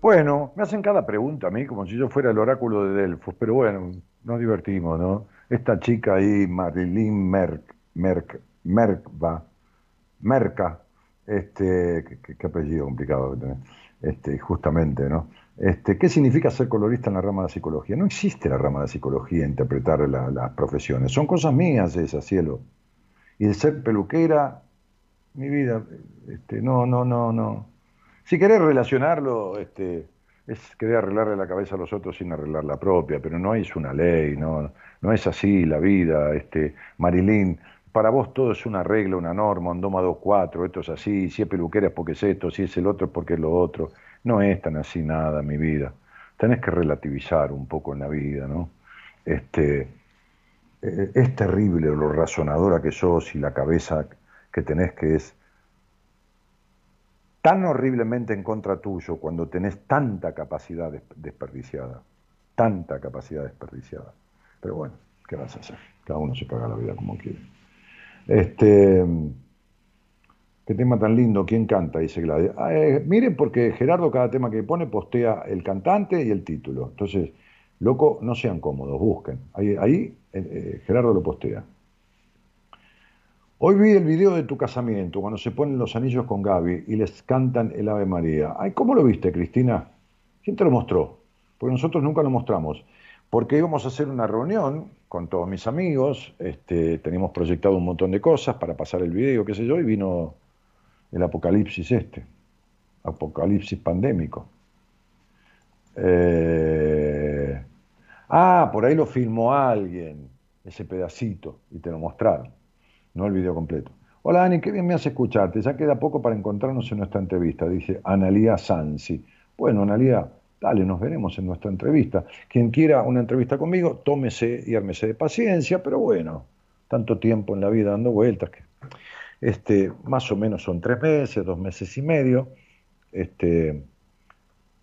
[SPEAKER 2] Bueno, me hacen cada pregunta a mí como si yo fuera el oráculo de Delfos, pero bueno, nos divertimos, ¿no? Esta chica ahí, Marilyn Merck, Merck, Merkva, Merca, este, qué, apellido complicado que tenés, este, justamente, ¿no? Este, ¿Qué significa ser colorista en la rama de psicología? No existe la rama de psicología, interpretar la- las profesiones, son cosas mías esas, cielo. Y el ser peluquera, mi vida, este, no, no, no, no. Si querés relacionarlo, este, es querer arreglarle la cabeza a los otros sin arreglar la propia, pero no es una ley, no, no es así la vida, este, Marilyn, para vos todo es una regla, una norma, un doma 2-4, esto es así, si es peluquera es porque es esto, si es el otro es porque es lo otro. No es tan así nada, mi vida. Tenés que relativizar un poco en la vida, ¿no? Este, eh, es terrible lo razonadora que sos y la cabeza que tenés que es tan horriblemente en contra tuyo cuando tenés tanta capacidad des- desperdiciada, tanta capacidad desperdiciada. Pero bueno, ¿qué vas a hacer? Cada uno se paga la vida como quiere. Este, qué tema tan lindo, ¿quién canta? Dice Gladys. Ah, eh, miren, porque Gerardo cada tema que pone postea el cantante y el título. Entonces, loco, no sean cómodos, busquen. Ahí, ahí eh, eh, Gerardo lo postea. Hoy vi el video de tu casamiento, cuando se ponen los anillos con Gaby y les cantan el Ave María. Ay, ¿cómo lo viste, Cristina? ¿Quién te lo mostró? Porque nosotros nunca lo mostramos. Porque íbamos a hacer una reunión con todos mis amigos, este, teníamos proyectado un montón de cosas para pasar el video, qué sé yo, y vino el apocalipsis este, apocalipsis pandémico. Eh, ah, por ahí lo filmó alguien, ese pedacito, y te lo mostraron no el video completo. Hola Dani, qué bien me hace escucharte. Ya queda poco para encontrarnos en nuestra entrevista, dice Analía Sansi. Bueno, Analía, dale, nos veremos en nuestra entrevista. Quien quiera una entrevista conmigo, tómese y ármese de paciencia, pero bueno, tanto tiempo en la vida dando vueltas que este, más o menos son tres meses, dos meses y medio. Este,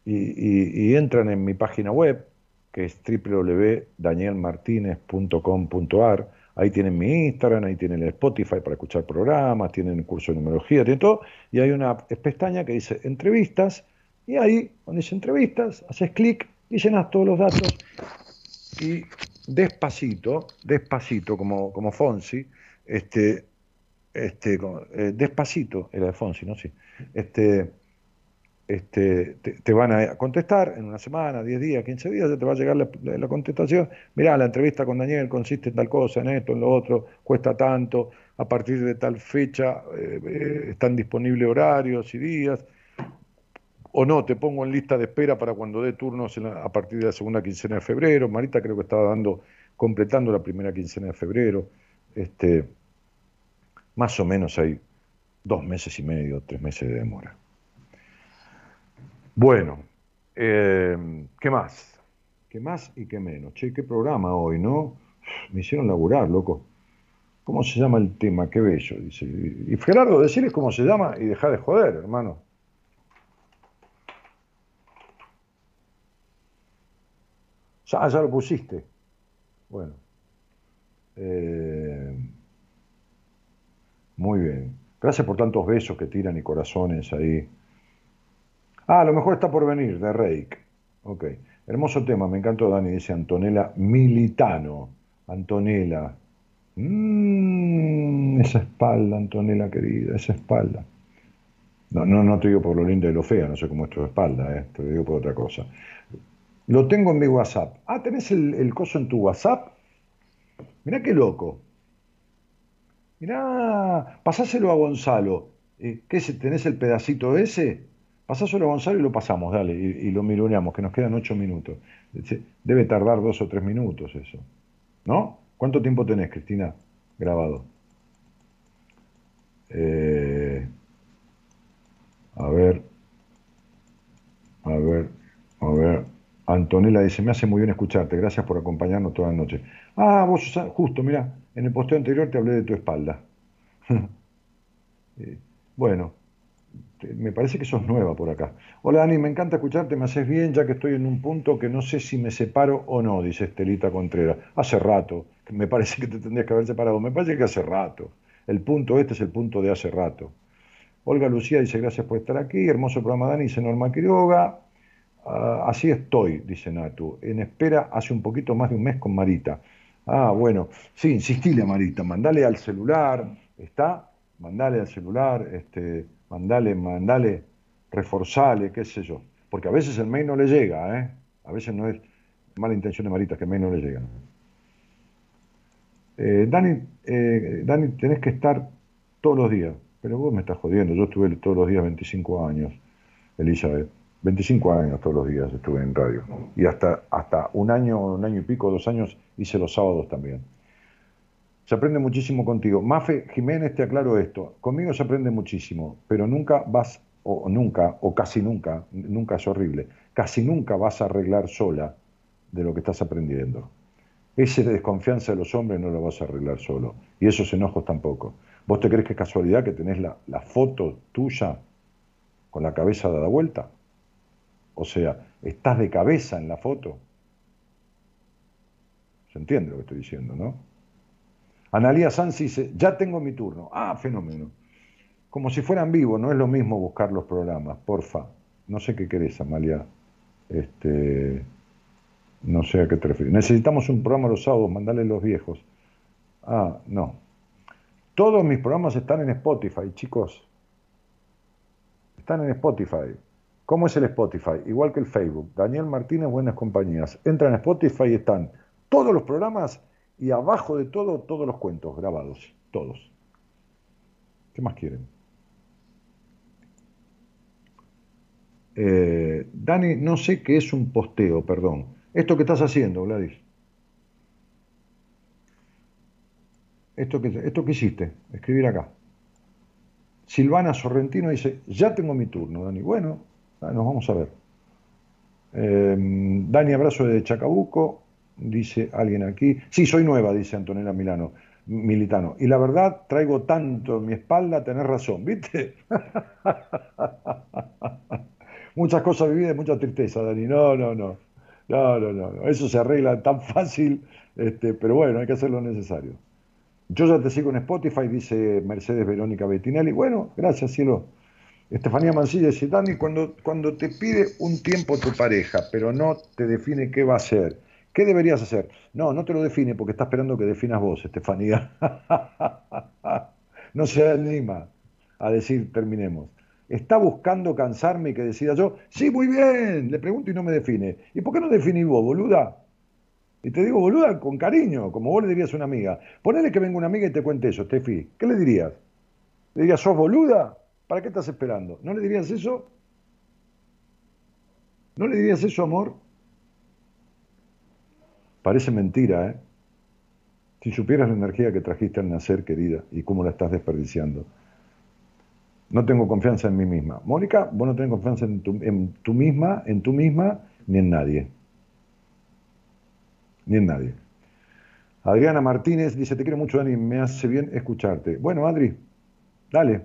[SPEAKER 2] y, y- y entran en mi página web, que es www.danielmartinez.com.ar. Ahí tienen mi Instagram, ahí tienen el Spotify para escuchar programas, tienen el curso de numerología, tienen todo. Y hay una pestaña que dice entrevistas. Y ahí, donde dice entrevistas, haces clic y llenas todos los datos. Y despacito, despacito, como, como Fonsi, este, este, eh, despacito, era de Fonsi, ¿no? Sí. Este, este, te, van a contestar en una semana, 10 días, 15 días, ya te va a llegar la, contestación. Mirá, la entrevista con Daniel consiste en tal cosa, en esto, en lo otro, cuesta tanto, a partir de tal fecha eh, eh, están disponibles horarios y días. O no, te pongo en lista de espera para cuando dé turnos a partir de la segunda quincena de febrero. Marita creo que estaba dando, completando la primera quincena de febrero. Este, más o menos hay dos meses y medio, tres meses de demora. Bueno, eh, ¿qué más? ¿Qué más y qué menos? Che, qué programa hoy, ¿no? Me hicieron laburar, loco. ¿Cómo se llama el tema? Qué bello, dice. Y Gerardo, decirles cómo se llama y deja de joder, hermano. Ya, ya lo pusiste. Bueno. Eh, muy bien. Gracias por tantos besos que tiran y corazones ahí. Ah, a lo mejor está por venir, de Reik. Ok. Hermoso tema, me encantó, Dani, dice Antonella Militano. Antonella. Mm, esa espalda, Antonella querida, esa espalda. No, no, no te digo por lo linda y lo fea, no sé cómo es tu espalda, eh, te digo por otra cosa. Lo tengo en mi WhatsApp. Ah, ¿tenés el, el coso en tu WhatsApp? Mirá qué loco. Mirá, pasáselo a Gonzalo. Eh, ¿Qué es? ¿Tenés el pedacito ese? Pasáselo a Gonzalo y lo pasamos, dale, y, lo mironeamos, que nos quedan ocho minutos. Debe tardar dos o tres minutos eso. ¿No? ¿Cuánto tiempo tenés, Cristina, grabado? Eh, a ver, a ver, A ver, Antonella dice, me hace muy bien escucharte, gracias por acompañarnos toda la noche. Ah, vos, justo, mira, en el posteo anterior te hablé de tu espalda. (laughs) Eh, me parece que sos nueva por acá. Hola Dani, me encanta escucharte, me haces bien ya que estoy en un punto que no sé si me separo o no, dice Estelita Contreras. Hace rato, me parece que te tendrías que haber separado, me parece que hace rato. El punto este es el punto de hace rato. Olga Lucía dice gracias por estar aquí, hermoso programa Dani, dice Norma Quiroga. Ah, así estoy, dice Natu, en espera hace un poquito más de un mes con Marita. Ah, bueno, sí, insistile a Marita, mandale al celular, ¿está? Mandale al celular, este, mandale, mandale, reforzale, qué sé yo. Porque a veces el mail no le llega, ¿eh? A veces no es mala intención de Marita, que el mail no le llega. Eh, Dani, eh, Dani, tenés que estar todos los días. Pero vos me estás jodiendo, yo estuve todos los días 25 años, Elizabeth. 25 años todos los días estuve en radio. Y hasta, hasta un año, un año y pico, dos años hice los sábados también. Se aprende muchísimo contigo. Mafe Jiménez, te aclaro esto. Conmigo se aprende muchísimo, pero nunca vas, o nunca, o casi nunca, nunca es horrible, casi nunca vas a arreglar sola de lo que estás aprendiendo. Esa desconfianza de los hombres no lo vas a arreglar solo. Y esos enojos tampoco. ¿Vos te crees que es casualidad que tenés la, la foto tuya con la cabeza dada vuelta? O sea, estás de cabeza en la foto. ¿Se entiende lo que estoy diciendo, no? Analía Sanz dice, ya tengo mi turno. Ah, fenómeno. Como si fueran vivos, no es lo mismo buscar los programas, porfa. No sé qué querés, Amalia. Este, no sé a qué te refieres. Necesitamos un programa los sábados, mandale los viejos. Ah, no. Todos mis programas están en Spotify, chicos. Están en Spotify. ¿Cómo es el Spotify? Igual que el Facebook. Daniel Martínez, Buenas Compañías. Entran a Spotify y están todos los programas y abajo de todo, todos los cuentos grabados. Todos. ¿Qué más quieren? Eh, Dani, no sé qué es un posteo, perdón. Esto que estás haciendo, Gladys. Esto que, esto que hiciste, escribir acá. Silvana Sorrentino dice, ya tengo mi turno, Dani. Bueno, Ah, nos vamos a ver. Em, Dani, abrazo de Chacabuco, dice alguien aquí. Sí, soy nueva, dice Antonella Milano, Militano. Y la verdad, traigo tanto en mi espalda, tenés razón, ¿viste? (laughs) Muchas cosas vividas, mucha tristeza, Dani. No, no, no. No, no, no. Eso se arregla tan fácil, este, pero bueno, hay que hacer lo necesario. Yo ya te sigo en Spotify, dice Mercedes Verónica Bettinelli. Bueno, gracias, cielo. Estefanía Mancilla dice, Dani, cuando, cuando te pide un tiempo tu pareja, pero no te define qué va a hacer, ¿qué deberías hacer? No, no te lo define porque está esperando que definas vos, Estefanía. (laughs) no se anima a decir terminemos. Está buscando cansarme y que decida yo, sí, muy bien, le pregunto y no me define. ¿Y por qué no definís vos, boluda? Y te digo, boluda, con cariño, como vos le dirías a una amiga. Ponele que venga una amiga y te cuente eso, Estefi. ¿Qué le dirías? ¿Le dirías, sos boluda? ¿Para qué estás esperando? ¿No le dirías eso? ¿No le dirías eso, amor? Parece mentira, ¿eh? Si supieras la energía que trajiste al nacer, querida, y cómo la estás desperdiciando. No tengo confianza en mí misma. Mónica, vos no tenés confianza en tu, en misma, en tú misma, ni en nadie. Ni en nadie. Adriana Martínez dice, te quiero mucho, Dani, me hace bien escucharte. Bueno, Adri, dale.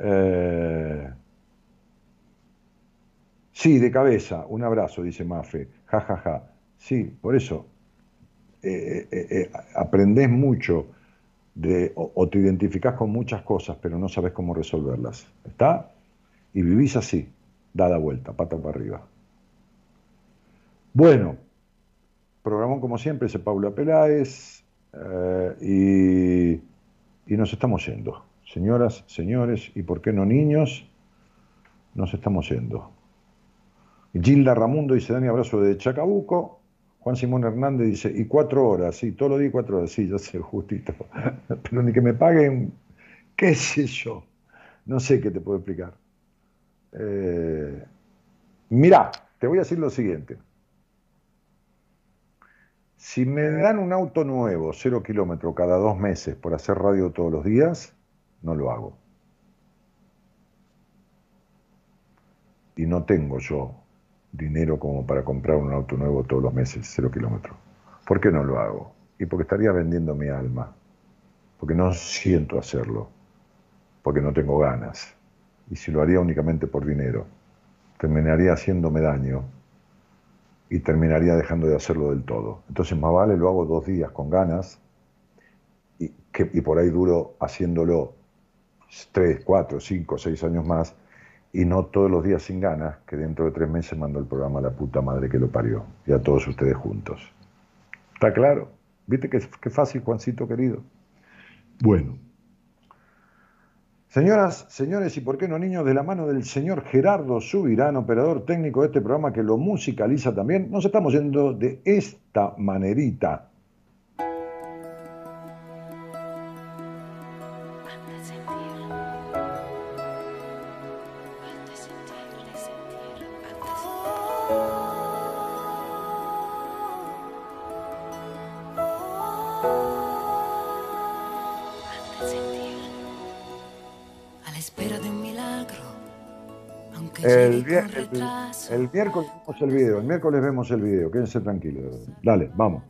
[SPEAKER 2] Eh, sí, de cabeza, un abrazo, dice Mafe. Ja, ja, ja. Sí, por eso. Eh, eh, aprendés mucho de, o, te identificás con muchas cosas, pero no sabes cómo resolverlas. ¿Está? Y vivís así, dada vuelta, pata para arriba. Bueno, programó como siempre ese Paula Peláez y, y nos estamos yendo. Señoras, señores, y por qué no niños, nos estamos yendo. Gilda Ramundo dice, Dani, abrazo de Chacabuco. Juan Simón Hernández dice, y cuatro horas, sí, todo lo di cuatro horas, sí, ya sé, justito. (laughs) Pero ni que me paguen, qué sé yo. No sé qué te puedo explicar. Eh, mirá, te voy a decir lo siguiente. Si me dan un auto nuevo, cero kilómetros cada dos meses por hacer radio todos los días, no lo hago. y no tengo yo dinero como para comprar un auto nuevo todos los meses, cero kilómetros. ¿Por qué no lo hago? Y porque estaría vendiendo mi alma, porque no siento hacerlo, porque no tengo ganas. Y si lo haría únicamente por dinero, terminaría haciéndome daño y terminaría dejando de hacerlo del todo. Entonces más vale lo hago dos días con ganas y, que, y por ahí duro haciéndolo tres, cuatro, cinco, seis años más y no todos los días sin ganas, que dentro de tres meses mando el programa a la puta madre que lo parió y a todos ustedes juntos. ¿Está claro? ¿Viste qué, qué fácil, Juancito querido? Bueno. Señoras, señores, y por qué no niños, de la mano del señor Gerardo Subirán, operador técnico de este programa que lo musicaliza también, nos estamos yendo de esta manerita. El, el, miércoles vemos el video, el miércoles vemos el video, quédense tranquilos. Dale, vamos.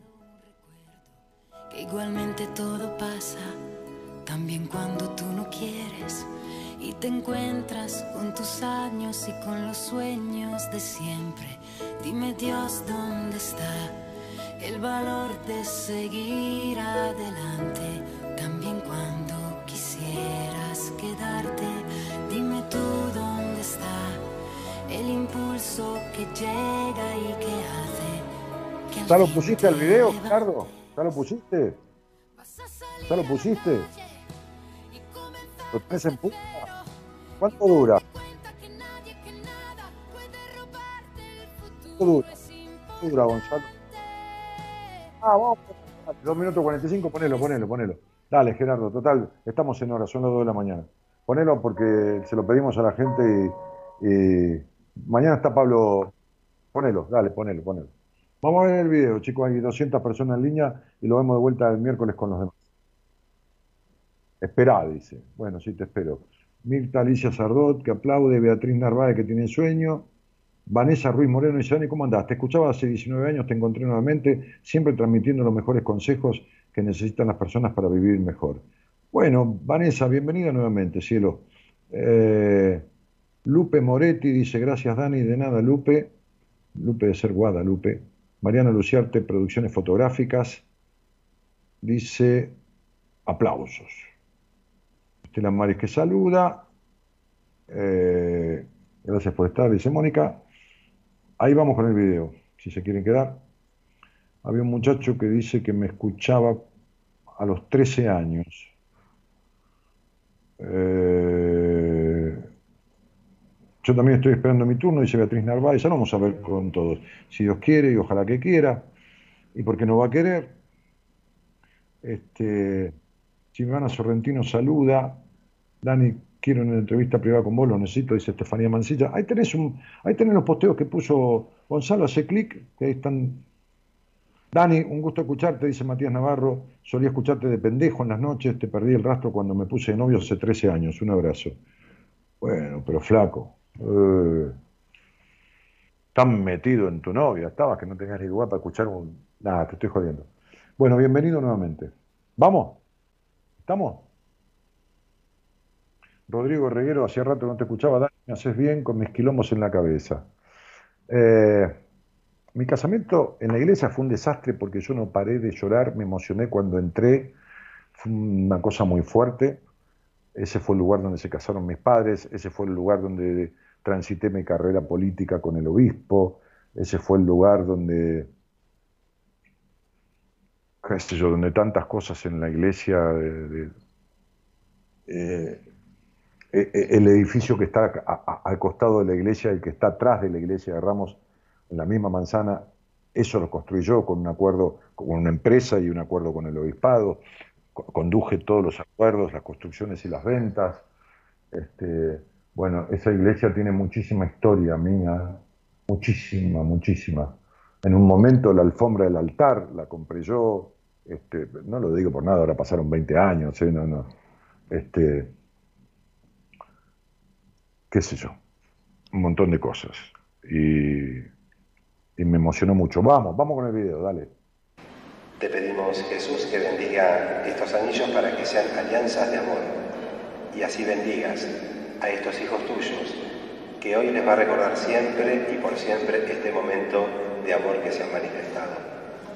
[SPEAKER 3] igualmente todo pasa, también cuando tú no quieres y te encuentras con tus años y con los sueños de siempre. Dime Dios dónde está el valor de seguir adelante, también cuando quisieras quedarte. Dime tú dónde está el impulso que llega y que hace.
[SPEAKER 2] ¿Ya lo pusiste al video, Ricardo? ¿Ya lo pusiste? ¿Ya lo pusiste? ¿Lo tenés en punta? ¿Cuánto dura? ¿Cuánto dura? ¿Cuánto dura, Gonzalo? Ah, vamos. 2 minutos 45, ponelo, ponelo, ponelo. Dale, Gerardo, total, estamos en hora, son las 2 de la mañana. Ponelo porque se lo pedimos a la gente y Mañana está Pablo. Ponelo, dale, ponelo, ponelo. Vamos a ver el video, chicos. Hay 200 personas en línea y lo vemos de vuelta el miércoles con los demás. Esperá, dice. Bueno, sí, te espero. Mirta Alicia Sardot, que aplaude. Beatriz Narváez, que tiene sueño. Vanessa Ruiz Moreno dice, Dani, ¿cómo andás? Te escuchaba hace 19 años, te encontré nuevamente, siempre transmitiendo los mejores consejos que necesitan las personas para vivir mejor. Bueno, Vanessa, bienvenida nuevamente, cielo. Eh, Lupe Moretti dice, gracias Dani, de nada Lupe. Lupe de ser Guadalupe. Mariana Luciarte, Producciones Fotográficas. Dice, aplausos. Estela Maris que saluda. Eh, gracias por estar, dice Mónica. Ahí vamos con el video, si se quieren quedar. Había un muchacho que dice que me escuchaba a los 13 años. Eh, yo también estoy esperando mi turno, dice Beatriz Narváez, ya lo vamos a ver con todos. Si Dios quiere y ojalá que quiera, y porque no va a querer. Este, Silvana Sorrentino saluda. Dani, quiero una entrevista privada con vos, lo necesito, dice Estefanía Mancilla. Ahí tenés, un, ahí tenés los posteos que puso Gonzalo, hace clic, que ahí están. Dani, un gusto escucharte, dice Matías Navarro. Solía escucharte de pendejo en las noches, te perdí el rastro cuando me puse de novio hace 13 años. Un abrazo. Bueno, pero flaco, eh, tan metido en tu novia estabas que no tenías ni lugar para escuchar un... Nada, te estoy jodiendo. Bueno, bienvenido nuevamente. ¿Vamos? ¿Estamos? Rodrigo Reguero, hacía rato no te escuchaba, Dani, me haces bien con mis quilombos en la cabeza. Eh, mi casamiento en la iglesia fue un desastre porque yo no paré de llorar, me emocioné cuando entré, fue una cosa muy fuerte. Ese fue el lugar donde se casaron mis padres, ese fue el lugar donde transité mi carrera política con el obispo, ese fue el lugar donde, qué sé yo, donde tantas cosas en la iglesia, eh, eh, eh, el edificio que está al costado de la iglesia, el que está atrás de la iglesia de Ramos, en la misma manzana, eso lo construí yo con un acuerdo con una empresa y un acuerdo con el obispado conduje todos los acuerdos, las construcciones y las ventas. Este, bueno, esa iglesia tiene muchísima historia mía, muchísima, muchísima. En un momento la alfombra del altar la compré yo, este, no lo digo por nada, ahora pasaron 20 años, ¿eh? no, no. Este, qué sé yo. un montón de cosas. Y, y me emocionó mucho. Vamos, vamos con el video, dale.
[SPEAKER 9] Te pedimos, Jesús, que bendiga estos anillos para que sean alianzas de amor. Y así bendigas a estos hijos tuyos, que hoy les va a recordar siempre y por siempre este momento de amor que se han manifestado.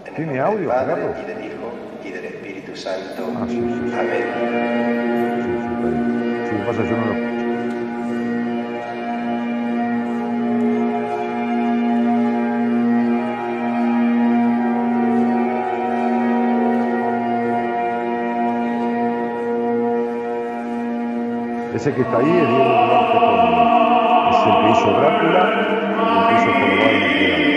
[SPEAKER 9] En el
[SPEAKER 2] ¿Tiene audio,
[SPEAKER 9] del Padre
[SPEAKER 2] Gerardo?
[SPEAKER 9] y del Hijo y del Espíritu Santo.
[SPEAKER 2] Ah, sí, sí, sí.
[SPEAKER 9] Amén.
[SPEAKER 2] Sí, sí, pasa yo no lo Ese que está ahí es Diego Duarte. Es el que hizo Drácula y el que hizo Jorobado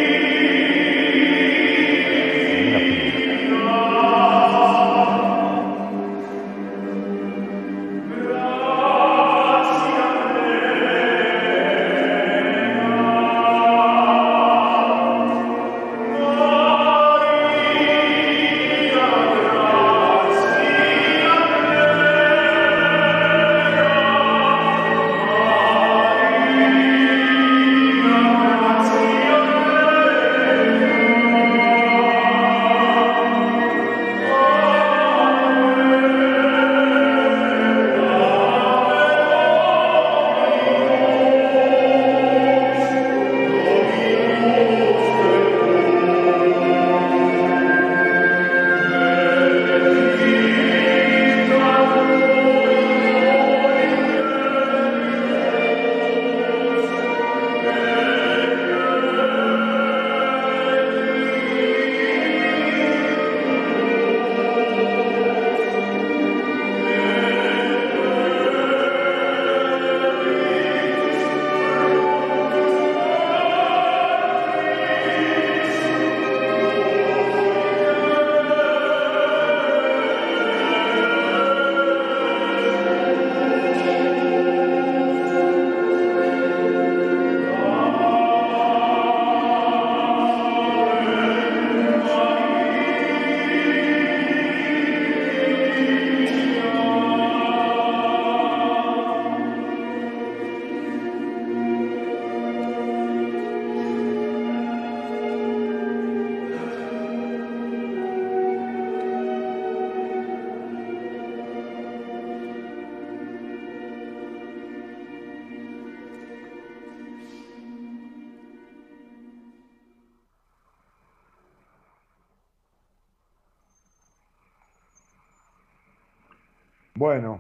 [SPEAKER 2] Bueno.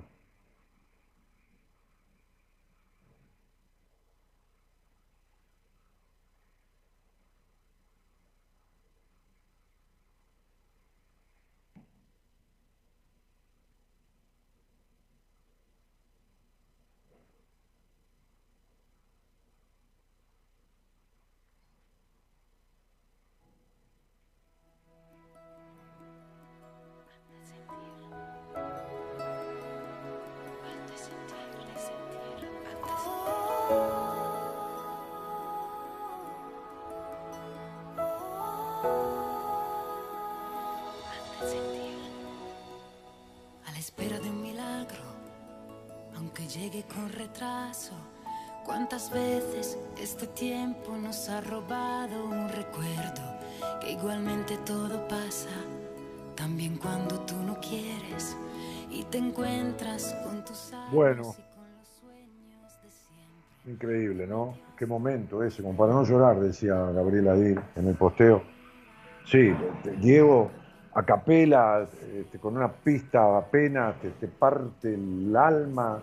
[SPEAKER 3] Llegue con retraso. ¿Cuántas veces este tiempo nos ha robado un recuerdo? Que igualmente todo pasa, también cuando tú no quieres y te encuentras con tus
[SPEAKER 2] Bueno. Increíble, ¿no? Qué momento ese, como para no llorar, decía Gabriela Dir en el posteo. Sí, Diego a capela, este, con una pista apenas, te, te parte el alma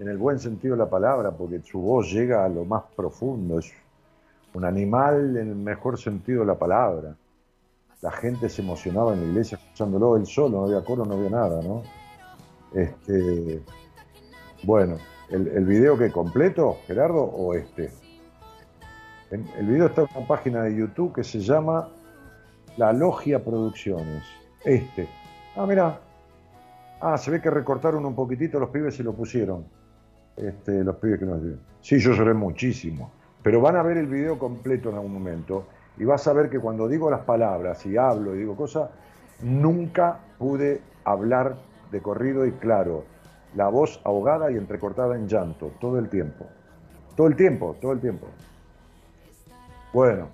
[SPEAKER 2] en el buen sentido de la palabra, porque su voz llega a lo más profundo, es un animal en el mejor sentido de la palabra. La gente se emocionaba en la iglesia escuchándolo, él solo, no había coro, no había nada, ¿no? Este, bueno, ¿el, video que completo, Gerardo, o este? El video está en una página de YouTube que se llama La Logia Producciones. Este. Ah, mira. Ah, se ve que recortaron un poquitito los pibes y lo pusieron. Este, los pibes que nos dieron. Sí, yo lloré muchísimo. Pero van a ver el video completo en algún momento y vas a ver que cuando digo las palabras y hablo y digo cosas, nunca pude hablar de corrido y claro. La voz ahogada y entrecortada en llanto todo el tiempo. Todo el tiempo, todo el tiempo. Bueno,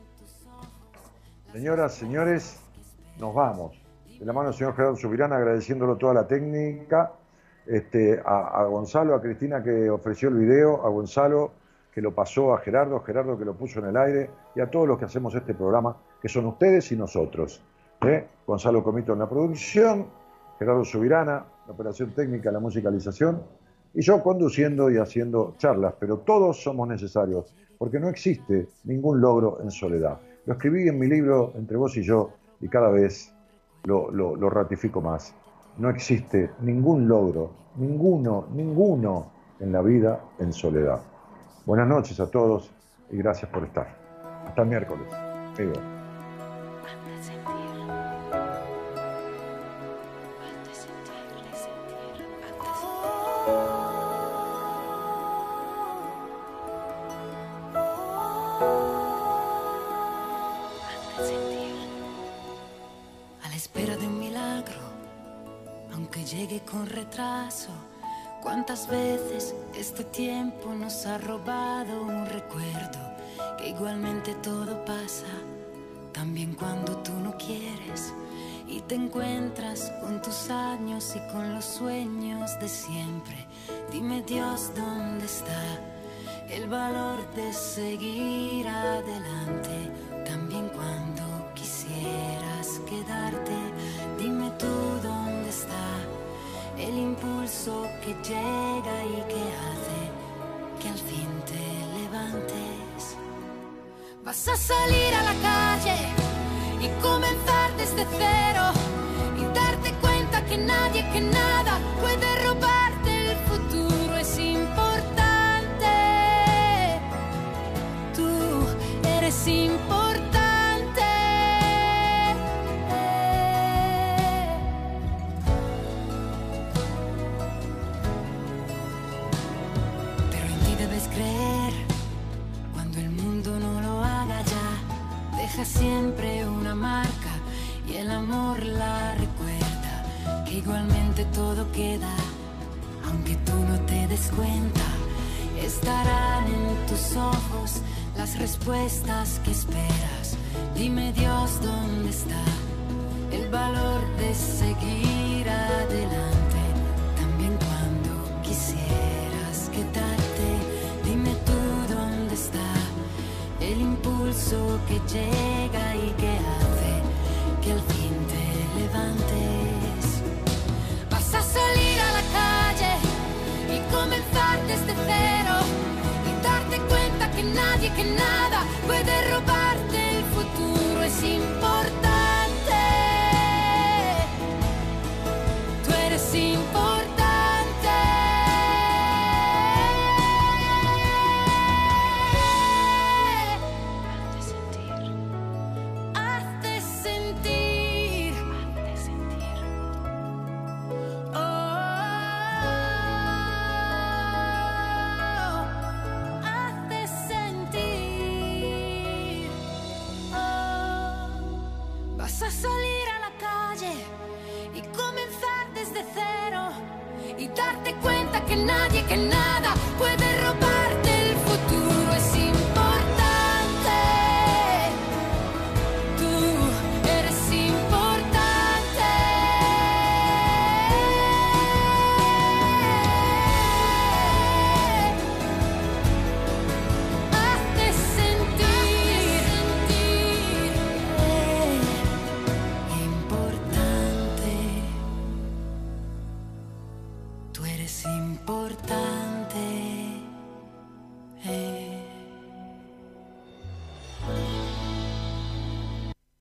[SPEAKER 2] señoras, señores, nos vamos. De la mano del señor Gerardo Subirán, agradeciéndolo toda la técnica, este, a, Gonzalo, a Cristina que ofreció el video, a Gonzalo que lo pasó a Gerardo, Gerardo que lo puso en el aire, y a todos los que hacemos este programa, que son ustedes y nosotros. ¿eh? Gonzalo Comito en la producción, Gerardo Subirana, la operación técnica, la musicalización, y yo conduciendo y haciendo charlas, pero todos somos necesarios, porque no existe ningún logro en soledad. Lo escribí en mi libro Entre vos y yo, y cada vez lo ratifico más. No existe ningún logro, ninguno, ninguno en la vida en soledad. Buenas noches a todos y gracias por estar. Hasta el miércoles. Digo.
[SPEAKER 3] Con los sueños de siempre. Dime Dios, ¿dónde está el valor de seguir adelante? También cuando quisieras quedarte, dime tú dónde está el impulso que llega y que hace que al fin te levantes. Vas a salir a la calle y comenzar desde cero y darte cuenta que nadie, que nada puede